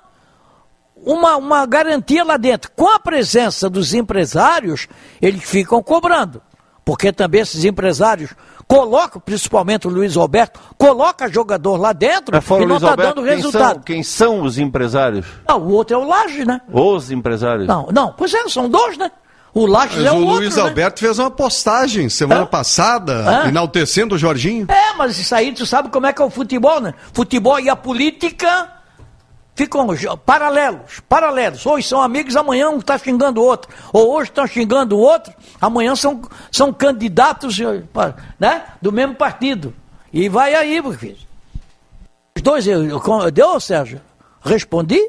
uma, uma garantia lá dentro. Com a presença dos empresários, eles ficam cobrando. Porque também esses empresários colocam, principalmente o Luiz Alberto, coloca jogador lá dentro e não está dando resultado. Quem são, quem são os empresários? Não, o outro é o Laje, né? Os empresários? Não, não, pois é, são dois, né? O Lages mas é o, o Luiz outro, né? Alberto né? fez uma postagem semana passada, enaltecendo o Jorginho. É, mas isso aí tu sabe como é que é o futebol, né? Futebol e a política ficam paralelos, paralelos. Hoje são amigos, amanhã um está xingando o outro. Ou hoje estão xingando o outro, amanhã são, são candidatos né, do mesmo partido. E vai aí, meu filho. Os dois, eu, eu, deu, Sérgio? Respondi?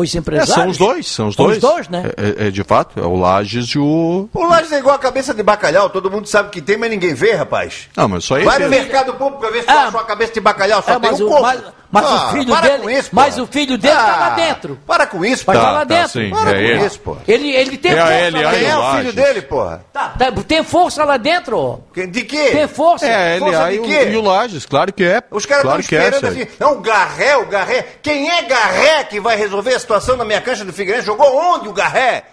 Os empresários? É, são os dois, são os dois. Os dois, né? É, é, é, de fato, é o Lages e o. O Lages é igual a cabeça de bacalhau, todo mundo sabe que tem, mas ninguém vê, rapaz. Não, mas só aí. Vai no mercado público pra ver se é. acha uma cabeça de bacalhau, só tem um o, Mas, mas ah, o filho dele. Isso, mas o filho dele ah, tá lá dentro. Para com isso, pô. Tá, tá lá dentro. Tá, sim, para é com isso, pô. Ele, ele tem é força. Ele, Quem é o filho dele, porra? Tá, tá, tem força lá dentro. De quê? Tem força. É, ele força de quê? E o Lages, claro que é. Os caras claro estão esperando assim. Não, o Garré, o Garré. Quem é Garré que vai resolver a situação na minha cancha do Figueirense? Jogou onde o Garré?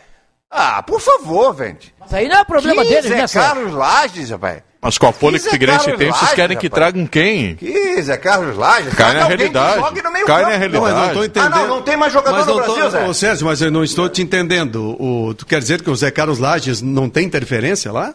Ah, por favor, gente. Mas aí não é problema deles, né, Carlos Lages, rapaz. Mas com a folha que o Figueirense tem, vocês querem que tragam quem? Que Zé Carlos Lages? Cai na realidade. Cai na realidade. Não, mas não estou entendendo. Ah, não, não tem mais jogador mas no Brasil, tô, Zé. Ô, Sérgio, mas eu não estou te entendendo. O, tu quer dizer que o Zé Carlos Lages não tem interferência lá?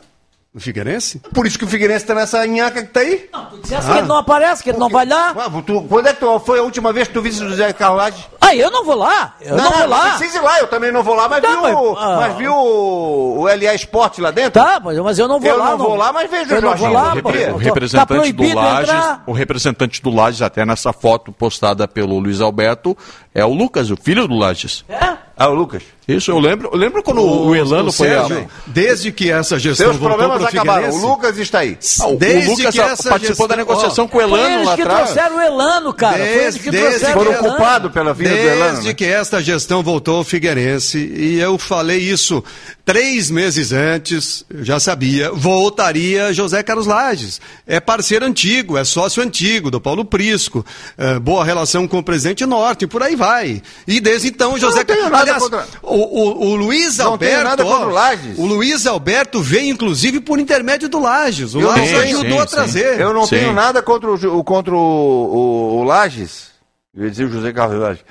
O Figueirense? Por isso que o Figueirense tá nessa nhaca que tá aí. Não, tu disseste ah. que ele não aparece, que ele não vai lá. Ah, tu, quando é que tu, foi a última vez que tu viste o José Carlage? Ah, eu não vou lá. Eu não, não vou lá. Não precisa ir lá, eu também não vou lá, mas, tá, viu, mas, ah. mas viu o, o LA Esporte lá dentro? Tá, mas, eu não vou eu lá. Eu não, vou lá, mas vejo eu não vou lá, o, o representante tá do Lages, o representante do Lages, até nessa foto postada pelo Luiz Alberto, é o Lucas, o filho do Lages. É? Ah, o Lucas. Isso, eu lembro, eu lembro quando o, o Elano o foi Sérgio, a... Desde que essa gestão Seus problemas acabaram. O Lucas está aí. Ah, o, desde o Lucas que essa participou gestão... da negociação oh, com o Elano lá atrás. Foi eles que trouxeram o Elano, cara. Desde, foi eles que trouxeram Foram culpados pela vida desde né? que esta gestão voltou ao Figueirense, e eu falei isso três meses antes, eu já sabia, voltaria José Carlos Lages. É parceiro antigo, é sócio antigo do Paulo Prisco, é, boa relação com o presidente Norte, por aí vai. E desde então, José Carlos... Aliás, contra... o, o, o Luiz não Alberto... nada contra o Lages. O Luiz Alberto veio, inclusive, por intermédio do Lages. O Lages ajudou sim, a trazer. Eu não sim. tenho nada contra o, contra o, o, o Lages. Eu ia dizer o José Carlos Lages.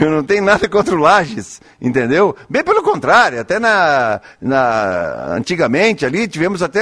Eu não tenho nada contra o Lages, entendeu? Bem pelo contrário, até na, na antigamente ali tivemos até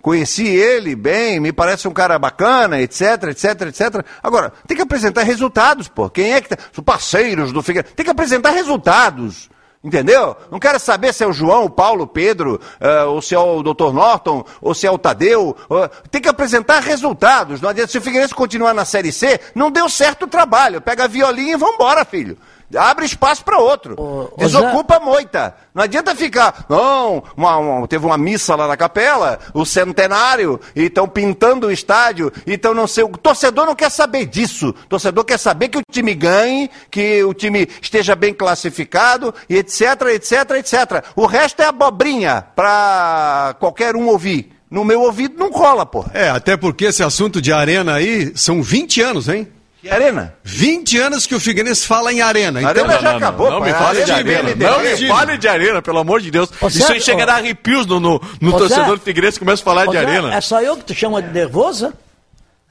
conheci ele bem, me parece um cara bacana, etc, etc, etc. Agora, tem que apresentar resultados, pô. Quem é que tá, os parceiros do Figueiredo, tem que apresentar resultados. Entendeu? Não quero saber se é o João, o Paulo, o Pedro, uh, ou se é o Dr. Norton, ou se é o Tadeu. Uh, tem que apresentar resultados. Não adianta. Se o Figueirense continuar na Série C, não deu certo o trabalho. Pega a violinha e vambora, filho. Abre espaço para outro. Ô, Desocupa a moita. Não adianta ficar. Não, uma- uma- teve uma missa lá na capela, o centenário, e estão pintando o estádio, então não sei. O torcedor não quer saber disso. O torcedor quer saber que o time ganhe, que o time esteja bem classificado, e etc, etc, etc. O resto é abobrinha para qualquer um ouvir. No meu ouvido não cola, porra. É, até porque esse assunto de arena aí são 20 anos, hein? Que arena? 20 anos que o Figueirense fala em arena. Então, Arena já acabou, não pô. me É fale de arena arena. Não me fale de arena, pelo amor de Deus. Ô, Isso aí chega a dar arrepios no, no, no Ô, torcedor do Figueirense que começa a falar Ô, de Zé, arena. É só eu que te chama de nervosa?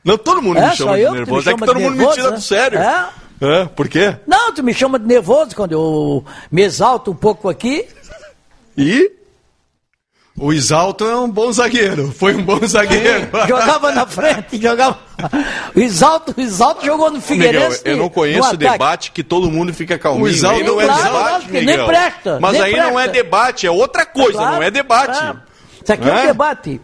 Não, todo mundo É, me chama de que tu me nervoso. É que chama todo mundo me nervoso, tira né? do sério. É? É, por quê? Não, tu me chama de nervoso quando eu me exalto um pouco aqui. E? O Isalto é um bom zagueiro. Foi um bom zagueiro. Jogava na frente, jogava. O Exalto, o Exalto jogou no Miguel, Figueirense. eu não conheço debate que todo mundo fica calminho. O Exalto Aí não é Claro, debate, que nem Miguel. presta, Mas nem aí não é presta. debate, é outra coisa, Claro, não é debate. é. Isso aqui é, É? um debate.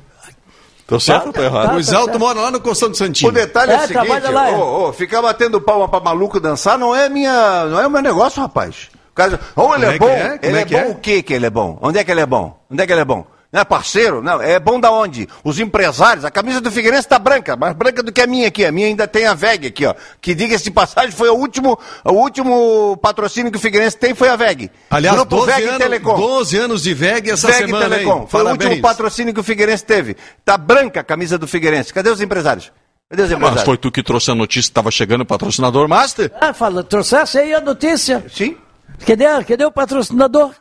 Tô certo ou tô errado? Tá, O Isalto certo. mora lá no Costão do Santinho. O detalhe é, É, o seguinte, lá, é. ô, ô, ficar batendo palma pra maluco dançar não é minha, não é o meu negócio, rapaz. O cara, ou ele é, é bom, é? Ele é é, bom é? o que que ele é bom? Onde é que ele é bom? Onde é que ele é bom? Não é parceiro? Não, é bom da onde? Os empresários, a camisa do Figueirense tá branca, mais branca do que a minha aqui. A minha ainda tem a VEG aqui, ó. Que diga-se de passagem, foi o último, o último patrocínio que o Figueirense tem foi a VEG. Aliás, Grupo 12 VEG anos, Telecom. 12 anos de VEG essa VEG semana, Telecom. hein? Foi o Parabéns. último patrocínio que o Figueirense teve. Tá branca a camisa do Figueirense. Cadê os empresários? Cadê os empresários? Mas foi tu que trouxe a notícia que estava chegando o patrocinador Master? Ah, fala, trouxesse aí a notícia. Sim? Cadê, cadê o patrocinador?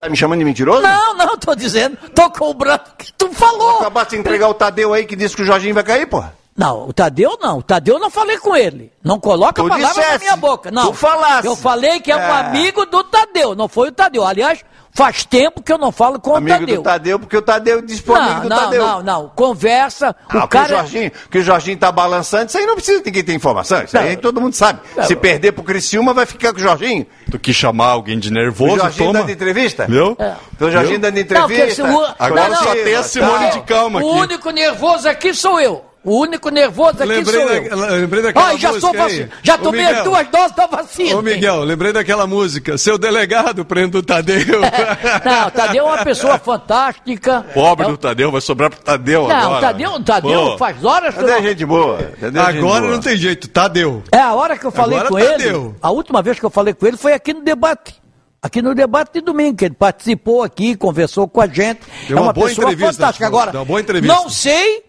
Tá me chamando de mentiroso? Não, não, tô dizendo. Tô cobrando o que tu falou. Acabaste de entregar o Tadeu aí que disse que o Jorginho vai cair, porra. Não, o Tadeu não. O Tadeu eu não falei com ele. Não coloca Tu palavras na dissesse. minha boca. Não. Tu falasse. Eu falei que é um É. amigo do Tadeu, não foi o Tadeu. Aliás, faz tempo que eu não falo com Amigo o Tadeu. do Tadeu, porque o Tadeu disse pro não, amigo do não, Tadeu. não, não. Conversa. Ah, o cara. que, o Jorginho, que o Jorginho tá balançando, isso aí não precisa ninguém ter informação. Isso aí Não. todo mundo sabe. Não. Se perder pro Criciúma, vai ficar com o Jorginho. Tu quis chamar alguém de O nervoso, Jorginho toma. dando entrevista? Viu? É. Então o Jorginho dando entrevista. Não, porque se o- Agora Não, só não. tem a Simone Tá. de calma O aqui. único nervoso aqui sou eu. O único nervoso aqui Lembrei, sou da, eu. lembrei daquela Ai, já música aí. Já Ô, tomei Miguel, as duas doses da vacina. Ô, Miguel, lembrei daquela música. Seu delegado prende o Tadeu. [laughs] Não, o Tadeu é uma pessoa fantástica. Pobre É do Tadeu, vai sobrar pro Tadeu Não, agora. o Tadeu, o Tadeu Pô. faz horas que eu Cadê a não... gente boa? A gente Agora boa? não tem jeito, Tadeu. É, a hora que eu falei Agora com Tadeu. ele, a última vez que eu falei com ele foi aqui no debate. Aqui no debate de domingo, que ele participou aqui, conversou com a gente. Deu é uma uma boa pessoa entrevista, fantástica. Agora, deu uma boa entrevista. não sei,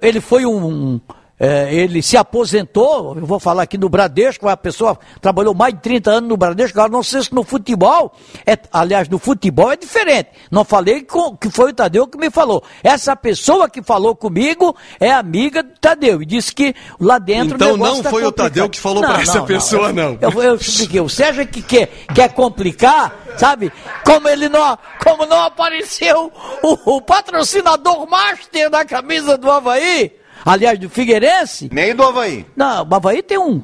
ele foi um. É, ele se aposentou, eu vou falar aqui no Bradesco, a pessoa trabalhou mais de 30 anos no Bradesco, agora não sei se no futebol, é, aliás, no futebol é diferente. Não falei com, que foi o Tadeu que me falou. Essa pessoa que falou comigo é amiga do Tadeu e disse que lá dentro Então o não tá foi o complicado. Tadeu que falou pra essa pessoa, não. Eu, eu expliquei, o Sérgio que quer, quer complicar, sabe? Como ele não, como não apareceu o, o patrocinador master da camisa do Havaí, aliás, do Figueirense, Nem do Havaí. não, o Havaí tem um.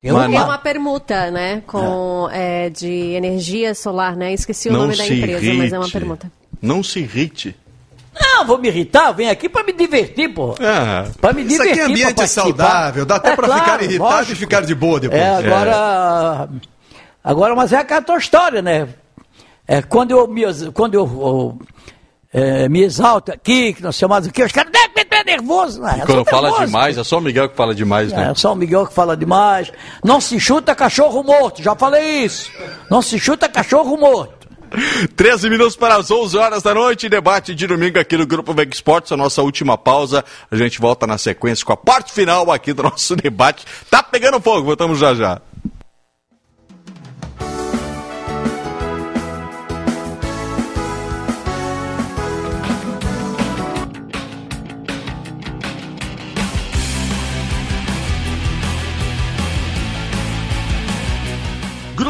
Tem. É uma. uma permuta, né? Com, é, de energia solar, né? Esqueci o Não nome da empresa, irrite. mas é uma permuta. Não se irrite. Não, vou me irritar, eu venho aqui pra me divertir, pô. Ah, Pra me Isso divertir. aqui é ambiente saudável, dá até É pra claro, ficar irritado lógico. e ficar de boa depois. É, agora. Agora, mas é aquela tua história, né? É, quando eu me, quando eu, eu, é, me exalto aqui, que nós chamamos aqui, os caras é nervoso, né? Quando fala nervoso. demais, é só o Miguel que fala demais, né? É, só o Miguel que fala demais. Não se chuta cachorro morto, já falei isso. Não se chuta cachorro morto. 13 minutos para as 11 horas da noite, debate de domingo aqui no Grupo Veg Esportes, a nossa última pausa. A gente volta na sequência com a parte final aqui do nosso debate. Tá pegando fogo, voltamos já já.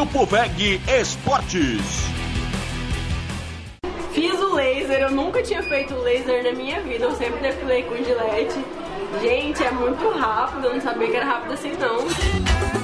Grupo VEG Esportes. Fiz o laser, eu nunca tinha feito laser na minha vida, eu sempre depilei com gilete. Gente, é muito rápido, eu não sabia que era rápido assim não.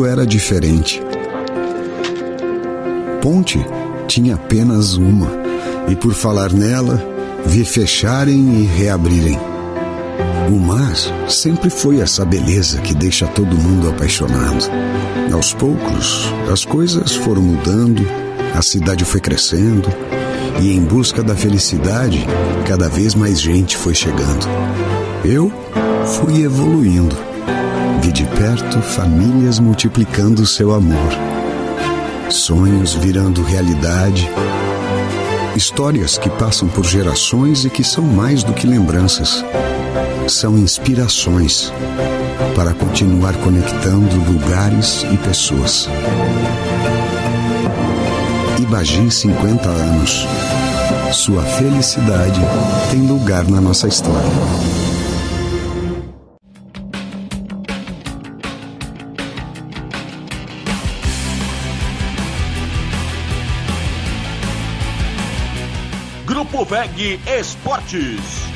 Tudo era diferente. Ponte tinha apenas uma, e por falar nela, vi fecharem e reabrirem. O mar sempre foi essa beleza que deixa todo mundo apaixonado. Aos poucos, as coisas foram mudando, a cidade foi crescendo, e em busca da felicidade, cada vez mais gente foi chegando. Eu fui evoluindo. Vi de perto famílias multiplicando seu amor, sonhos virando realidade, histórias que passam por gerações e que são mais do que lembranças. São inspirações para continuar conectando lugares e pessoas. Ibagi 50 anos. Sua felicidade tem lugar na nossa história. VEG Esportes.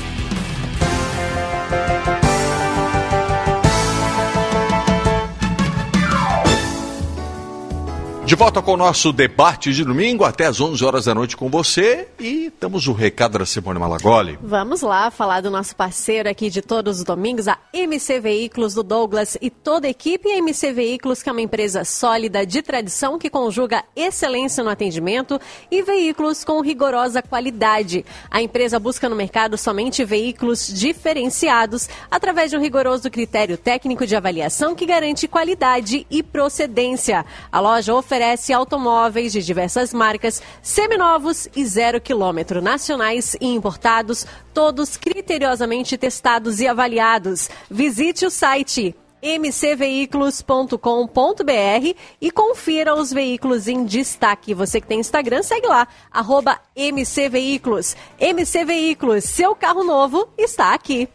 De volta com o nosso debate de domingo, até às 11 horas da noite com você. E temos o recado da Simone Malagoli. Vamos lá falar do nosso parceiro aqui de todos os domingos, a MC Veículos do Douglas e toda a equipe. A MC Veículos, que é uma empresa sólida de tradição que conjuga excelência no atendimento e veículos com rigorosa qualidade. A empresa busca no mercado somente veículos diferenciados através de um rigoroso critério técnico de avaliação que garante qualidade e procedência. A loja oferece automóveis de diversas marcas, seminovos e zero quilômetro, nacionais e importados, todos criteriosamente testados e avaliados. Visite o site mcveículos.com.br e confira os veículos em destaque. Você que tem Instagram, segue lá, arroba mcveículos. MC Veículos, seu carro novo está aqui.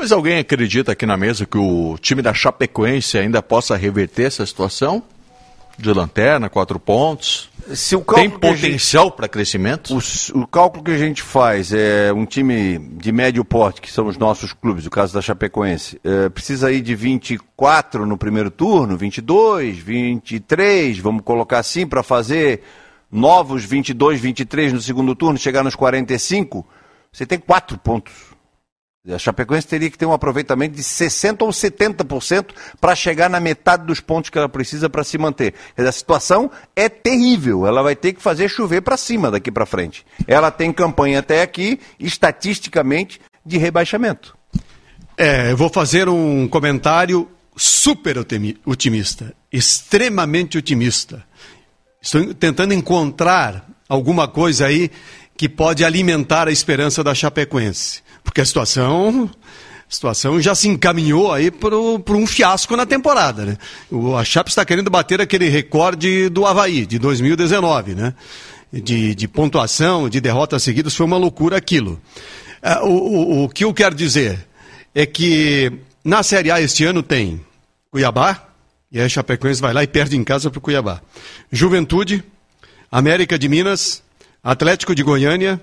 Mas alguém acredita aqui na mesa que o time da Chapecoense ainda possa reverter essa situação? De lanterna, quatro pontos. Tem potencial para crescimento? O, o cálculo que a gente faz é um time de médio porte, que são os nossos clubes, o caso da Chapecoense, é, precisa ir de 24 no primeiro turno, 22, 23, vamos colocar assim, para fazer novos 22, 23 no segundo turno, chegar nos 45, você tem quatro pontos. A Chapecoense teria que ter um aproveitamento de 60% ou 70% para chegar na metade dos pontos que ela precisa para se manter. A situação é terrível. Ela vai ter que fazer chover para cima daqui para frente. Ela tem campanha até aqui, estatisticamente, de rebaixamento. É, eu vou fazer um comentário super otimista, extremamente otimista. Estou tentando encontrar alguma coisa aí que pode alimentar a esperança da Chapecoense. Porque a situação, a situação já se encaminhou aí para um fiasco na temporada. Né? O, a Chape está querendo bater aquele recorde do Havaí, de 2019, né? De, de pontuação, de derrotas seguidas, foi uma loucura aquilo. É, o, o, o que eu quero dizer é que na Série A este ano tem Cuiabá, e aí a Chapecoense vai lá e perde em casa para o Cuiabá. Juventude, América de Minas, Atlético de Goiânia,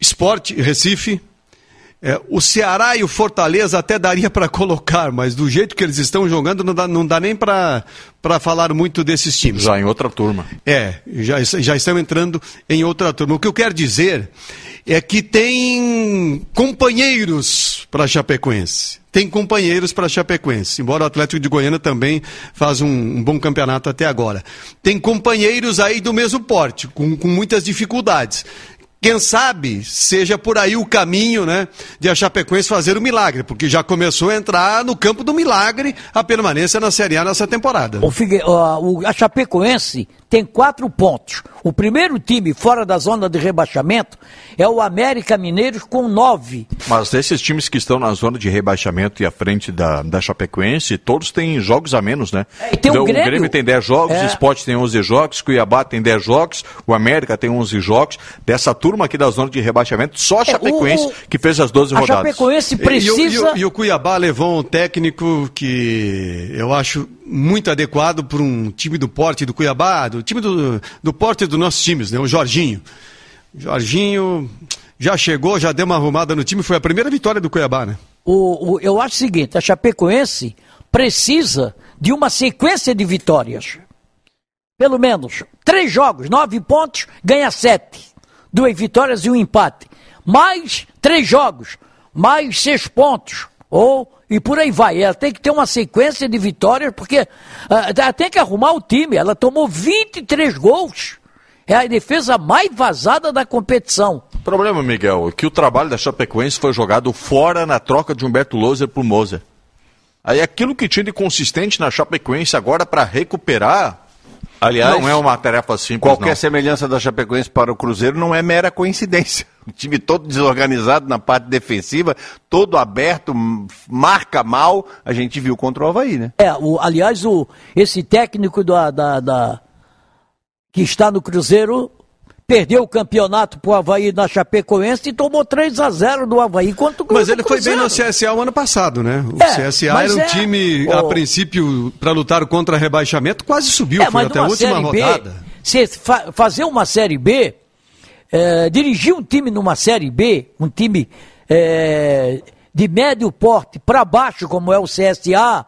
Esporte Recife. É, o Ceará e o Fortaleza até daria para colocar, mas do jeito que eles estão jogando, não dá, não dá nem para falar muito desses times. Já em outra turma. É, já, já estão entrando em outra turma. O que eu quero dizer é que tem companheiros para Chapecoense. Tem companheiros para Chapecoense, embora o Atlético de Goiânia também faz um, um, bom campeonato até agora. Tem companheiros aí do mesmo porte, com, com muitas dificuldades. Quem sabe seja por aí o caminho né, de a Chapecoense fazer o milagre, porque já começou a entrar no campo do milagre a permanência na Série A nessa temporada. O, Figue, a Chapecoense tem quatro pontos. O primeiro time fora da zona de rebaixamento é o América Mineiros com nove. Mas esses times que estão na zona de rebaixamento e à frente da, da Chapecoense, todos têm jogos a menos, né? É, tem então, o, Grêmio, o Grêmio tem 10 jogos, é... o Sport tem 11 jogos, Cuiabá tem 10 jogos, o América tem 11 jogos. Dessa turma aqui da zona de rebaixamento, só a Chapecoense é, o, que fez as 12 rodadas. A Chapecoense precisa... E, e, e, e o Cuiabá levou um técnico que eu acho muito adequado para um time do porte do Cuiabá, do time do, do porte dos nossos times, né? O Jorginho. Jorginho já chegou, já deu uma arrumada no time, foi a primeira vitória do Cuiabá, né? O, o, eu acho o seguinte, a Chapecoense precisa de uma sequência de vitórias. Pelo menos três jogos, nove pontos, ganha sete. Duas vitórias e um empate. Mais três jogos, mais seis pontos. Ou e por aí vai. Ela tem que ter uma sequência de vitórias, porque uh, ela tem que arrumar o time. Ela tomou 23 gols. É a defesa mais vazada da competição. O problema, Miguel, é que o trabalho da Chapecoense foi jogado fora na troca de Humberto Loser por Moser. Aí aquilo que tinha de consistente na Chapecoense agora para recuperar, Aliás, não é uma tarefa simples. Qualquer não. semelhança da Chapecoense para o Cruzeiro não é mera coincidência. O [laughs] time todo desorganizado na parte defensiva, todo aberto, marca mal, a gente viu contra o Havaí, né? É, o, aliás, o, esse técnico da, da, da que está no Cruzeiro perdeu o campeonato pro Havaí na Chapecoense e tomou 3 a 0 do Havaí contra o Mas ele foi bem no CSA o ano passado, né? O é, CSA era um é... time, a princípio, para lutar contra rebaixamento, quase subiu, é, foi até a última rodada. B, se fa fazer uma Série B, é, dirigir um time numa Série B, um time é, de médio porte para baixo, como é o CSA,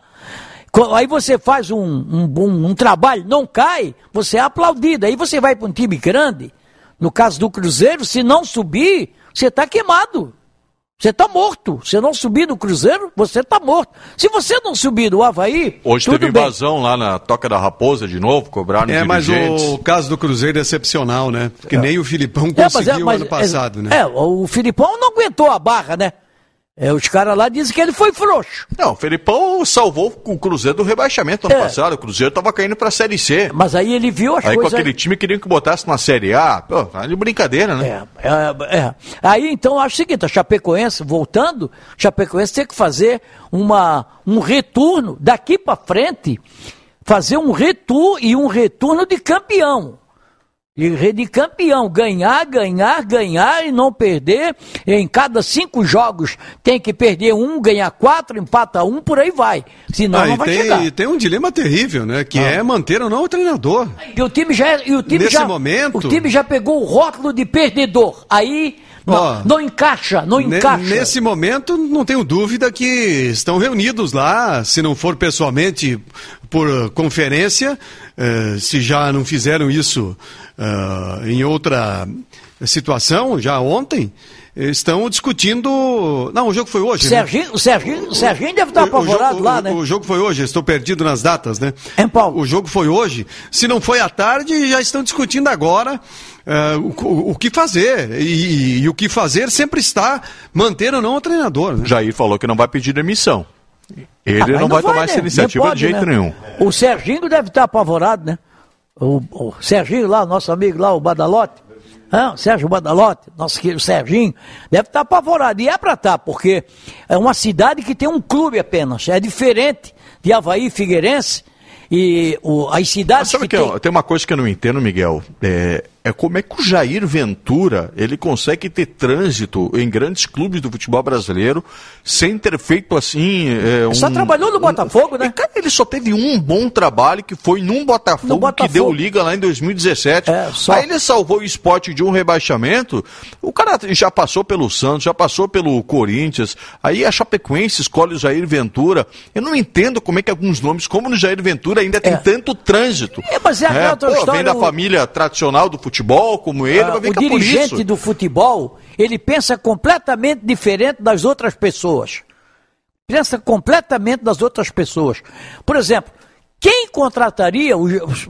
Aí você faz um, um, um, um, trabalho, não cai, você é aplaudido. Aí você vai para um time grande, no caso do Cruzeiro, se não subir, você está queimado. Você está morto. Se não subir no Cruzeiro, você está morto. Se você não subir no Havaí. Hoje teve invasão bem. lá na Toca da Raposa de novo, cobraram É, mas o caso do Cruzeiro é excepcional, né? Porque é. nem o Filipão conseguiu é, mas é, mas, ano passado, né? É, o Filipão não aguentou a barra, né? É, os caras lá dizem que ele foi frouxo. Não, o Felipão salvou o Cruzeiro do rebaixamento ano é. passado. O Cruzeiro estava caindo para a Série C. Mas aí ele viu as aí, coisas... Aí com aquele time queriam que botasse na Série A. Pô, tá de brincadeira, né? É, é, é. Aí então acho o seguinte, a Chapecoense, voltando, a Chapecoense tem que fazer uma, um retorno daqui para frente, fazer um retorno e um retorno de campeão de campeão, ganhar, ganhar, ganhar e não perder. Em cada cinco jogos tem que perder um, ganhar quatro, empata um, por aí vai. Senão ah, não vai tem, chegar. tem um dilema terrível, né? Que ah. é manter ou não o treinador. E o time já, e o time Nesse já, momento... o time já pegou o rótulo de perdedor. Aí Não, Ó, não encaixa, não encaixa. Nesse momento, não tenho dúvida que estão reunidos lá, se não for pessoalmente, por conferência, eh, se já não fizeram isso ah, em outra situação, já ontem, estão discutindo. Não, o jogo foi hoje. né? Serginho, o Serginho, o Serginho deve estar O- o apavorado lá, né? O jogo foi hoje, estou perdido nas datas, né? Hein, Paulo? O jogo foi hoje. Se não foi à tarde, já estão discutindo agora eh, o, o- que fazer. E, e o que fazer sempre está manter ou não o treinador. Né? Jair falou que não vai pedir demissão. Ele Ah, mas não, vai tomar né? essa iniciativa pode, de jeito né? nenhum. O Serginho deve estar apavorado, né? O, o Serginho lá, nosso amigo lá, o Badalote. O Sérgio Badalote, nosso querido Serginho, deve estar apavorado. E é para estar, porque é uma cidade que tem um clube apenas. É diferente de Havaí e Figueirense. E o, as Mas cidades sabe que que tem... eu- tem uma coisa que eu não entendo, Miguel? É, é como é que o Jair Ventura ele consegue ter trânsito em grandes clubes do futebol brasileiro sem ter feito assim. É, Só um- trabalhou no Botafogo, né? E, cara, ele só teve um bom trabalho que foi num Botafogo, No Botafogo. que deu liga lá em 2017. É, só. Aí ele salvou o esporte de um rebaixamento. O cara já passou pelo Santos, já passou pelo Corinthians. Aí a Chapecoense escolhe o Jair Ventura. Eu não entendo como é que alguns nomes, como no Jair Ventura, ainda tem É. tanto trânsito. É, mas é aquela outra pô, história, Vem da família tradicional do futebol, como ele, Ah, vai o ficar por dirigente isso. do futebol, ele pensa completamente diferente das outras pessoas. Pensa completamente das outras pessoas. Por exemplo, quem contrataria o,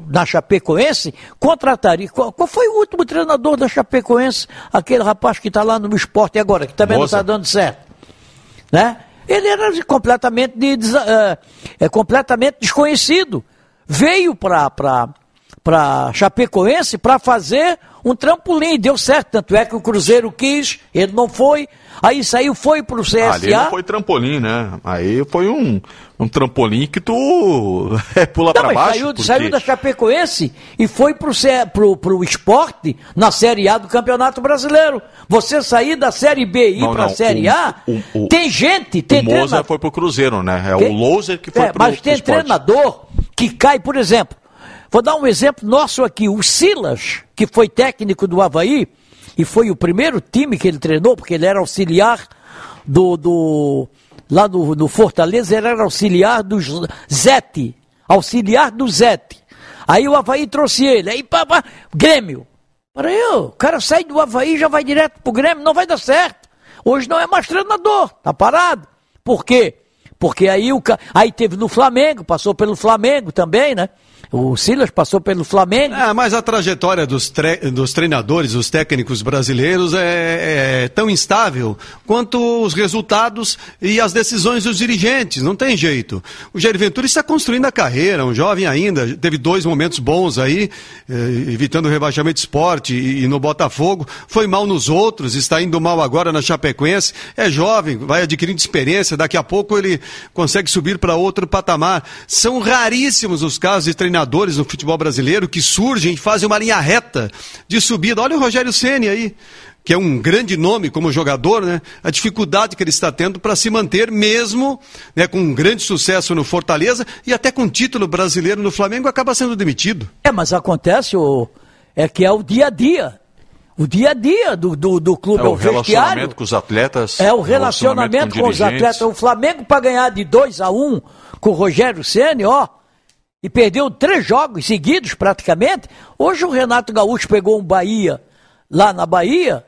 na Chapecoense, contrataria. Qual, qual foi o último treinador da Chapecoense? Aquele rapaz que está lá no esporte agora, que também Moza. não está dando certo. Né? Ele era completamente, de- desa- é, é, completamente desconhecido. Veio para para Chapecoense para fazer um trampolim, deu certo, tanto é que o Cruzeiro quis, ele não foi, aí saiu, foi para o CSA. Ali não foi trampolim, né? Aí foi um, um trampolim que tu [laughs] é, pula pra mas baixo. saiu, porque- saiu da Chapecoense e foi pro, pro, pro esporte na Série A do Campeonato Brasileiro. Você sair da Série B e ir Não, para a não, Série o- A, o- o- tem gente, tem o Moza foi pro Cruzeiro, né? É o Loser que foi É, pro, Mas pro tem esporte. treinador que cai, por exemplo. Vou dar um exemplo nosso aqui. O Silas, que foi técnico do Havaí, e foi o primeiro time que ele treinou, porque ele era auxiliar do. do lá do, do Fortaleza, ele era auxiliar do Zete. Auxiliar do Zete. Aí o Havaí trouxe ele. Aí, pá, pá, Grêmio. Peraí, o cara sai do Havaí já vai direto pro Grêmio, não vai dar certo. Hoje não é mais treinador, tá parado. Por quê? Porque aí o aí teve no Flamengo, passou pelo Flamengo também, né? O Silas passou pelo Flamengo. É, mas a trajetória dos, tre- dos treinadores, os técnicos brasileiros é, é tão instável quanto os resultados e as decisões dos dirigentes. Não tem jeito. O Jair Ventura está construindo a carreira, um jovem ainda, teve dois momentos bons aí, eh, evitando o rebaixamento esporte e, e no Botafogo. Foi mal nos outros, está indo mal agora na Chapecoense. É jovem, vai adquirindo experiência, daqui a pouco ele consegue subir para outro patamar. São raríssimos os casos de treinadores no futebol brasileiro que surgem e fazem uma linha reta de subida. Olha o Rogério Ceni aí, que é um grande nome como jogador, né? A dificuldade que ele está tendo para se manter mesmo, né, com um grande sucesso no Fortaleza e até com título brasileiro no Flamengo acaba sendo demitido. É, mas acontece o é que é o dia a dia. O dia a dia do, do, do clube É é o o vestiário. relacionamento com os atletas. É o relacionamento com os dirigentes. atletas. O Flamengo para ganhar de 2 a 1 um, com o Rogério Ceni, ó, e perdeu três jogos seguidos praticamente. Hoje o Renato Gaúcho pegou um Bahia lá na Bahia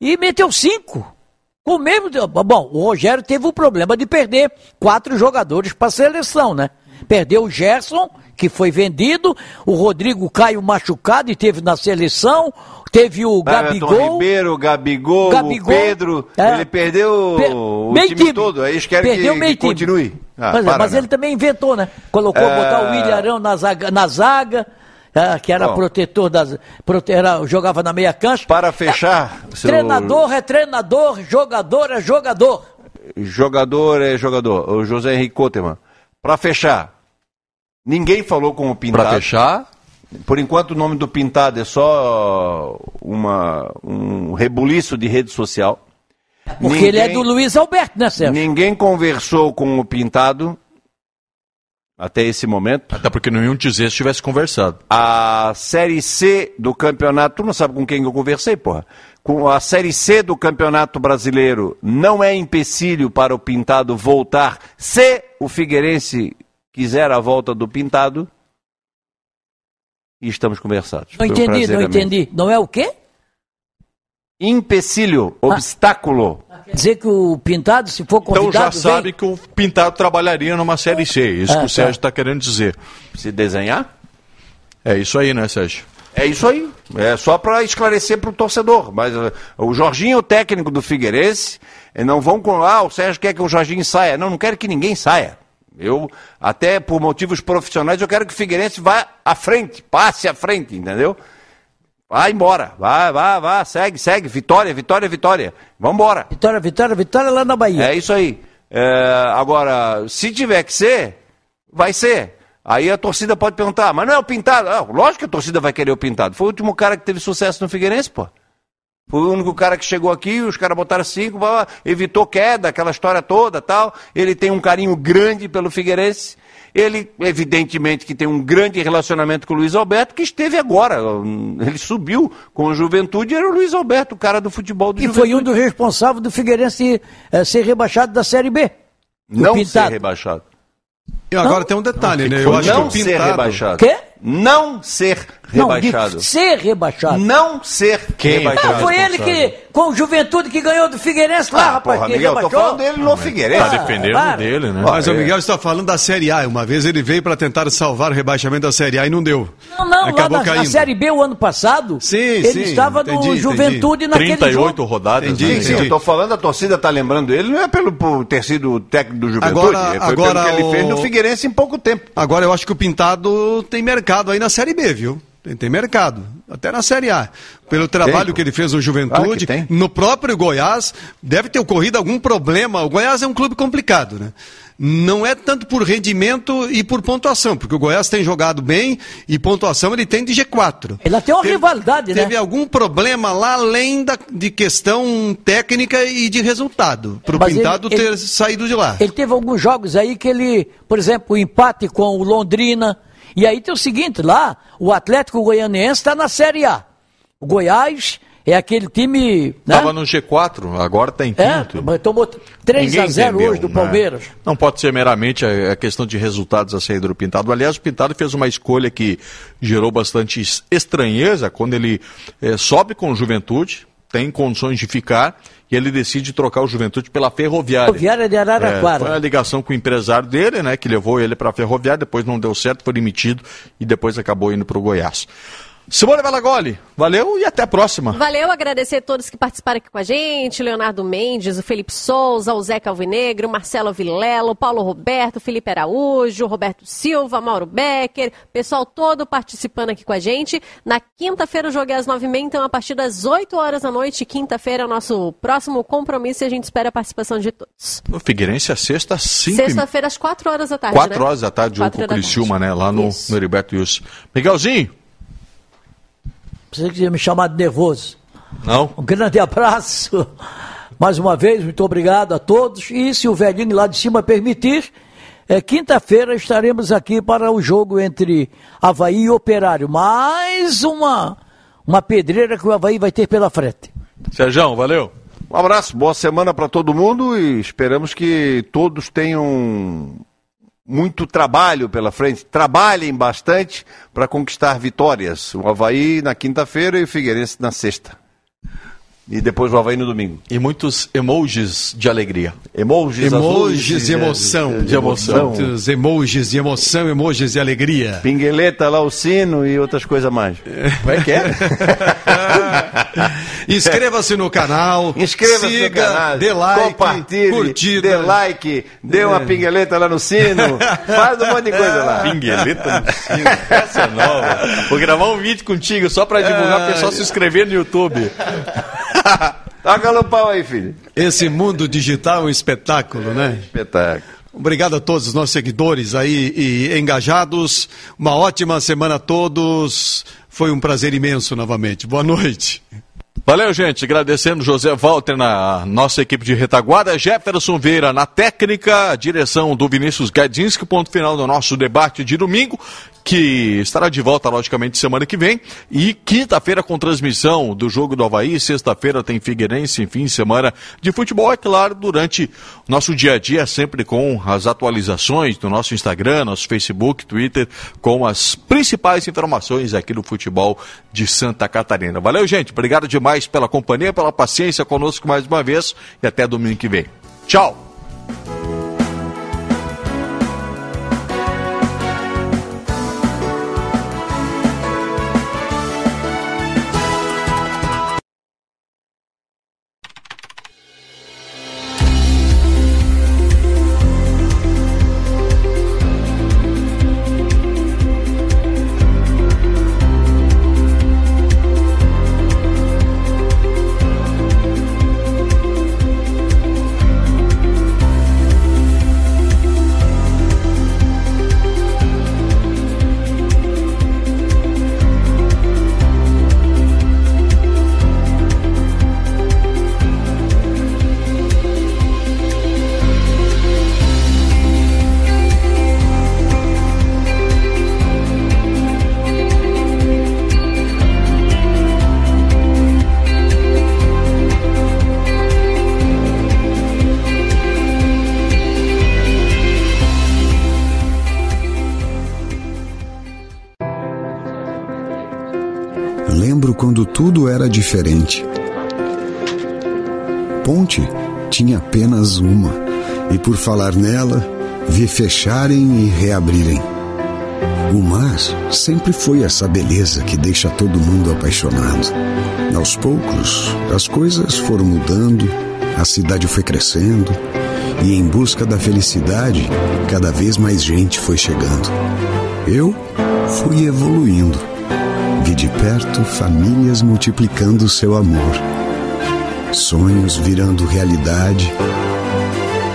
e meteu cinco. Com o mesmo. Bom, o Rogério teve o problema de perder quatro jogadores para a seleção, né? Perdeu o Gerson, que foi vendido, o Rodrigo Caio machucado e teve na seleção, teve o Everton Gabigol. Ribeiro, Gabigol, Gabigol, o Pedro, é. ele perdeu Pe- o meio time, todo. Aí eles querem Perdeu que, que time. continue. Ah, Pois é, para, mas né? ele também inventou, né? Colocou É. botar o William Arão na zaga, na zaga ah, que era Bom. protetor das. prote- era- jogava na meia cancha. Para fechar, seu- Treinador é treinador, jogador é jogador. jogador é jogador. O José Henrique Coteman. Para fechar, ninguém falou com o Pintado. Pra fechar, Por enquanto, o nome do Pintado é só uma, um rebuliço de rede social. Porque ele é do Luiz Alberto, né, Sérgio? Ninguém conversou com o Pintado. até esse momento. Até porque nenhum dizer se tivesse conversado. A Série C do campeonato, tu não sabe com quem eu conversei, porra. Com a Série C do campeonato brasileiro não é empecilho para o Pintado voltar se o Figueirense quiser a volta do Pintado. E estamos conversados. Não Foi um entendi, prazer, não amigo. entendi. Não é o quê? Empecilho, obstáculo. Quer dizer que o Pintado, se for convidado... Então já vem? sabe que o Pintado trabalharia numa Série C. Isso É, que o tá. Sérgio está querendo dizer. Se desenhar? É isso aí, né, Sérgio? É isso aí. É só para esclarecer para o torcedor. Mas uh, o Jorginho, o técnico do Figueirense, eh, não vão com. Ah, o Sérgio quer que o Jorginho saia. Não, não quero que ninguém saia. Eu, até por motivos profissionais, eu quero que o Figueirense vá à frente, passe à frente, entendeu? Vai embora. Vai, vai, vai, segue, segue. Vitória, vitória, vitória. Vamos embora. Vitória, vitória, vitória lá na Bahia. É isso aí. É, agora, se tiver que ser, vai ser. Aí a torcida pode perguntar, mas não é o pintado. Ah, lógico que a torcida vai querer o pintado. Foi o último cara que teve sucesso no Figueirense, pô. Foi o único cara que chegou aqui, os caras botaram cinco, evitou queda, aquela história toda tal. Ele tem um carinho grande pelo Figueirense. Ele, evidentemente, que tem um grande relacionamento com o Luiz Alberto, que esteve agora. Ele subiu com a juventude, era o Luiz Alberto, o cara do futebol do E juventude. foi um dos responsáveis do Figueirense eh, ser rebaixado da Série B. Não ser rebaixado. E agora tem um detalhe, né? Eu acho não que o ser Pintado... rebaixado. Quê? Não ser Não, rebaixado. de ser rebaixado. Não ser Quem? rebaixado. Ah, foi ele que, com o Juventude, que ganhou do Figueirense lá, Ah, rapaz, porra, Miguel, tô rebaixou. falando dele no Figueirense. Tá defendendo para. dele, né? Mas o Miguel está falando da Série A. Uma vez ele veio para tentar salvar o rebaixamento da Série A e não deu. Não, não, lá Acabou na, na caindo. Série B o ano passado, Sim, ele sim, estava entendi, no entendi. Juventude naquele 38 jogo. rodadas, Entendi, né? Sim, sim, entendi. eu tô falando, a torcida tá lembrando ele, não é pelo por ter sido o técnico do Juventude, Agora- foi agora pelo que ele o- fez no Figueirense em pouco tempo. Agora eu acho que o Pintado tem mercado aí na Série B, viu? Tem, tem mercado. Até na Série A. Pelo trabalho Tem. que ele fez no Claro Juventude, tem. no próprio Goiás, deve ter ocorrido algum problema. O Goiás é um clube complicado, né? Não é tanto por rendimento e por pontuação, porque o Goiás tem jogado bem e pontuação ele tem de G4. Ele tem uma rivalidade, né? Teve algum problema lá além da, de questão técnica e de resultado, para o ele- Pintado ele- ter saído de lá. Ele teve alguns jogos aí que ele, por exemplo, o empate com o Londrina. E aí tem o seguinte, lá, o Atlético Goianiense está na Série A. O Goiás é aquele time. Né? Tava no G4, agora tá em É, quinto. mas tomou 3 a Ninguém 0 entendeu, hoje do né? Palmeiras. Não pode ser meramente a, a questão de resultados a saída do Pintado. Aliás, o Pintado fez uma escolha que gerou bastante es- estranheza quando ele eh, sobe com o Juventude, tem condições de ficar, e ele decide trocar o Juventude pela Ferroviária. Ferroviária de Araraquara. É, foi a ligação com o empresário dele, né, que levou ele para a Ferroviária, depois não deu certo, foi demitido e depois acabou indo para o Goiás. Simone Valagoli, valeu e até a próxima. Valeu, agradecer a todos que participaram aqui com a gente, Leonardo Mendes, o Felipe Souza, o Zé Calvinegro, o Marcelo Vilela, o Paulo Roberto, o Felipe Araújo, o Roberto Silva, Mauro Becker, pessoal todo participando aqui com a gente. Na quinta-feira o jogo é às nove e meia, então a partir das 8 horas da noite, quinta-feira é o nosso próximo compromisso e a gente espera a participação de todos. No Figueirense, a sexta, cinco e Sexta-feira às 4 horas da tarde, Quatro né? horas da tarde, Quatro com o. Criciúma, né? Lá no, Isso. no Heriberto Wilson. Miguelzinho? Você que ia me chamar de nervoso. Não? Um grande [laughs] abraço. Mais uma vez, muito obrigado a todos. E se o velhinho lá de cima permitir, é, quinta-feira estaremos aqui para o jogo entre Havaí e Operário. Mais uma, uma pedreira que o Havaí vai ter pela frente. Sérgio, valeu. Um abraço, boa semana para todo mundo e esperamos que todos tenham muito trabalho pela frente. Trabalhem bastante para conquistar vitórias. O Havaí na quinta-feira e o Figueirense na sexta. E depois o Havaí no domingo. E muitos emojis de alegria. Emojis, Emojis azuis, de emoção. de emoção. Muitos emojis de emoção, emojis de alegria. Pingueleta lá, o sino e outras coisas mais. Como é que é? [laughs] Inscreva-se no canal. Inscreva-se no siga, canal, dê like, compartilhe, curtida. dê like, dê uma pingueleta lá no sino, faz um monte de coisa lá. [laughs] Pingueleta no sino. Essa é nova. Vou gravar um vídeo contigo só pra divulgar o pessoal se inscrever no YouTube. [laughs] Toca no pau aí, filho. Esse mundo digital é um espetáculo, né? Espetáculo. Obrigado a todos os nossos seguidores aí e engajados. Uma ótima semana a todos. Foi um prazer imenso novamente. Boa noite. Valeu, gente. Agradecendo José Walter na nossa equipe de retaguarda, Jefferson Veira na técnica, direção do Vinícius Gadinski, ponto final do nosso debate de domingo que estará de volta, logicamente, semana que vem. E quinta-feira com transmissão do jogo do Havaí, sexta-feira tem Figueirense, enfim, semana de futebol, é claro, durante nosso dia a dia, sempre com as atualizações do nosso Instagram, nosso Facebook, Twitter, com as principais informações aqui do futebol de Santa Catarina. Valeu, gente. Obrigado demais pela companhia, pela paciência conosco mais uma vez e até domingo que vem. Tchau! Diferente. Ponte tinha apenas uma, e por falar nela, vi fecharem e reabrirem. O mar sempre foi essa beleza que deixa todo mundo apaixonado. Aos poucos, as coisas foram mudando, a cidade foi crescendo, e em busca da felicidade, cada vez mais gente foi chegando. Eu fui evoluindo Vi de perto famílias multiplicando seu amor, sonhos virando realidade,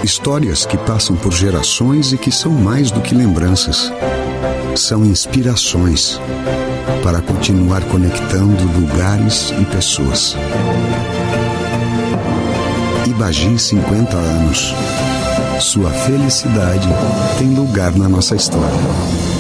histórias que passam por gerações e que são mais do que lembranças. São inspirações para continuar conectando lugares e pessoas. Ibagi 50 anos. Sua felicidade tem lugar na nossa história.